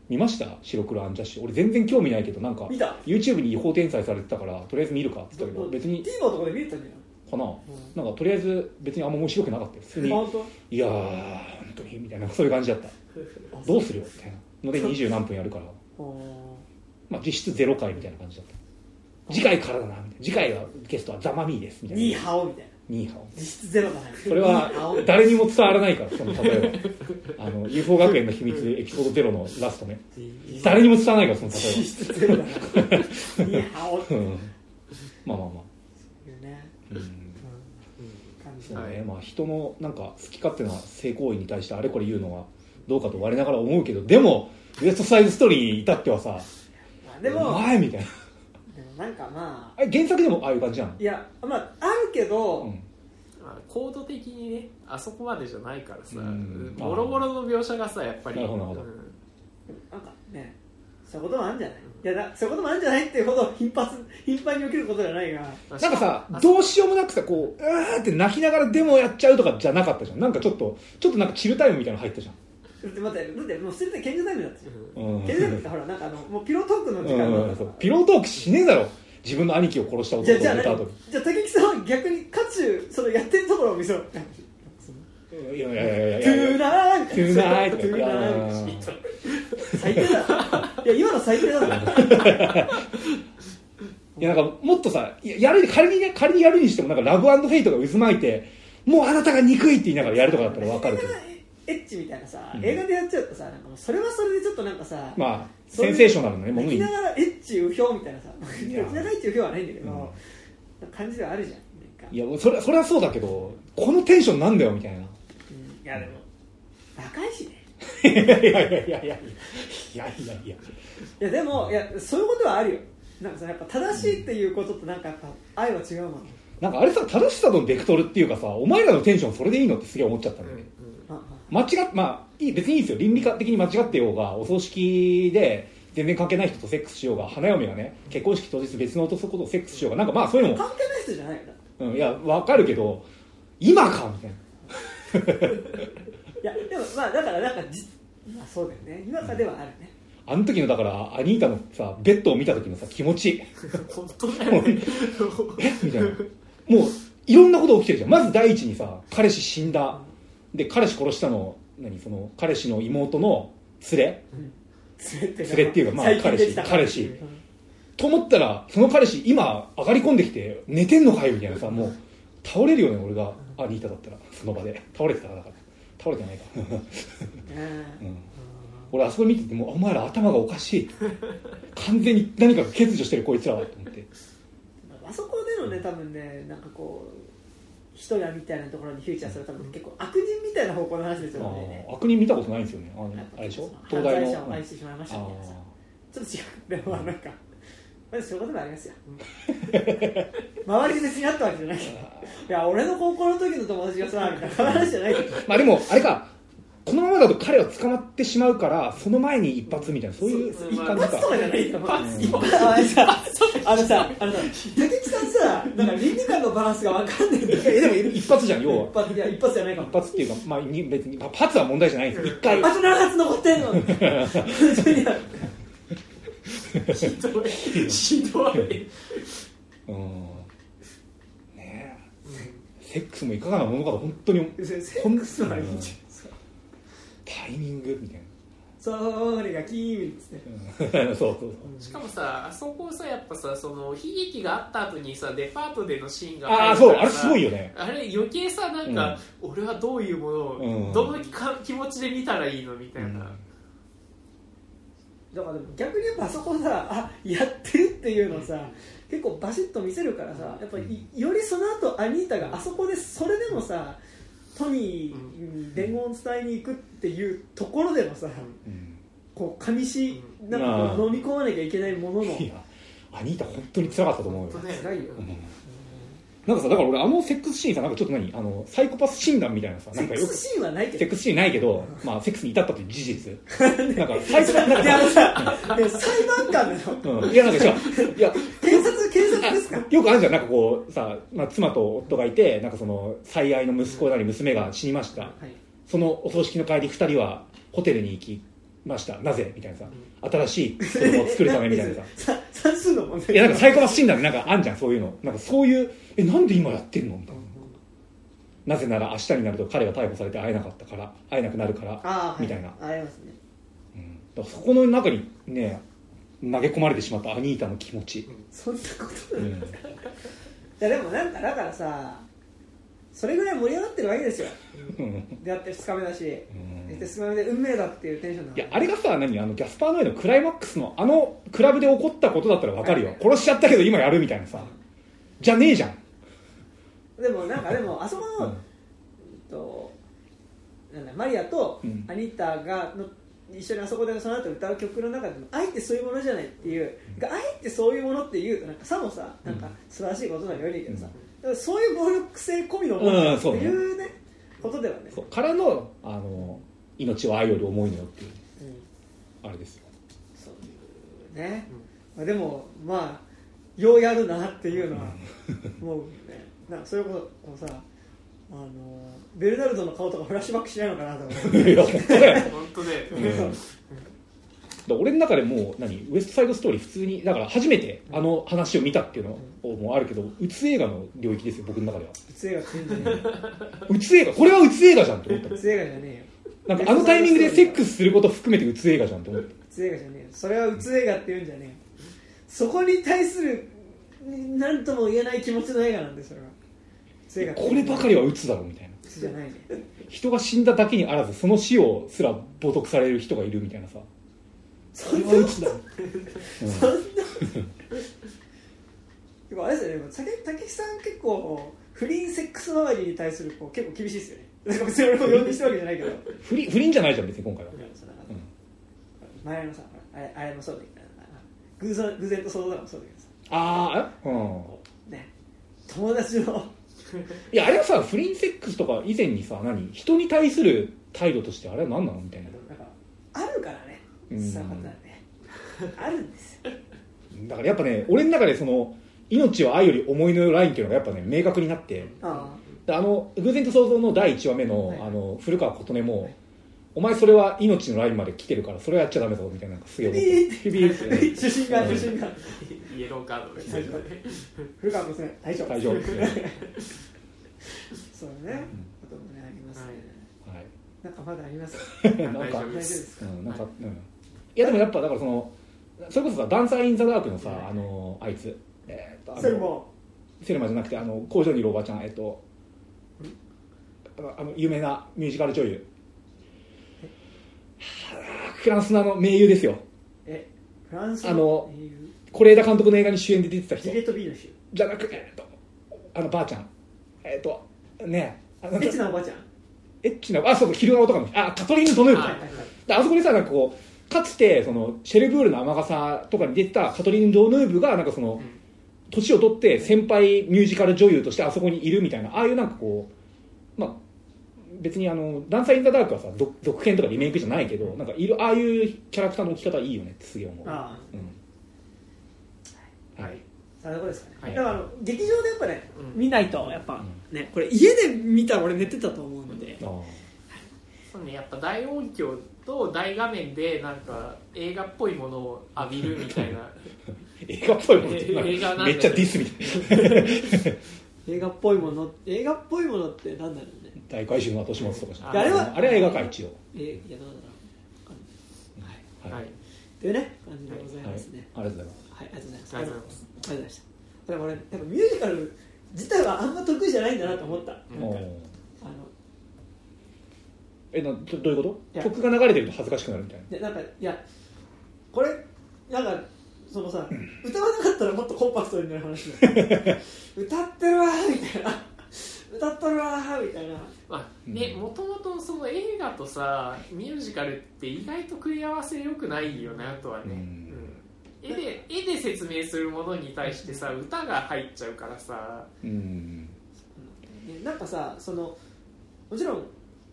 見ました？白黒アンジャッシュ俺全然興味ないけどなんか YouTube に違法転載されてたからとりあえず見るかって言ったけど別に。TVer とかで見れたんじかな。なんかとりあえず別にあんま面白くなかったよ。普通に。ゃないやー本当にみたいなそういう感じだった。どうするよみたいなの。で二十何分やるから、まあ、実質ゼロ回みたいな感じだった。次回からだなみたいな。次回はゲストはザ・マミーですみたいな。ニーハオみたいなニーハオ実質ゼロだね。それは誰にも伝わらないからその例えばあの UFO 学園の秘密エピソードゼロのラストね。誰にも伝わらないからその実例質 ゼロだな。ニーハオううん、まあまあまあ、ね。うん、感じ。そうね、はいまあ人のなんか好き勝手な性行為に対してあれこれ言うのはどうかと我ながら思うけどでもウエストサイズストーリーに至ってはさでも前みたいななんかまあ原作でもああいう感じなの？いやまああるけど、うん。まあ、コード的にねあそこまでじゃないからさ、うん。もろもろの描写がさやっぱり。なるほどなるほど。うん。なんかねそういうこともあるんじゃない？いやだそういうこともあるんじゃないっていうほど頻発頻繁に起きることじゃないが。まあなんかさあどうしようもなくさこううわーって泣きながらでもやっちゃうとかじゃなかったじゃん。なんかちょっとちょっとなんかチルタイムみたいなの入ったじゃんだって待ってだってもう捨てて賢者タイムだったじゃん。うん。賢者タイムってほらなんかあのもうピロートークの時間うんだったそうピロートークしねえだろ。自分の兄貴を殺した男じゃあじゃあ何を寝た後にじゃあ竹木さんは逆に渦中そのやってるところを見せろいやいやいやいトゥいや。ナート。ゥーナイト。トゥーナーうん最低だ。いや今の最低だぞいやなんかもっとさやる仮にね仮にやるにしてもなんかラブフェイトが渦巻いてもうあなたが憎いって言いながらやるとかだったら分かるけどエッチみたいなさ、うん。映画でやっちゃうとさなんかそれはそれでちょっとなんかさ、まあセンセーショナルなねものに。泣きながらエッチうひょうみたいなさ泣きながらエッチうひょうはないんだけど、うん。感じではあるじゃんいやそれそれはそうだけどこのテンションなんだよみたいな。うん。いやでも若いしね。いやいやいやいや。いやいやいや。でもいやそういうことはあるよ。なんかさやっぱ正しいっていうこととなんかやっぱ愛は違うもん、なんかあれさ正しさのベクトルっていうかさお前らのテンションそれでいいのってすげえ思っちゃったんだよね、ああ間違っまあいい別にいいですよ。倫理観的に間違ってようがお葬式で全然関係ない人とセックスしようが花嫁がね結婚式当日別の男とセックスしようがなんかまあそういうのも、関係ない人じゃないよなうん、いやわかるけど今かみたいな。いやでもまあだからなんかじまあそうだよね。今かではあるね、あの時のだからアニータのさベッドを見た時のさ気持ち。本当だよね。え？みたいな。もういろんなこと起きてるじゃん。まず第一にさ彼氏死んだで彼氏殺したの何その彼氏の妹の連れ？連れって連れっていうかまあ彼氏彼氏。と思ったらその彼氏今上がり込んできて寝てんのかよみたいなさもう倒れるよね俺が。アニータだったらその場で。倒れてたらだから。倒れてないか、うんうん、俺あそこ見ててもうお前ら頭がおかしい完全に何かが欠如してるこいつらは。と思って。あそこでのね多分ねなんかこう人やみたいなところにフューチャーする多分結構悪人みたいな方向の話ですよね。悪人見たことないんですよね。あのあれでしょ？東大の？犯罪者を愛してしまいましたみたいなさちょっと違う。でもなんかまあそういうこともありますよ。周りで別にあったわけじゃない。けどいや俺の高校の時の友達がさみたいな話じゃない。け どまあでもあれかこのままだと彼は捕まってしまうからその前に一発みたいなそういういい感じか。一発とかじゃないよ一発うん一発あのさあのさあのさ竹木さんさなんか倫理観のバランスが分かんないんだけどえでも一発じゃん要は。一発いや一発じゃないかも。一発っていうか、まあ、に別にまあ発は問題じゃないんですよ一回。あと7発残ってんの。ひどい。ひどい。うん。ねえ。セックスもいかがなものかと本当に。セックスはいいんじゃんタイミングみたいそれがキーンっつって。なうん。そうそうしかもさあそこさやっぱさその悲劇があった後にさデパートでのシーンがああ入るからそうあれすごいよね。あれ余計さなんか、俺はどういうものを、うん。どのか気持ちで見たらいいのみたいな、だからでも逆にやっぱあそこさあやってるっていうのをさ結構バシッと見せるからさやっぱりよりその後アニータがあそこでそれでもさトニーに伝言を伝えに行くっていうところでもさうん。こう上しなんかこう飲み込まなきゃいけないものの。いやアニータ本当に辛かったと思うよ。辛いよ。うん。なんかさだから俺あのセックスシーンさなんかちょっと何あのサイコパス診断みたいなさセックなんかよくスシーンはないけど。セックスシーンないけど、まあ、セックスに至ったという事実。なんかサイコパスなんかさで裁判官でしょうん。いやなんか違う。いや検察 よくあるじゃんなんかこうさ、まあ、妻と夫がいてなんかその最愛の息子なり娘が死にました、はい。そのお葬式の帰り2人はホテルに行きました。なぜ？みたいなさ。新しい子供を作るためみたいなさ。さ算数の問題いやなんかサイコパス診断でなんかあんじゃんそういうの。なんかそういうえなんで今やってんの？みたいな。なぜなら明日になると彼が逮捕されて会えなかったから会えなくなるからみたいな、ありますね。うん。だからそこの中にね投げ込まれてしまったアニータの気持ち、そんなことうんない。いやでもなんかだからさそれぐらい盛り上がってるわけですよ。うん。出会って2日目だし、うん。出会って2日目で運命だっていうテンションないやあれがさ何？あのギャスパーノエのクライマックスのあのクラブで起こったことだったら分かるよ。殺しちゃったけど今やるみたいなさ。じゃねえじゃん。でもなんかでもあそこの、うん。となんだマリアとうん。アニータがの一緒にあそこでその後歌う曲の中でも愛ってそういうものじゃないっていう、愛ってそういうものっていうとなん。かさもさなんか素晴らしいことなのよりけどさ、だからそういう暴力性込みのものっていうね,、ことではね。そうからのあの命は愛より重いのよっていううん。あれですよ。そういうね、まあ、でもまあようやるなっていうのはもうね。なそういうことをさあのベルナルドの顔とかフラッシュバックしないのかなと思って。いや本当だよ本当で、うん。俺の中でもう何ウエストサイドストーリー普通にだから初めてあの話を見たっていうのもあるけどうつ映画の領域ですよ僕の中では。うつ映画って言うんじゃね。うつ映画これはうつ映画じゃんと思った。うつ映画じゃねえよ。なんかあのタイミングでセックスすること含めてうつ映画じゃんと思った。うつ映画じゃねえよ。それはうつ映画って言うんじゃねえよ。そこに対する何とも言えない気持ちの映画なんでそれは。こればかりはうつだろみたいなじゃないね。人が死んだだけにあらずその死をすら冒涜される人がいるみたいなさ。そんなこれはうつだろ、そんな。でもあれですよね竹竹木さん結構不倫セックス周りに対するこう結構厳しいですよね。なんか別に俺も呼んでしてるわけじゃないけど。不倫不倫じゃないじゃん別に今回は、うん前のさあれあれもそうだけど偶然偶然と想像だもそうだけどさ。ああうん。ね友達のいやあれはさ不倫セックスとか以前にさ何？人に対する態度としてあれは何なの？みたいな。あるからね。うん。そういうことだね。あるんですよ。だからやっぱね俺の中でその命は愛より思いのラインっていうのがやっぱね明確になって。あの偶然と想像の第1話目の,、はい。あの古川琴音も、お前それは命のラインまで来てるからそれはやっちゃダメだぞみたいななんかすげえ思っ主審が主審がイエローカード。です大丈夫古川娘大丈夫大丈夫です。ねそうね。こともねありますね。はい。なんかまだあります。なんか大丈夫でです。すかうんなんか、うん、いやでもやっぱだからそのそれこそさ「ダンサー・イン・ザ・ダーク」のさあのあいつ。えーっとあのそれもセルマじゃなくてあの工場にいるおばちゃんえっとあの有名なミュージカル女優。はあフランスのあの名優ですよ。えフランスあの是枝監督の映画に主演で出てた人。ジュリエット・ビーの州じゃなくて、えっと、あのばあちゃん。えっとねあのエッチなおばちゃん？エッチなあそう昼顔とかのあカトリーヌ・ドヌーブはいはいはい。であそこにさなんかこうかつてそのシェルブールの雨傘とかに出てたカトリーヌ・ドヌーブがなんかその年を取って先輩ミュージカル女優としてあそこにいるみたいなああいうなんかこうまあ別にあの「ダンサー・イン・ザ・ダーク」はさ続続編とかリメイクじゃないけどなんかいるああいうキャラクターの置き方いいよねってすげえ思う。あうん。はい。あそこですかね、はい。だからあの劇場でやっぱね、うん。見ないとやっぱ、ねこれ家で見たら俺寝てたと思うので、あそうねやっぱ大音響と大画面でなんか映画っぽいものを浴びるみたいな。映画っぽいものってえ映画なんだめっちゃディスみたいな。映画っぽいもの映画っぽいものってなんだろうね大怪獣の後始末とかあれは？あれは映画か一応。えいやどうだろう。はい、はい。というね感じでございはい。ますねありがとうございます。はい、ありがとうございます。ありがとうございます。ありがとうございましただから俺やっぱミュージカル自体はあんま得意じゃないんだなと思った。えなどどういうこと？曲が流れてると恥ずかしくなるみたいな。でなんかいやこれなんかそのさ歌わなかったらもっとコンパクトになる話 歌ってるわーみたいな。歌ってるわーみたいなまあねうん。もともとその映画とさミュージカルって意外と組み合わせよくないよなとはね、うん。うん。絵で絵で説明するものに対してさ歌が入っちゃうからさ。うん。ねなんかさそのもちろん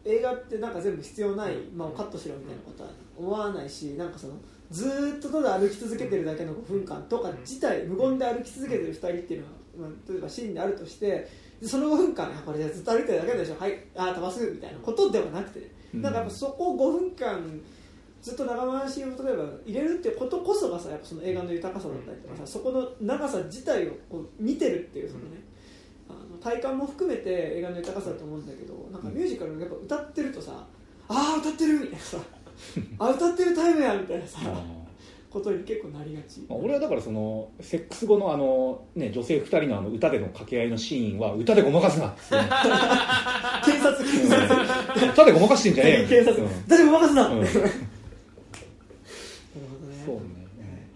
映画ってなんか全部必要ない、まあ、カットしろみたいなことは思わないしなんかそのずーっとただ歩き続けてるだけの5分間とか自体無言で歩き続けてる2人っていうのは、まあ、例えばシーンであるとしてでその5分間あこれずっと歩いてるだけでしょ。はい。あ飛ばすみたいなことではなくて、うん。なんかやっぱそこを5分間ずっと長回しを例えば入れるっていうことこそがさやっぱその映画の豊かさだったりとかさそこの長さ自体をこう見てるっていうそのね、あの体感も含めて映画の豊かさだと思うんだけどなんかミュージカルやっぱ歌ってるとさああ歌ってるみたいなさあ歌ってるタイムやみたいなさあことに結構なりがち。ーまあ俺はだからそのセックス後のあの、ね、女性2人のあの歌での掛け合いのシーンは歌でごまかすな。っていう警察警察歌でごまかしてんじゃねえよ。警察。うん。誰も任すな、うん。なるほどね。そうね。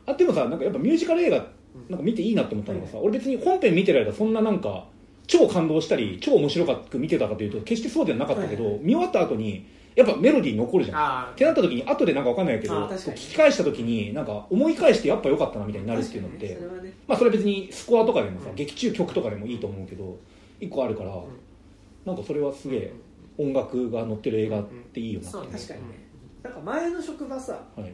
あでもさなんかやっぱミュージカル映画なんか見ていいなって思ったのがさ、俺別に本編見てる間そんななんか超感動したり超面白く見てたかというと決してそうではなかったけど、はい。見終わった後にやっぱメロディー残るじゃん。あってなった時に後でなんかわかんないけど聞き返した時になんか思い返してやっぱ良かったなみたいになるっていうのって、ね。それはね。まあそれは別にスコアとかでもさ、うん。劇中曲とかでもいいと思うけど一個あるから、なんかそれはすげえ音楽が乗ってる映画っていいよなって。そうね。確かにね。なんか前の職場さはい。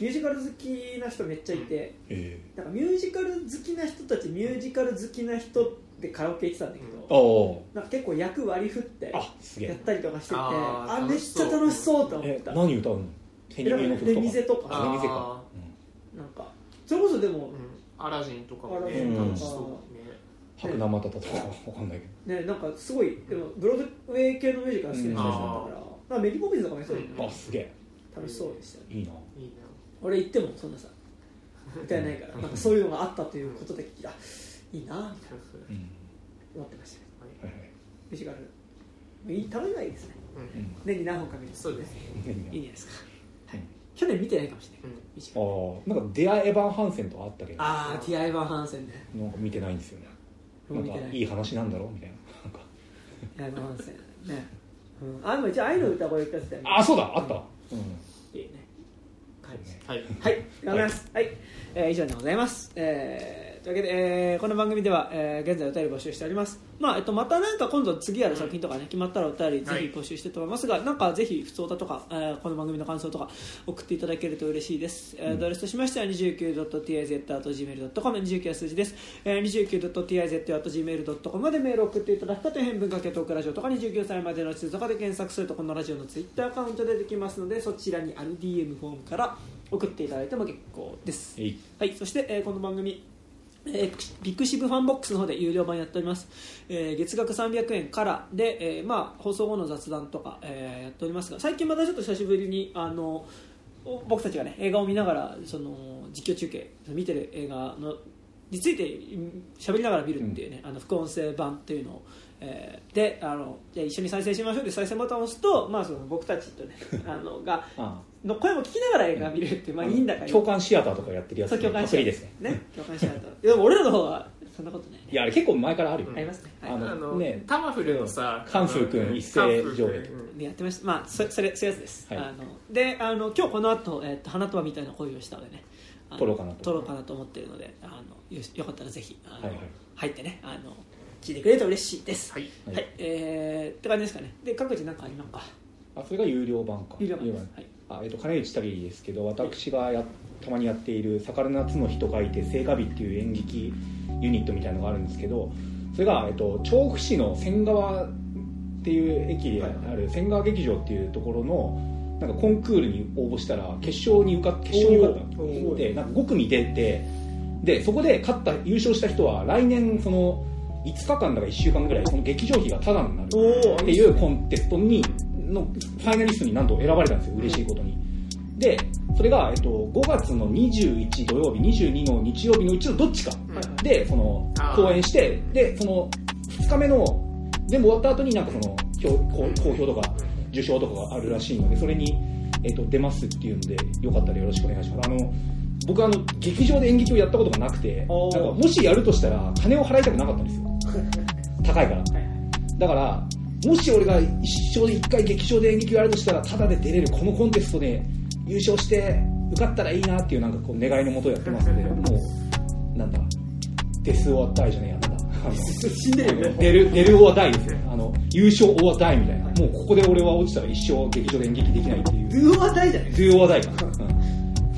ミュージカル好きな人めっちゃいてえ。なんかミュージカル好きな人たちミュージカル好きな人でカラオケ行ってたんだけど、なんか結構役割り振ってあすげえ。やったりとかしててあめっちゃ楽しそうと思っえた何歌うの？手にのレミゼとか。あレミゼか。あなんかそれこそでもーうん。アラジンとかもアラねジンとか。楽しそうね。白生たたとかわかんないけねなんかすごいでもブロードウェイ系のミュージカル好きな人たちだったから、なんかメリーポピンズとかもそうだよねどあすげえ。楽しそうでしたよね。いいな。いいな。俺行ってもそんなさ歌えないからなんかそういうのがあったということで聞いたいいなみたいなうん。思ってました。よはいはい。いいたまにはいいですね。うん。うん年に何本か見る。そうですね。いいんじゃないですか、はい、去年見てないかもしれない、ああなんかデア・エヴァン・ハンセンとかあったけど。ああティア・エヴァン・ハンセンねなんか見てないんですよね。なんかいいい話なんだろうみたいな。なんか。ティア・エヴァン・ハンセンね、うん、あでも一応愛の歌声歌ってたよね。あそうだあった。うん。いいね。はい。はい。はい。はい、えー以上でございます。えーというわけで、えーこの番組では、えー現在お便り募集しております。まあ、えっと、またなんか今度次やる作品とかね、決まったらお便りぜひ募集してと思いますが、なんかぜひ、普通歌とか、えーこの番組の感想とか送っていただけると嬉しいです。えーアドレスとしましては 29.tiz.gmail.com、29は数字です。えー 29.tiz.gmail.com までメールを送っていただくか、天文かけトークラジオとか29歳までの地図とかで検索すると、このラジオのツイッターアカウントでできますので、そちらにある DM フォームから送っていただいても結構です。えいはい、そして、えーこの番組、えー pixivFANBOX の方で有料版やっております、えー月額300円から。で、えーまあ、放送後の雑談とか、えーやっておりますが最近またちょっと久しぶりにあのお僕たちが、ね、映画を見ながらその実況中継見てる映画のについてうん喋りながら見るっていうね、あの副音声版っていうのを、えーであのじゃあ一緒に再生しましょうで再生ボタンを押すと、まあ、その僕たちとね あのがあの声も聞きながら映画見れるってまあいいんだか共感シアターとかやってるやつ。そう共感しパクリですね。ね共感しないとでも俺らの方はそんなことない。ねいやあれ結構前からあるよ。ありますね、はい。あのあのね。タマフルのさカンフー君一斉上映。でやってました。まあそそれそういうやつです、はい。あのであの今日この後、えっと花束みたいな恋をしたのでね撮ろうかなと。撮ろうかなと思ってるのであのよしよかったらぜひあの、はいはい。入ってねあの聞いてくれると嬉しいです。はい。はい、はいえー、って感じですかね。で各自なんかありますか？あそれが有料版か。有料版です。はいあえっと金内旅ですけど私がやたまにやっている「魚夏の日」と書いて「聖火日」っていう演劇ユニットみたいなのがあるんですけどそれが、えっと、調布市の仙川っていう駅である仙川劇場っていうところのなんかコンクールに応募したら決勝に受か決勝に受かったでなんか5組出てでそこで勝った優勝した人は来年その5日間だか1週間ぐらいその劇場費がタダになるっていうコンテストにのファイナリストになんと選ばれたんですよ嬉しいことに。でそれが、えっと、5月の21土曜日22の日曜日のうちのどっちか。うんでその公演してでその2日目の全部終わった後になんかその表好好評とか受賞とかがあるらしいのでそれに、えっと、出ますっていうのでよかったらよろしくお願いします。あの僕あの劇場で演劇をやったことがなくてなんかもしやるとしたら金を払いたくなかったんですよ。高いから。だからもし俺が一生で一回劇場で演劇をやるとしたらタダで出れるこのコンテストで優勝して受かったらいいなっていうなんかこう願いのもとやってますのでもうなんだデス・オア・ダイじゃねえやなんだ。死んでるよね。出る出るオアダイですね。あの優勝オアダイみたいな。もうここで俺は落ちたら一生劇場で演劇できないっていう。ドゥオアダイじゃないドゥオアダイか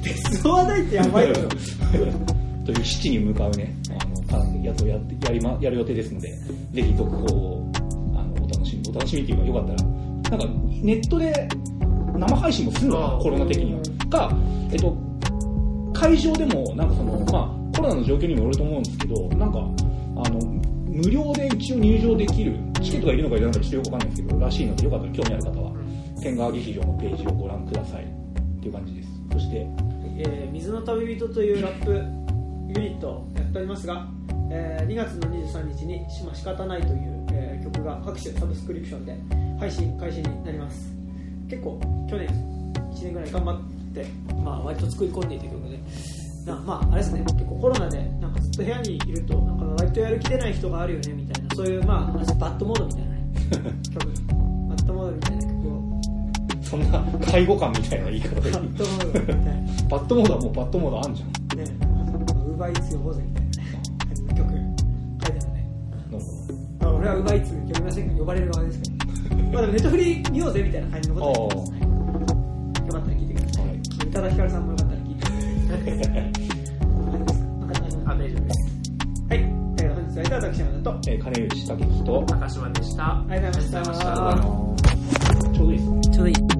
デスオアダイってやばいよ。という七に向かうねあのかやつをやってやり、ま、やる予定ですのでぜひ続報をお楽しみっていうかよかったらなんかネットで生配信もするのコロナ的には。かえっと会場でもなんかそのまあコロナの状況にもよると思うんですけどなんかあの無料で一応入場できるチケットがいるのかいらないのかちょっとよくわかんないですけどらしいのでよかったら興味ある方は天川劇場のページをご覧くださいっていう感じです。そしてえー水の旅人というラップユニットをやっておりますが、えー2月の23日に「しま仕方ない」という、えー曲が各種サブスクリプションで配信開始になります。結構去年1年ぐらい頑張って、まあ、割と作り込んでいた曲で。なまああれですね。結構コロナでなんかずっと部屋にいるとなんか割とやる気出ない人があるよねみたいなそういうまあ BAD モードみたいなね 曲。 BAD モードみたいな曲を。そんな介護官みたいな言い方で。 BAD モードみたいな。 BAD モードはもう BAD モードあんじゃん。ね、ウーバーイーツ呼ぼうぜみたいなあ俺はウーバーイーツ呼びませんが、呼ばれる側ですけど。まあでもネットフリ見ようぜみたいな感じのことを言ってます、はいよかったら聞いてください。はい宇多田ヒカルさんもよかったら聞いてください。あ大丈夫ですはい。ということで本日使いた私山田とえー金内武樹と高島でしたありがとうございましたありがとうございましたちょうどいいですねちょうどいい